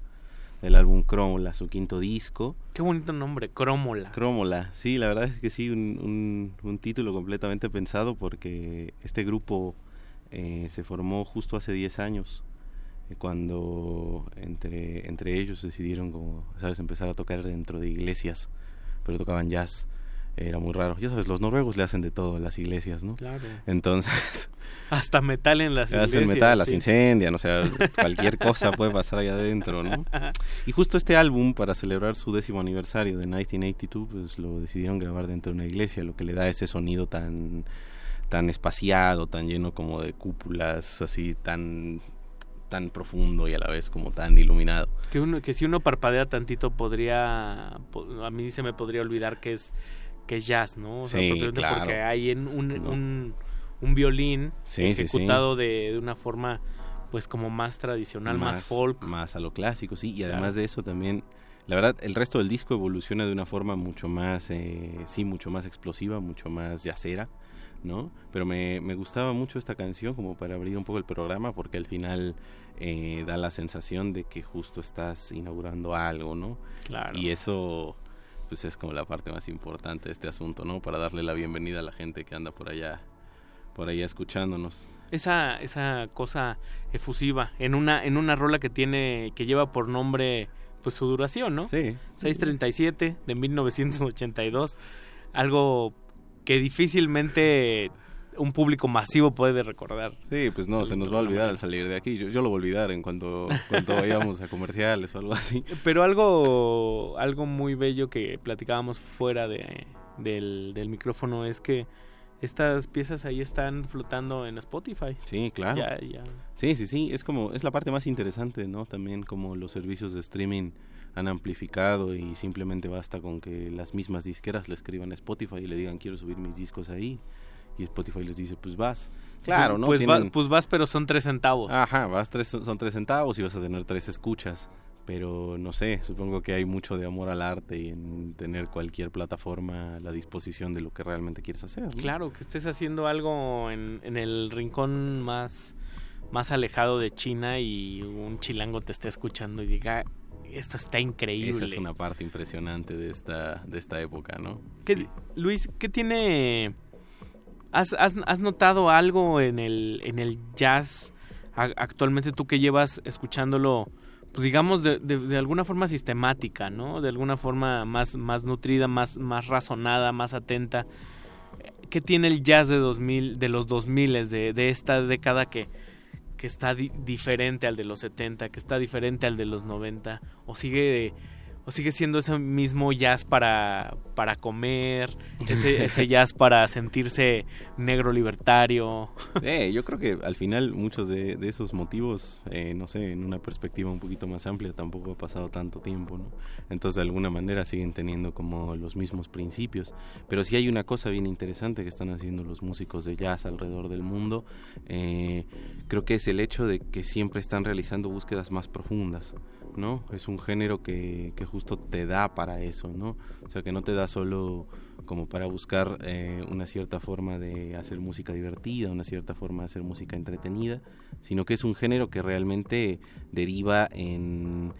del álbum Crómola, su quinto disco. Qué bonito nombre, Crómola. Crómola, sí, la verdad es que sí, un, un, un título completamente pensado porque este grupo eh, se formó justo hace 10 años, eh, cuando entre, entre ellos decidieron, como, sabes, empezar a tocar dentro de iglesias, pero tocaban jazz. Era muy raro. Ya sabes, los noruegos le hacen de todo a las iglesias, ¿no? Claro. Entonces, Hasta metal en las hacen iglesias, metal, las incendian, o sea, cualquier cosa puede pasar allá adentro, ¿no? Y justo este álbum, para celebrar su décimo aniversario de 1982, pues lo decidieron grabar dentro de una iglesia, lo que le da ese sonido tan tan espaciado, tan lleno como de cúpulas, así tan tan profundo y a la vez como tan iluminado. Que, uno, que si uno parpadea tantito podría, po- a mí se me podría olvidar que es que es jazz, ¿no? O sea, Sí, claro. porque hay en un, un, un violín Sí, sí, sí. ejecutado De, de una forma pues como más tradicional, más, folk. más a lo clásico, sí, y Claro. además de eso también, la verdad, el resto del disco evoluciona de una forma mucho más, eh, sí, mucho más explosiva, mucho más yacera, ¿no? Pero me, me gustaba mucho esta canción como para abrir un poco el programa porque al final eh, da la sensación de que justo estás inaugurando algo, ¿no? Claro. Y eso pues es como la parte más importante de este asunto, ¿no? Para darle la bienvenida a la gente que anda por allá, por allá escuchándonos. Esa, esa cosa efusiva en una, en una rola que tiene, que lleva por nombre pues su duración, ¿no? Sí. 637 de 1982. Algo que difícilmente un público masivo puede recordar. Sí, pues no, se nos va a olvidar al salir de aquí. Yo, yo lo voy a olvidar en cuanto, cuanto vayamos a comerciales o algo así. Pero algo, algo muy bello que platicábamos fuera de, del, del micrófono es que estas piezas ahí están flotando en Spotify. Sí, claro. Ya, ya. Sí, sí, sí, es como es la parte más interesante, ¿no? También como los servicios de streaming han amplificado y simplemente basta con que las mismas disqueras le escriban a Spotify y le digan quiero subir mis discos ahí y Spotify les dice pues vas. Claro, ¿no? Pues, va- Tienen- pues vas, pero son tres centavos. Ajá, vas tres, son tres centavos y vas a tener tres escuchas. Pero no sé, supongo que hay mucho de amor al arte y en tener cualquier plataforma a la disposición de lo que realmente quieres hacer. ¿no? Claro, que estés haciendo algo en, en el rincón más, más alejado de China y un chilango te esté escuchando y diga, esto está increíble. Esa es una parte impresionante de esta, de esta época, ¿no? ¿Qué- Luis, ¿qué tiene... ¿Has, has, has notado algo en el, en el jazz actualmente tú que llevas escuchándolo, pues digamos, de, de, alguna forma sistemática, ¿no? De alguna forma más, más nutrida, más, más razonada, más atenta. ¿Qué tiene el jazz de, 2000, de los 2000, de, de esta década que, que está di- diferente al de los 70, que está diferente al de los 90? ¿O sigue, ¿O sigue siendo ese mismo jazz para, para comer? Ese, ese jazz para sentirse negro libertario. Eh, yo creo que al final muchos de, de esos motivos, eh, no sé, en una perspectiva un poquito más amplia, tampoco ha pasado tanto tiempo, ¿no? Entonces de alguna manera siguen teniendo como los mismos principios. Pero sí hay una cosa bien interesante que están haciendo los músicos de jazz alrededor del mundo. eh, creo que es el hecho de que siempre están realizando búsquedas más profundas. ¿No? Es un género que, que justo te da para eso, ¿no? O sea, que no te da solo como para buscar eh, una cierta forma de hacer música divertida, una cierta forma de hacer música entretenida, sino que es un género que realmente deriva en,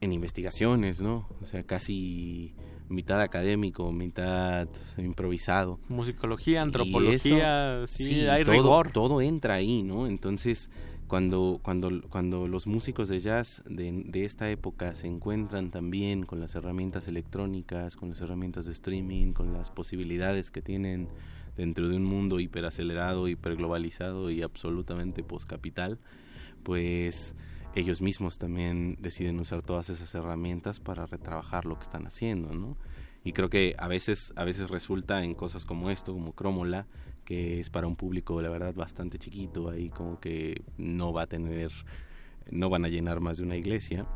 en investigaciones, ¿no? O sea, casi mitad académico, mitad improvisado. Musicología, antropología, eso, sí, hay todo, rigor. Todo entra ahí, ¿no? Entonces, cuando, cuando, cuando los músicos de jazz de, de esta época se encuentran también con las herramientas electrónicas, con las herramientas de streaming, con las posibilidades que tienen dentro de un mundo hiperacelerado, hiperglobalizado y absolutamente postcapital, pues ellos mismos también deciden usar todas esas herramientas para retrabajar lo que están haciendo, ¿no? Y creo que a veces, a veces resulta en cosas como esto, como Crómola, que es para un público, la verdad, bastante chiquito, ahí como que no va a tener, no van a llenar más de una iglesia.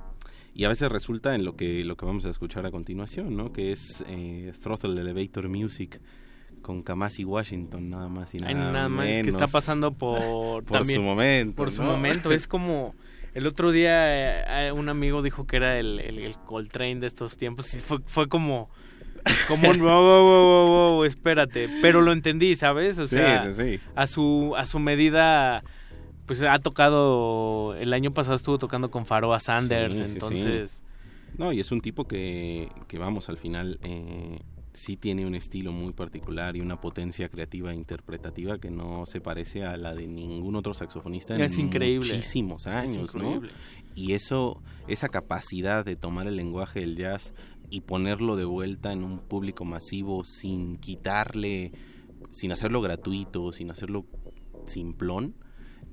Y a veces resulta en lo que, lo que vamos a escuchar a continuación, ¿no? Que es eh, Throttle Elevator Music con Kamasi Washington, nada más y nada, más que está menos. pasando por, Por también- su momento, Por su momento. Es como. El otro día eh, un amigo dijo que era el, el, el Coltrane de estos tiempos. Y fue, fue como. Como un. wow, wow, wow, wow, wow, espérate. Pero lo entendí, ¿sabes? O Sí, sea, sí, sí. A, su, a su medida. Pues ha tocado. El año pasado estuvo tocando con Faroa Sanders. Sí, sí, sí. entonces. No, y es un tipo que, que vamos, al final eh, sí tiene un estilo muy particular y una potencia creativa e interpretativa que no se parece a la de ningún otro saxofonista en Es increíble. muchísimos Es años, ¿no? increíble. Y eso, esa capacidad de tomar el lenguaje del jazz y ponerlo de vuelta en un público masivo sin quitarle, sin hacerlo gratuito, sin hacerlo simplón,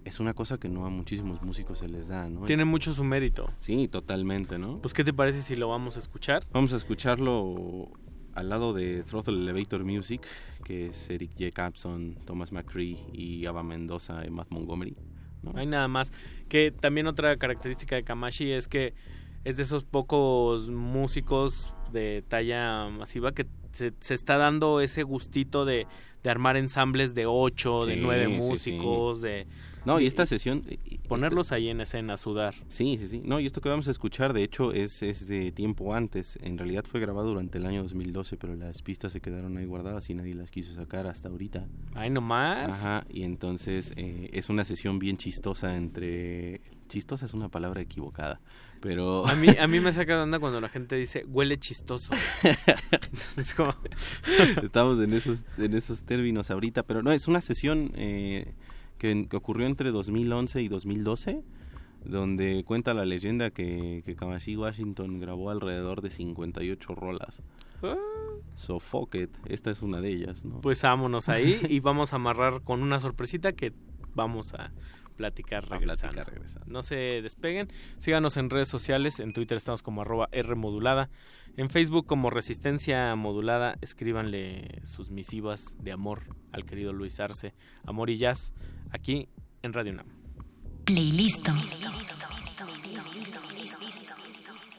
es una cosa que no a muchísimos músicos se les da, ¿no? Tiene mucho su mérito. Sí, totalmente, ¿no? Pues, ¿qué te parece si lo vamos a escuchar? Vamos a escucharlo al lado de Throttle Elevator Music, que es Eric Jacobson, Thomas McCree y Ava Mendoza y Matt Montgomery. ¿no? No hay nada más. Que también otra característica de Kamashi es que es de esos pocos músicos de talla masiva que se, se está dando ese gustito de, de armar ensambles de ocho, de nueve sí, sí. músicos, de... No, y esta sesión... Ponerlos ahí en escena, a sudar. Sí, sí, sí. No, y esto que vamos a escuchar, de hecho, es, es de tiempo antes. En realidad fue grabado durante el año 2012, pero las pistas se quedaron ahí guardadas y nadie las quiso sacar hasta ahorita. Ay, nomás. Ajá, y entonces eh, es una sesión bien chistosa entre... Chistosa es una palabra equivocada, pero... A mí, a mí me saca de onda cuando la gente dice huele chistoso. es como... Estamos en esos, en esos términos ahorita, pero no, es una sesión eh, que, que ocurrió entre 2011 y 2012, donde cuenta la leyenda que, que Kamasi Washington grabó alrededor de 58 rolas. So fuck it, esta es una de ellas, ¿no? Pues vámonos ahí y vamos a amarrar con una sorpresita que vamos a platicar regresando. platicar regresando. No se despeguen, síganos en redes sociales, en Twitter estamos como arroba Rmodulada, en Facebook como Resistencia Modulada, escríbanle sus misivas de amor al querido Luis Arce, Amor y Jazz, aquí en Radio Nam. Playlist. Thank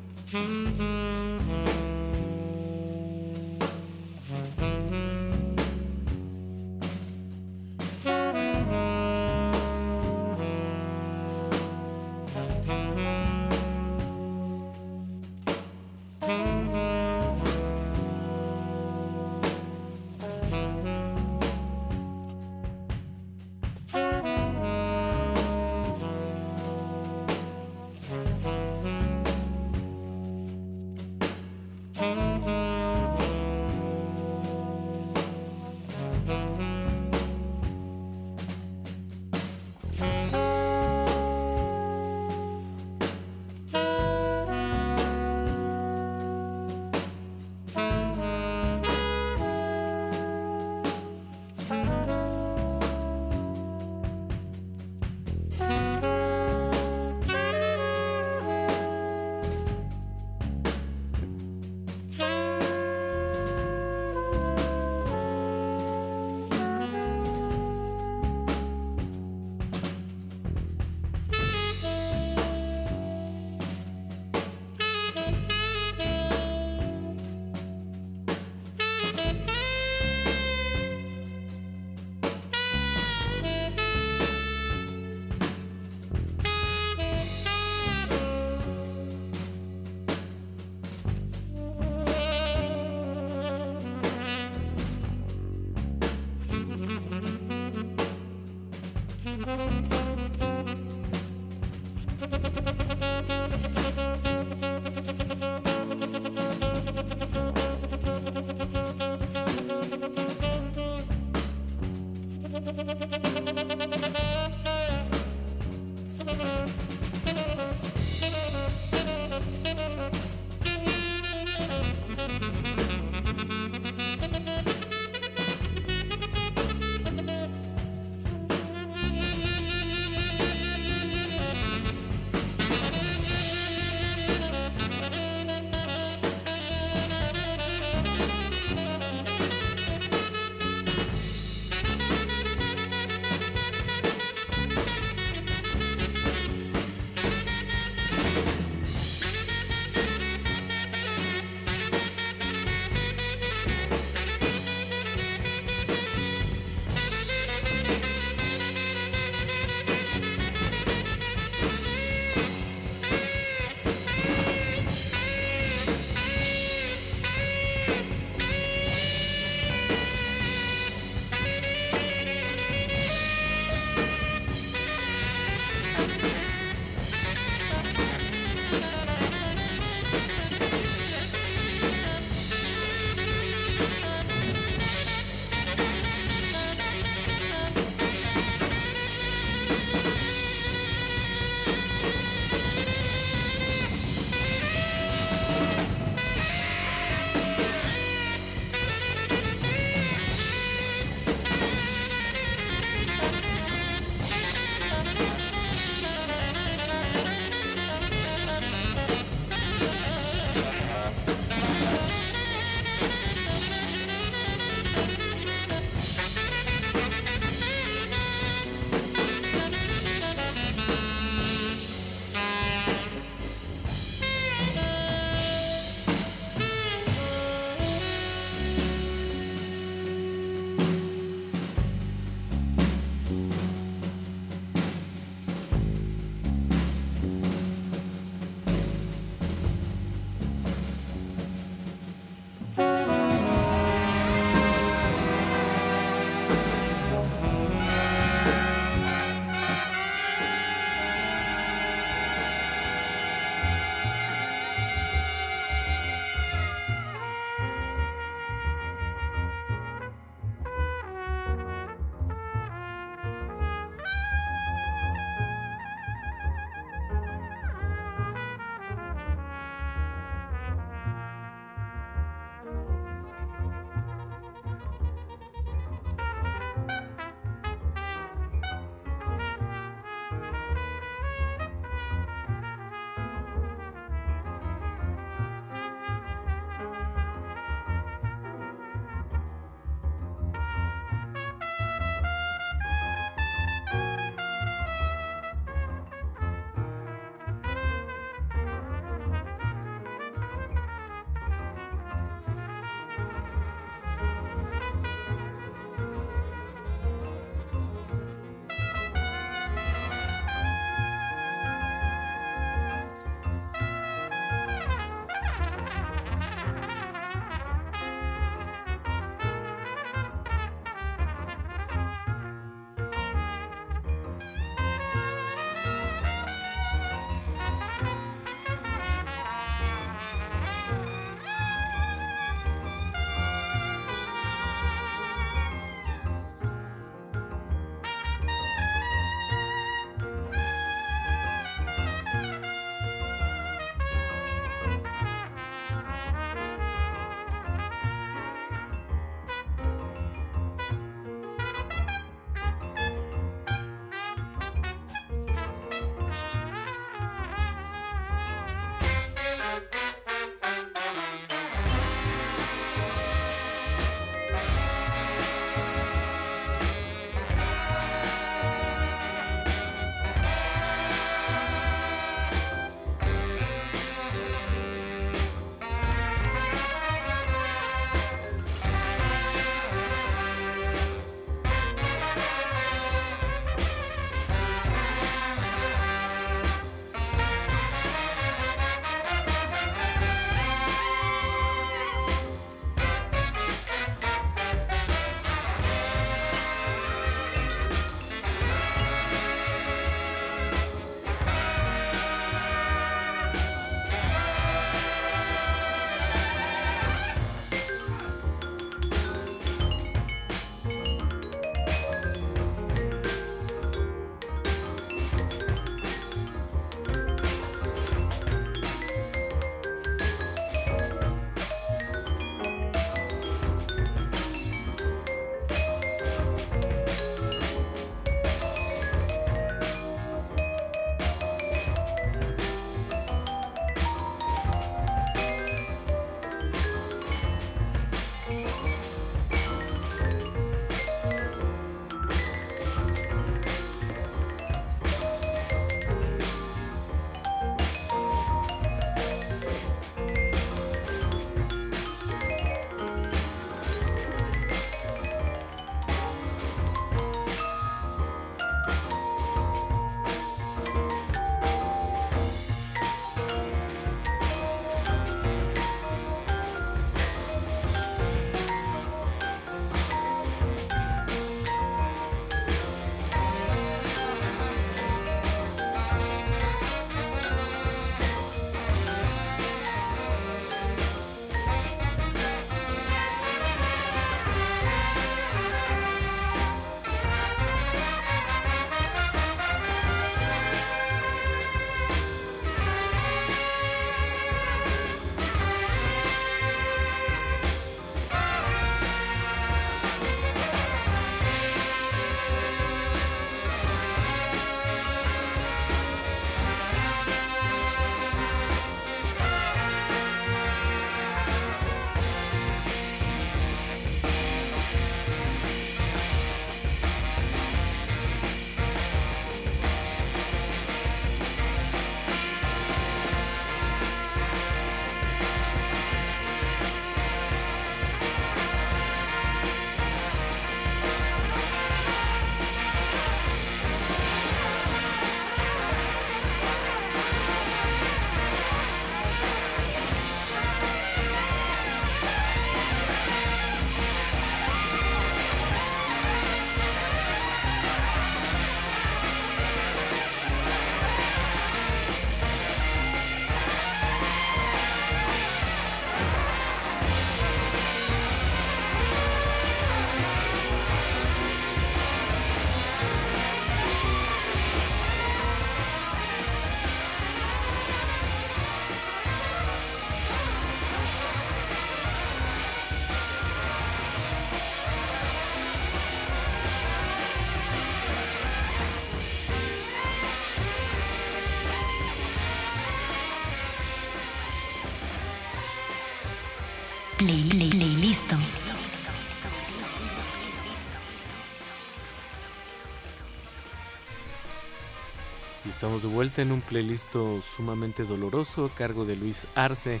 estamos de vuelta en un playlist sumamente doloroso a cargo de Luis Arce,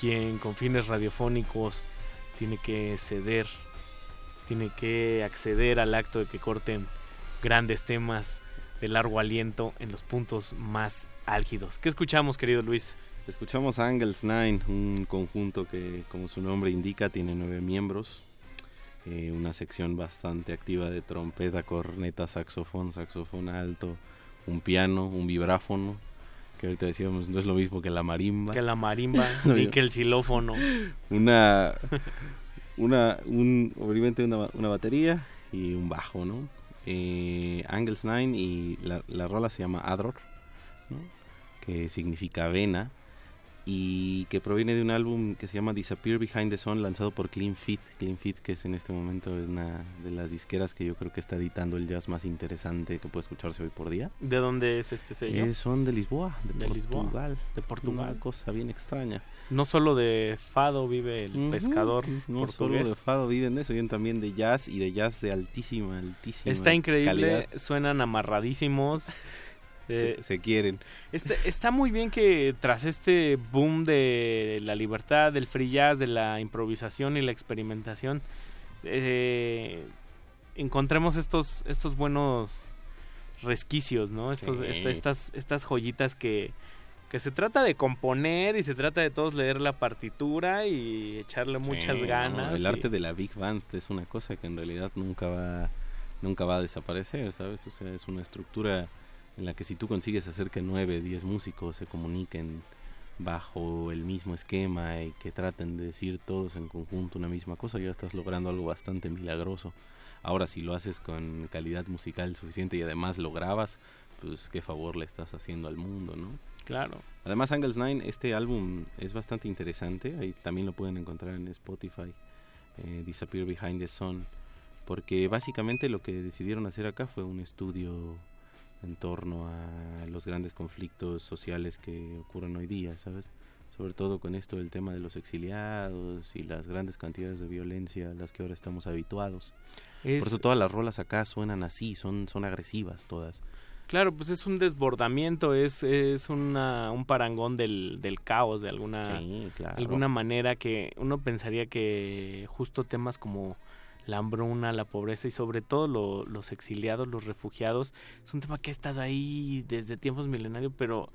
quien con fines radiofónicos tiene que ceder, tiene que acceder al acto de que corten grandes temas de largo aliento en los puntos más álgidos. ¿Qué escuchamos, querido Luis? Escuchamos Angles Nine, un conjunto que, como su nombre indica, tiene nueve miembros. Eh, una sección bastante activa de trompeta, corneta, saxofón, saxofón alto, un piano, un vibráfono, que ahorita decíamos no es lo mismo que la marimba. Que la marimba, ni que el xilófono. Una, una, un, obviamente una, una batería y un bajo, ¿no? Eh, Angles Nine y la, la rola se llama Adror, ¿no? que significa vena y que proviene de un álbum que se llama Disappear Behind the Sun lanzado por Clean Fit, Clean Fit que es en este momento una de las disqueras que yo creo que está editando el jazz más interesante que puede escucharse hoy por día. ¿De dónde es este sello? Eh, son de Lisboa, de, De Lisboa, Portugal, de Portugal. Una cosa bien extraña. No solo de fado vive el Ujú, pescador no portugués. solo de fado viven eso, viven también de jazz y de jazz de altísima, altísima Está increíble, calidad. suenan amarradísimos. Eh, Se, se quieren. Está, está muy bien que tras este boom de la libertad, del free jazz, de la improvisación y la experimentación, eh, encontremos estos, estos buenos resquicios, ¿no? Estos, Sí. esta- estas, estas joyitas que, que se trata de componer y se trata de todos leer la partitura y echarle muchas Sí, no, ganas. el y- arte de la big band es una cosa que en realidad nunca va nunca va a desaparecer, ¿sabes? O sea, es una estructura en la que si tú consigues hacer que nueve, diez músicos se comuniquen bajo el mismo esquema y que traten de decir todos en conjunto una misma cosa, ya estás logrando algo bastante milagroso. Ahora, si lo haces con calidad musical suficiente y además lo grabas, pues qué favor le estás haciendo al mundo, ¿no? Claro. Además, Angles 9, este álbum es bastante interesante. Ahí también lo pueden encontrar en Spotify. eh, Disappear Behind the Sun. Porque básicamente lo que decidieron hacer acá fue un estudio en torno a los grandes conflictos sociales que ocurren hoy día, ¿sabes? Sobre todo con esto del tema de los exiliados y las grandes cantidades de violencia a las que ahora estamos habituados. Es- Por eso todas las rolas acá suenan así, son, son agresivas todas. Claro, pues es un desbordamiento, es, es una, un parangón del, del caos de alguna, Sí, claro. alguna manera que uno pensaría que justo temas como la hambruna, la pobreza y sobre todo lo- los exiliados, los refugiados, es un tema que ha estado ahí desde tiempos milenarios, pero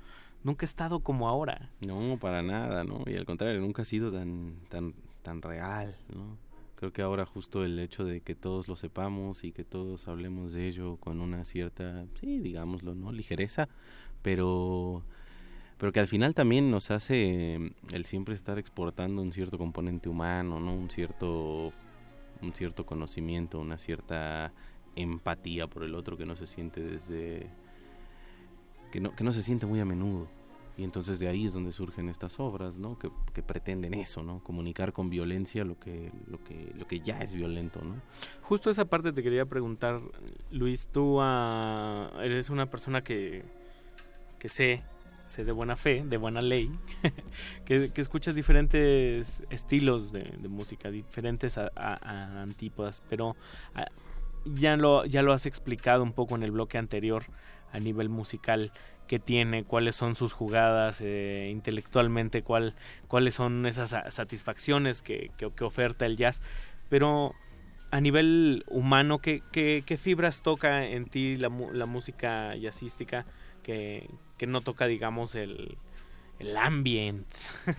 nunca ha estado como ahora. No, para nada, ¿no? Y al contrario, nunca ha sido tan, tan, tan real, ¿no? Creo que ahora justo el hecho de que todos lo sepamos y que todos hablemos de ello con una cierta, sí, digámoslo, ¿no? Ligereza, pero, pero que al final también nos hace eh, el siempre estar exportando un cierto componente humano, ¿no? Un cierto, un cierto conocimiento, una cierta empatía por el otro que no se siente desde, que no, que no se siente muy a menudo. Y entonces de ahí es donde surgen estas obras, ¿no? Que, que pretenden eso, ¿no? Comunicar con violencia lo que, lo que, lo que ya es violento, ¿no? Justo esa parte te quería preguntar, Luis, tú ah, eres una persona que, que sé, de buena fe, de buena ley, que, que escuchas diferentes estilos de, música, diferentes a, antípodas, pero ah, ya lo, ya lo has explicado un poco en el bloque anterior a nivel musical que tiene, cuáles son sus jugadas eh, intelectualmente, cuál, cuáles son esas sa- satisfacciones que, que, que oferta el jazz, pero a nivel humano, ¿qué, qué, qué fibras toca en ti la, la música jazzística que, que no toca, digamos, el, el ambient?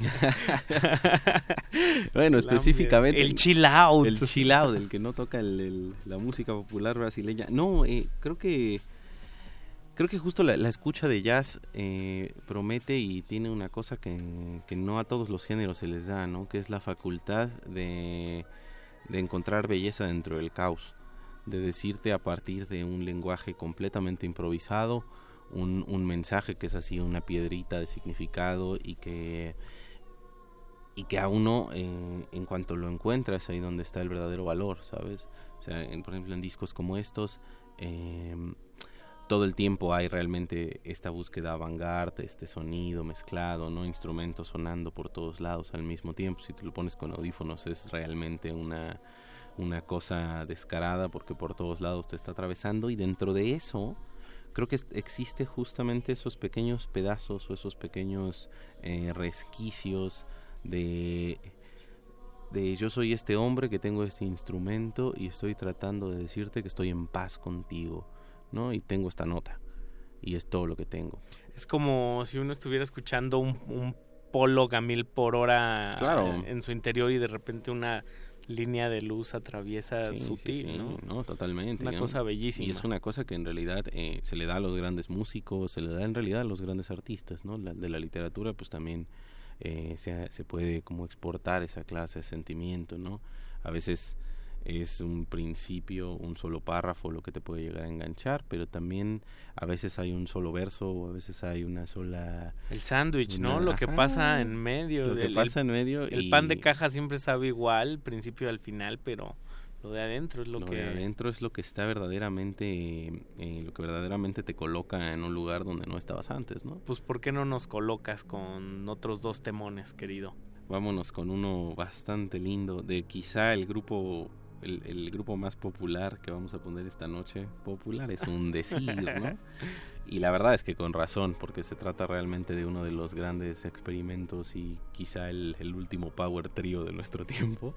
Bueno, El específicamente. ambient, El chill out. El chill out, el que no toca el- el- la música popular brasileña. No, eh, creo que. Creo que justo la, la escucha de jazz eh, promete y tiene una cosa que, que no a todos los géneros se les da, ¿no? Que es la facultad de, de encontrar belleza dentro del caos. De decirte a partir de un lenguaje completamente improvisado, un, un mensaje que es así una piedrita de significado y que y que a uno eh, en cuanto lo encuentra es ahí donde está el verdadero valor, ¿sabes? O sea, en- por ejemplo en discos como estos, eh, todo el tiempo hay realmente esta búsqueda avant-garde, este sonido mezclado, ¿no? Instrumentos sonando por todos lados al mismo tiempo. Si te lo pones con audífonos es realmente una, una cosa descarada porque por todos lados te está atravesando y dentro de eso creo que existe justamente esos pequeños pedazos o esos pequeños eh, resquicios de de yo soy este hombre que tengo este instrumento y estoy tratando de decirte que estoy en paz contigo, ¿no? Y tengo esta nota y es todo lo que tengo. Es como si uno estuviera escuchando un, un polo a mil por hora Claro. en, en su interior y de repente una línea de luz atraviesa Sí, sí, sutil, sí, ¿no? totalmente. Una ¿no? cosa bellísima. Y es una cosa que en realidad eh, se le da a los grandes músicos, se le da en realidad a los grandes artistas, ¿no? La- de la literatura, pues también eh, se, se puede como exportar esa clase de sentimiento, ¿no? A veces es un principio, un solo párrafo lo que te puede llegar a enganchar, pero también a veces hay un solo verso o a veces hay una sola... El sándwich, ¿no? Lo que pasa en medio. Lo que pasa en medio El y- pan de caja siempre sabe igual, principio al final, pero lo de adentro es lo, lo que... de adentro es lo que está verdaderamente, eh, lo que verdaderamente te coloca en un lugar donde no estabas antes, ¿no? Pues ¿por qué no nos colocas con otros dos temones, querido? Vámonos con uno bastante lindo de quizá el grupo, el, el grupo más popular que vamos a poner esta noche. Popular es un decir, ¿no? Y la verdad es que con razón, porque se trata realmente de uno de los grandes experimentos y quizá el, el último power trio de nuestro tiempo.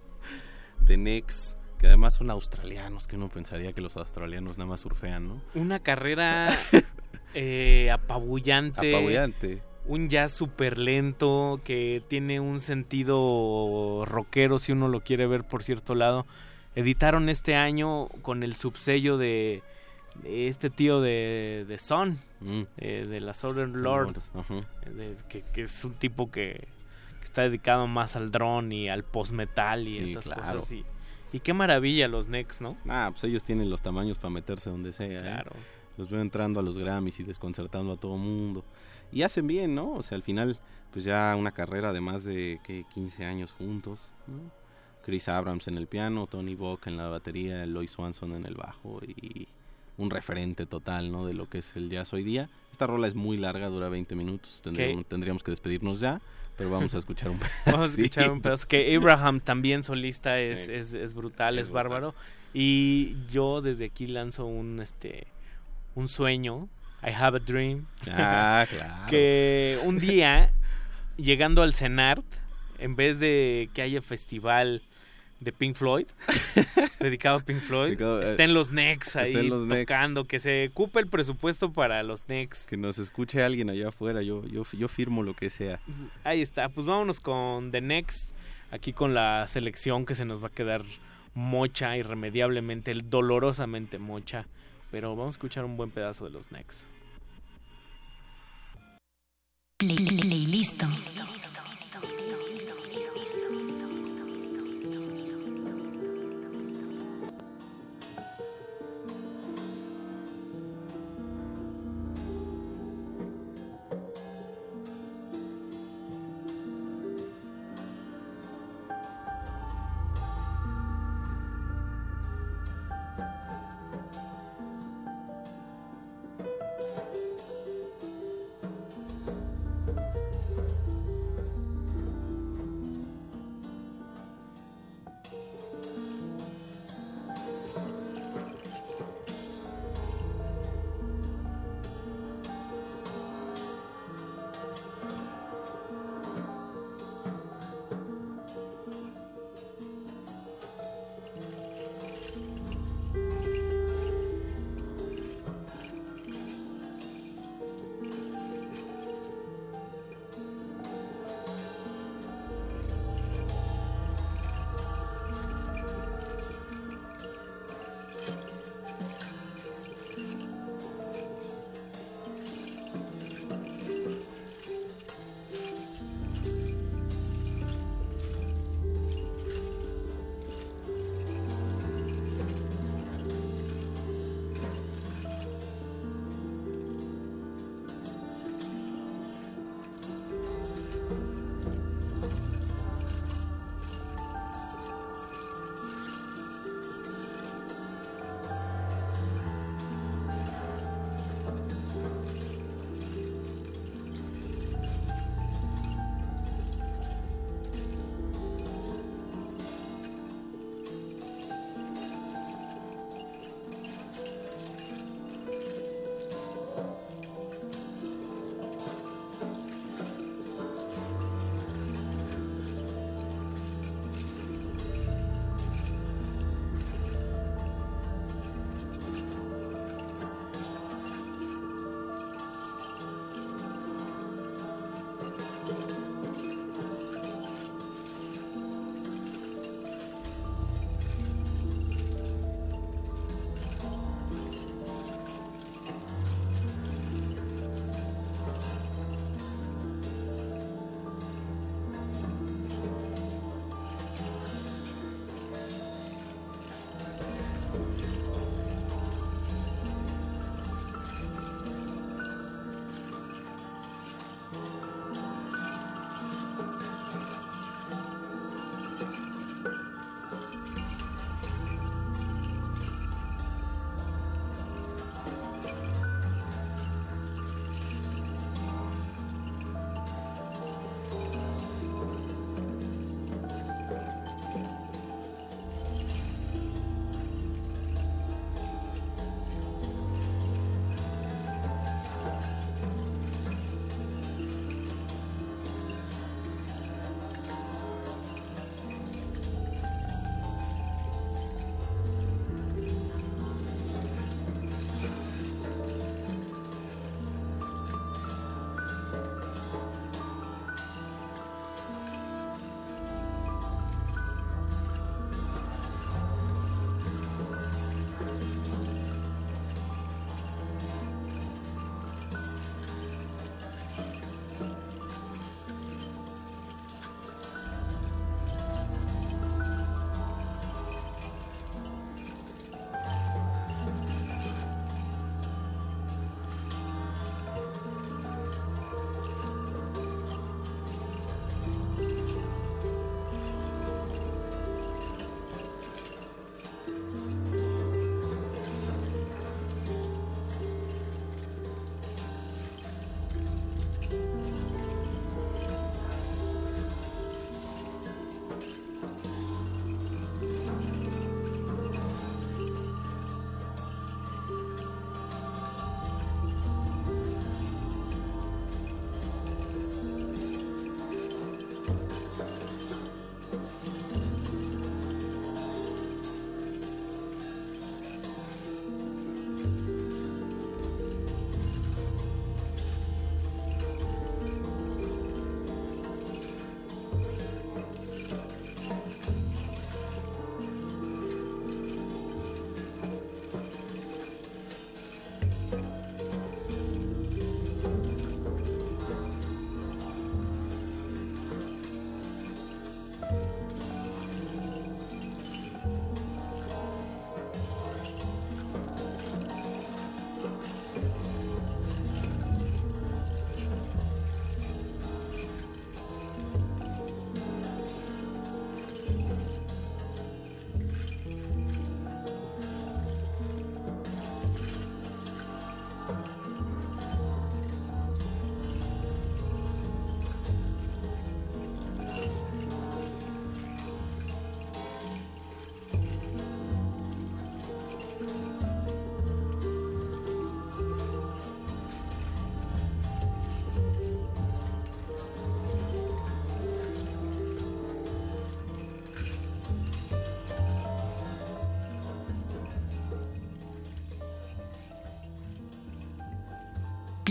The Next, que además son australianos, que uno pensaría que los australianos nada más surfean, ¿no? Una carrera eh, apabullante. Apabullante. Un jazz súper lento que tiene un sentido rockero si uno lo quiere ver por cierto lado. Editaron este año con el subsello de, de este tío de, de Son, eh, de la Southern Lord, eh, de- que, que es un tipo que, que está dedicado más al drone y al post-metal y Sí, estas claro. cosas. Y, y qué maravilla los Next, ¿no? Ah, pues ellos tienen los tamaños para meterse donde sea. ¿eh? Claro. Los veo entrando a los Grammys y desconcertando a todo mundo. Y hacen bien, ¿no? O sea, al final, pues ya una carrera de más de ¿qué? 15 años juntos. ¿no? Chris Abrams en el piano, Tony Bock en la batería, Lois Swanson en el bajo y un referente total, ¿no? De lo que es el jazz hoy día. Esta rola es muy larga, dura 20 minutos. Tendríamos, tendríamos que despedirnos ya, pero vamos a escuchar un Vamos a escuchar un pedacito. pedazo. Que Abraham también solista es, Sí. es, es brutal, es, Es brutal. bárbaro. Y yo desde aquí lanzo un este un sueño. I have a dream. Ah, claro. que un día, llegando al CENART, en vez de que haya festival de Pink Floyd, dedicado a Pink Floyd, Dedicado, eh, estén los Necks ahí los Necks. tocando, que se ocupe el presupuesto para los Necks. Que nos escuche alguien allá afuera, yo, yo, yo firmo lo que sea. Ahí está, pues vámonos con The Next, aquí con la selección que se nos va a quedar mocha, irremediablemente, dolorosamente mocha, pero vamos a escuchar un buen pedazo de los Next. Play, play, play, listo. Thank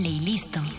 Playlist. Playlist.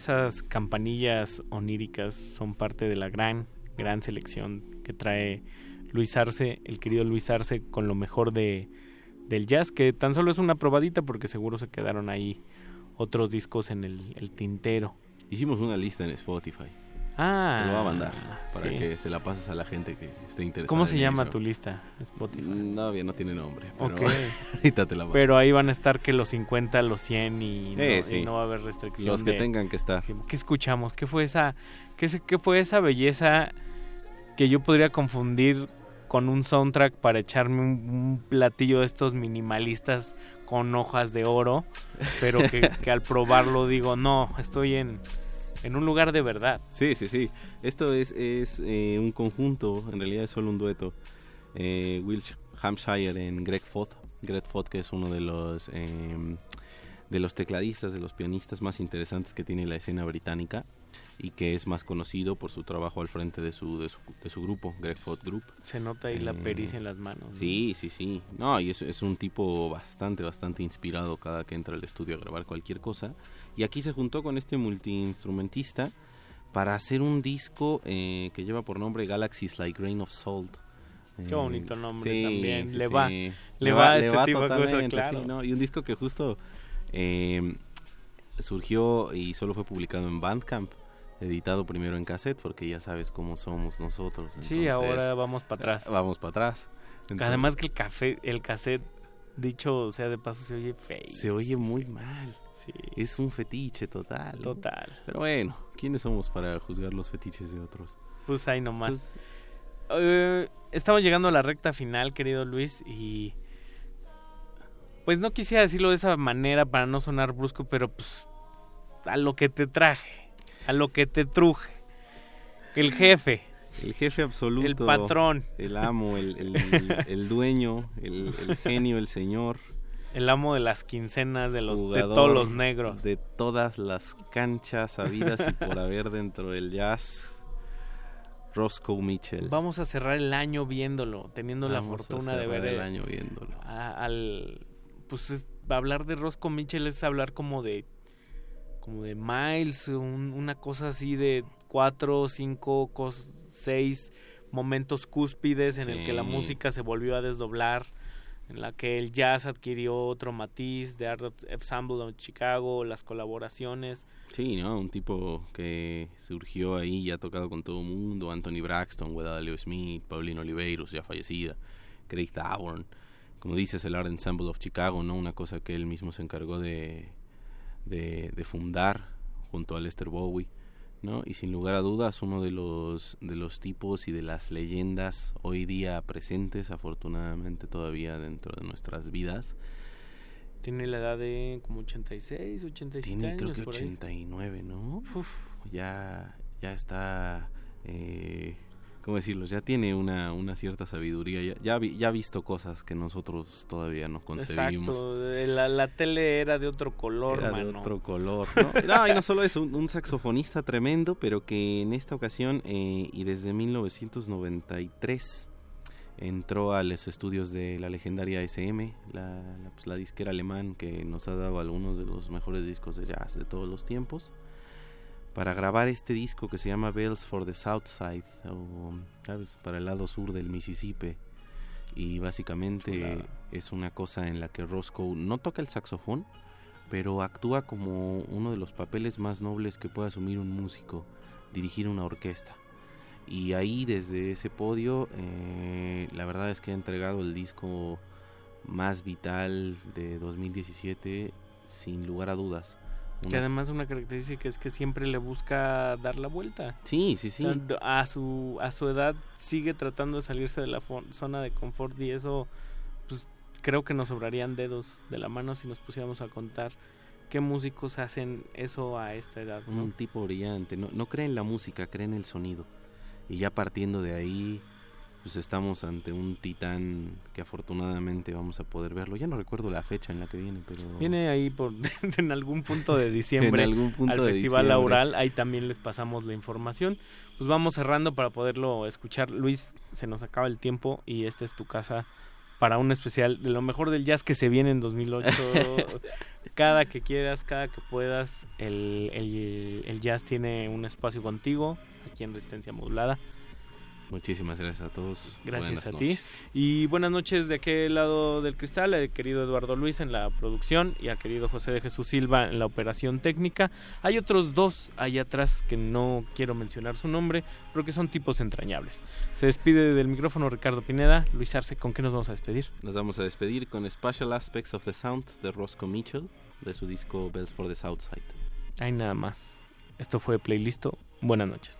Esas campanillas oníricas son parte de la gran, gran selección que trae Luis Arce, el querido Luis Arce, con lo mejor de, del jazz, que tan solo es una probadita porque seguro se quedaron ahí otros discos en el, el tintero. Hicimos una lista en Spotify. Ah, Te lo voy a mandar para sí. que se la pases a la gente que esté interesada. ¿Cómo se llama tu lista? Spotify. Mm, Todavía no tiene nombre. Pero Ok. ahorita te la mando. Pero ahí van a estar que los 50, los 100 y no, Eh, y no va a haber restricción. Los que de- tengan que estar. ¿Qué escuchamos? ¿Qué fue esa, qué, qué fue esa belleza que yo podría confundir con un soundtrack para echarme un, un platillo de estos minimalistas con hojas de oro, pero que, que al probarlo digo, no, estoy en, en un lugar de verdad. Sí, sí, sí. Esto es, es eh, un conjunto, en realidad es solo un dueto. Eh, Will Hampshire en Greg Foth. Greg Foth que es uno de los eh, de los tecladistas, de los pianistas más interesantes que tiene la escena británica y que es más conocido por su trabajo al frente de su, de su, de su grupo, Greg Foth Group. Se nota ahí la Eh, pericia en las manos. ¿no? Sí, sí, sí. No, y es, es un tipo bastante, bastante inspirado cada que entra al estudio a grabar cualquier cosa. Y aquí se juntó con este multiinstrumentista para hacer un disco eh, que lleva por nombre Galaxies Like Grain of Salt. Qué bonito nombre sí, también. sí, Le sí. va- le va a este tipo de cosas, totalmente, claro. sí, ¿no? Y un disco que justo eh, surgió y solo fue publicado en Bandcamp. Editado primero en cassette porque ya sabes cómo somos nosotros. Sí, ahora vamos para atrás. Vamos para atrás. Además que el café, el cassette, dicho sea de paso, se oye feo. Se oye muy mal. Sí. Es un fetiche total. ¿no? Total. Pero bueno, ¿quiénes somos para juzgar los fetiches de otros? Pues ahí nomás. Eh, estamos llegando a la recta final, querido Luis, y pues no quisiera decirlo de esa manera para no sonar brusco, pero pues a lo que te traje, a lo que te truje. El jefe. El jefe absoluto. El patrón. El amo, el, el- el- el dueño, el genio, el señor. El amo de las quincenas de los de todos los negros. De todas las canchas habidas y por haber dentro del jazz. Roscoe Mitchell. Vamos a cerrar el año viéndolo, teniendo la Vamos a fortuna de ver el año viéndolo. a- al pues es- hablar de Roscoe Mitchell es hablar como de como de Miles, un- una cosa así de cuatro, cinco, cos- seis momentos cúspides en el que la música se volvió a desdoblar, en la que el jazz adquirió otro matiz, de Art Ensemble of Chicago, las colaboraciones. Sí, ¿no? Un tipo que surgió ahí y ha tocado con todo el mundo. Anthony Braxton, Wedalio Smith, Paulino Oliveiros, ya fallecida. Craig Thorne. Como dices, el Art Ensemble of Chicago, ¿no? Una cosa que él mismo se encargó de, de fundar junto a Lester Bowie, ¿no? Y sin lugar a dudas, uno de los, de los tipos y de las leyendas hoy día presentes, afortunadamente todavía dentro de nuestras vidas. Tiene la edad de como 86, 87 Tiene años. creo que por ahí. 89, ¿no? Ya, ya está, eh, ¿cómo decirlo? Ya tiene una, una cierta sabiduría, ya, ya, vi- ya ha visto cosas que nosotros todavía no concebimos. Exacto, la, la tele era de otro color, Era de mano. otro color, ¿no? No, y no solo es un, un saxofonista tremendo, pero que en esta ocasión eh, y desde 1993 entró a los estudios de la legendaria SM, la, la, pues, la disquera alemán que nos ha dado algunos de los mejores discos de jazz de todos los tiempos, para grabar este disco que se llama Bells for the South Side, o, ¿sabes? Para el lado sur del Mississippi. Y básicamente Chulada. es una cosa en la que Roscoe no toca el saxofón, pero actúa como uno de los papeles más nobles que puede asumir un músico, dirigir una orquesta. Y ahí desde ese podio, eh, la verdad es que ha entregado el disco más vital de 2017, sin lugar a dudas. Que Una- además una característica es que siempre le busca dar la vuelta. Sí, sí, sí. O sea, a su a su edad sigue tratando de salirse de la zona de confort y eso pues creo que nos sobrarían dedos de la mano si nos pusiéramos a contar qué músicos hacen eso a esta edad. ¿no? Un tipo brillante. No, no cree en la música, cree en el sonido. Y ya partiendo de ahí, pues estamos ante un titán que afortunadamente vamos a poder verlo. Ya no recuerdo la fecha en la que viene, pero... Viene ahí por en algún punto de diciembre En algún punto al de Festival diciembre. Aural, ahí también les pasamos la información. Pues vamos cerrando para poderlo escuchar. Luis, se nos acaba el tiempo y esta es tu casa para un especial de lo mejor del jazz que se viene en 2008. cada que quieras, cada que puedas, el, el- el jazz tiene un espacio contigo aquí en Resistencia Modulada. Muchísimas gracias a todos. Gracias Buenas a noches. ti. Y buenas noches de aquel lado del cristal, al querido Eduardo Luis en la producción y al querido José de Jesús Silva en la operación técnica. Hay otros dos allá atrás que no quiero mencionar su nombre, pero que son tipos entrañables. Se despide del micrófono Ricardo Pineda. Luis Arce, ¿con qué nos vamos a despedir? Nos vamos a despedir con Special Aspects of the Sound de Roscoe Mitchell de su disco Bells for the Southside. Hay nada más. Esto fue Playlisto. Buenas noches.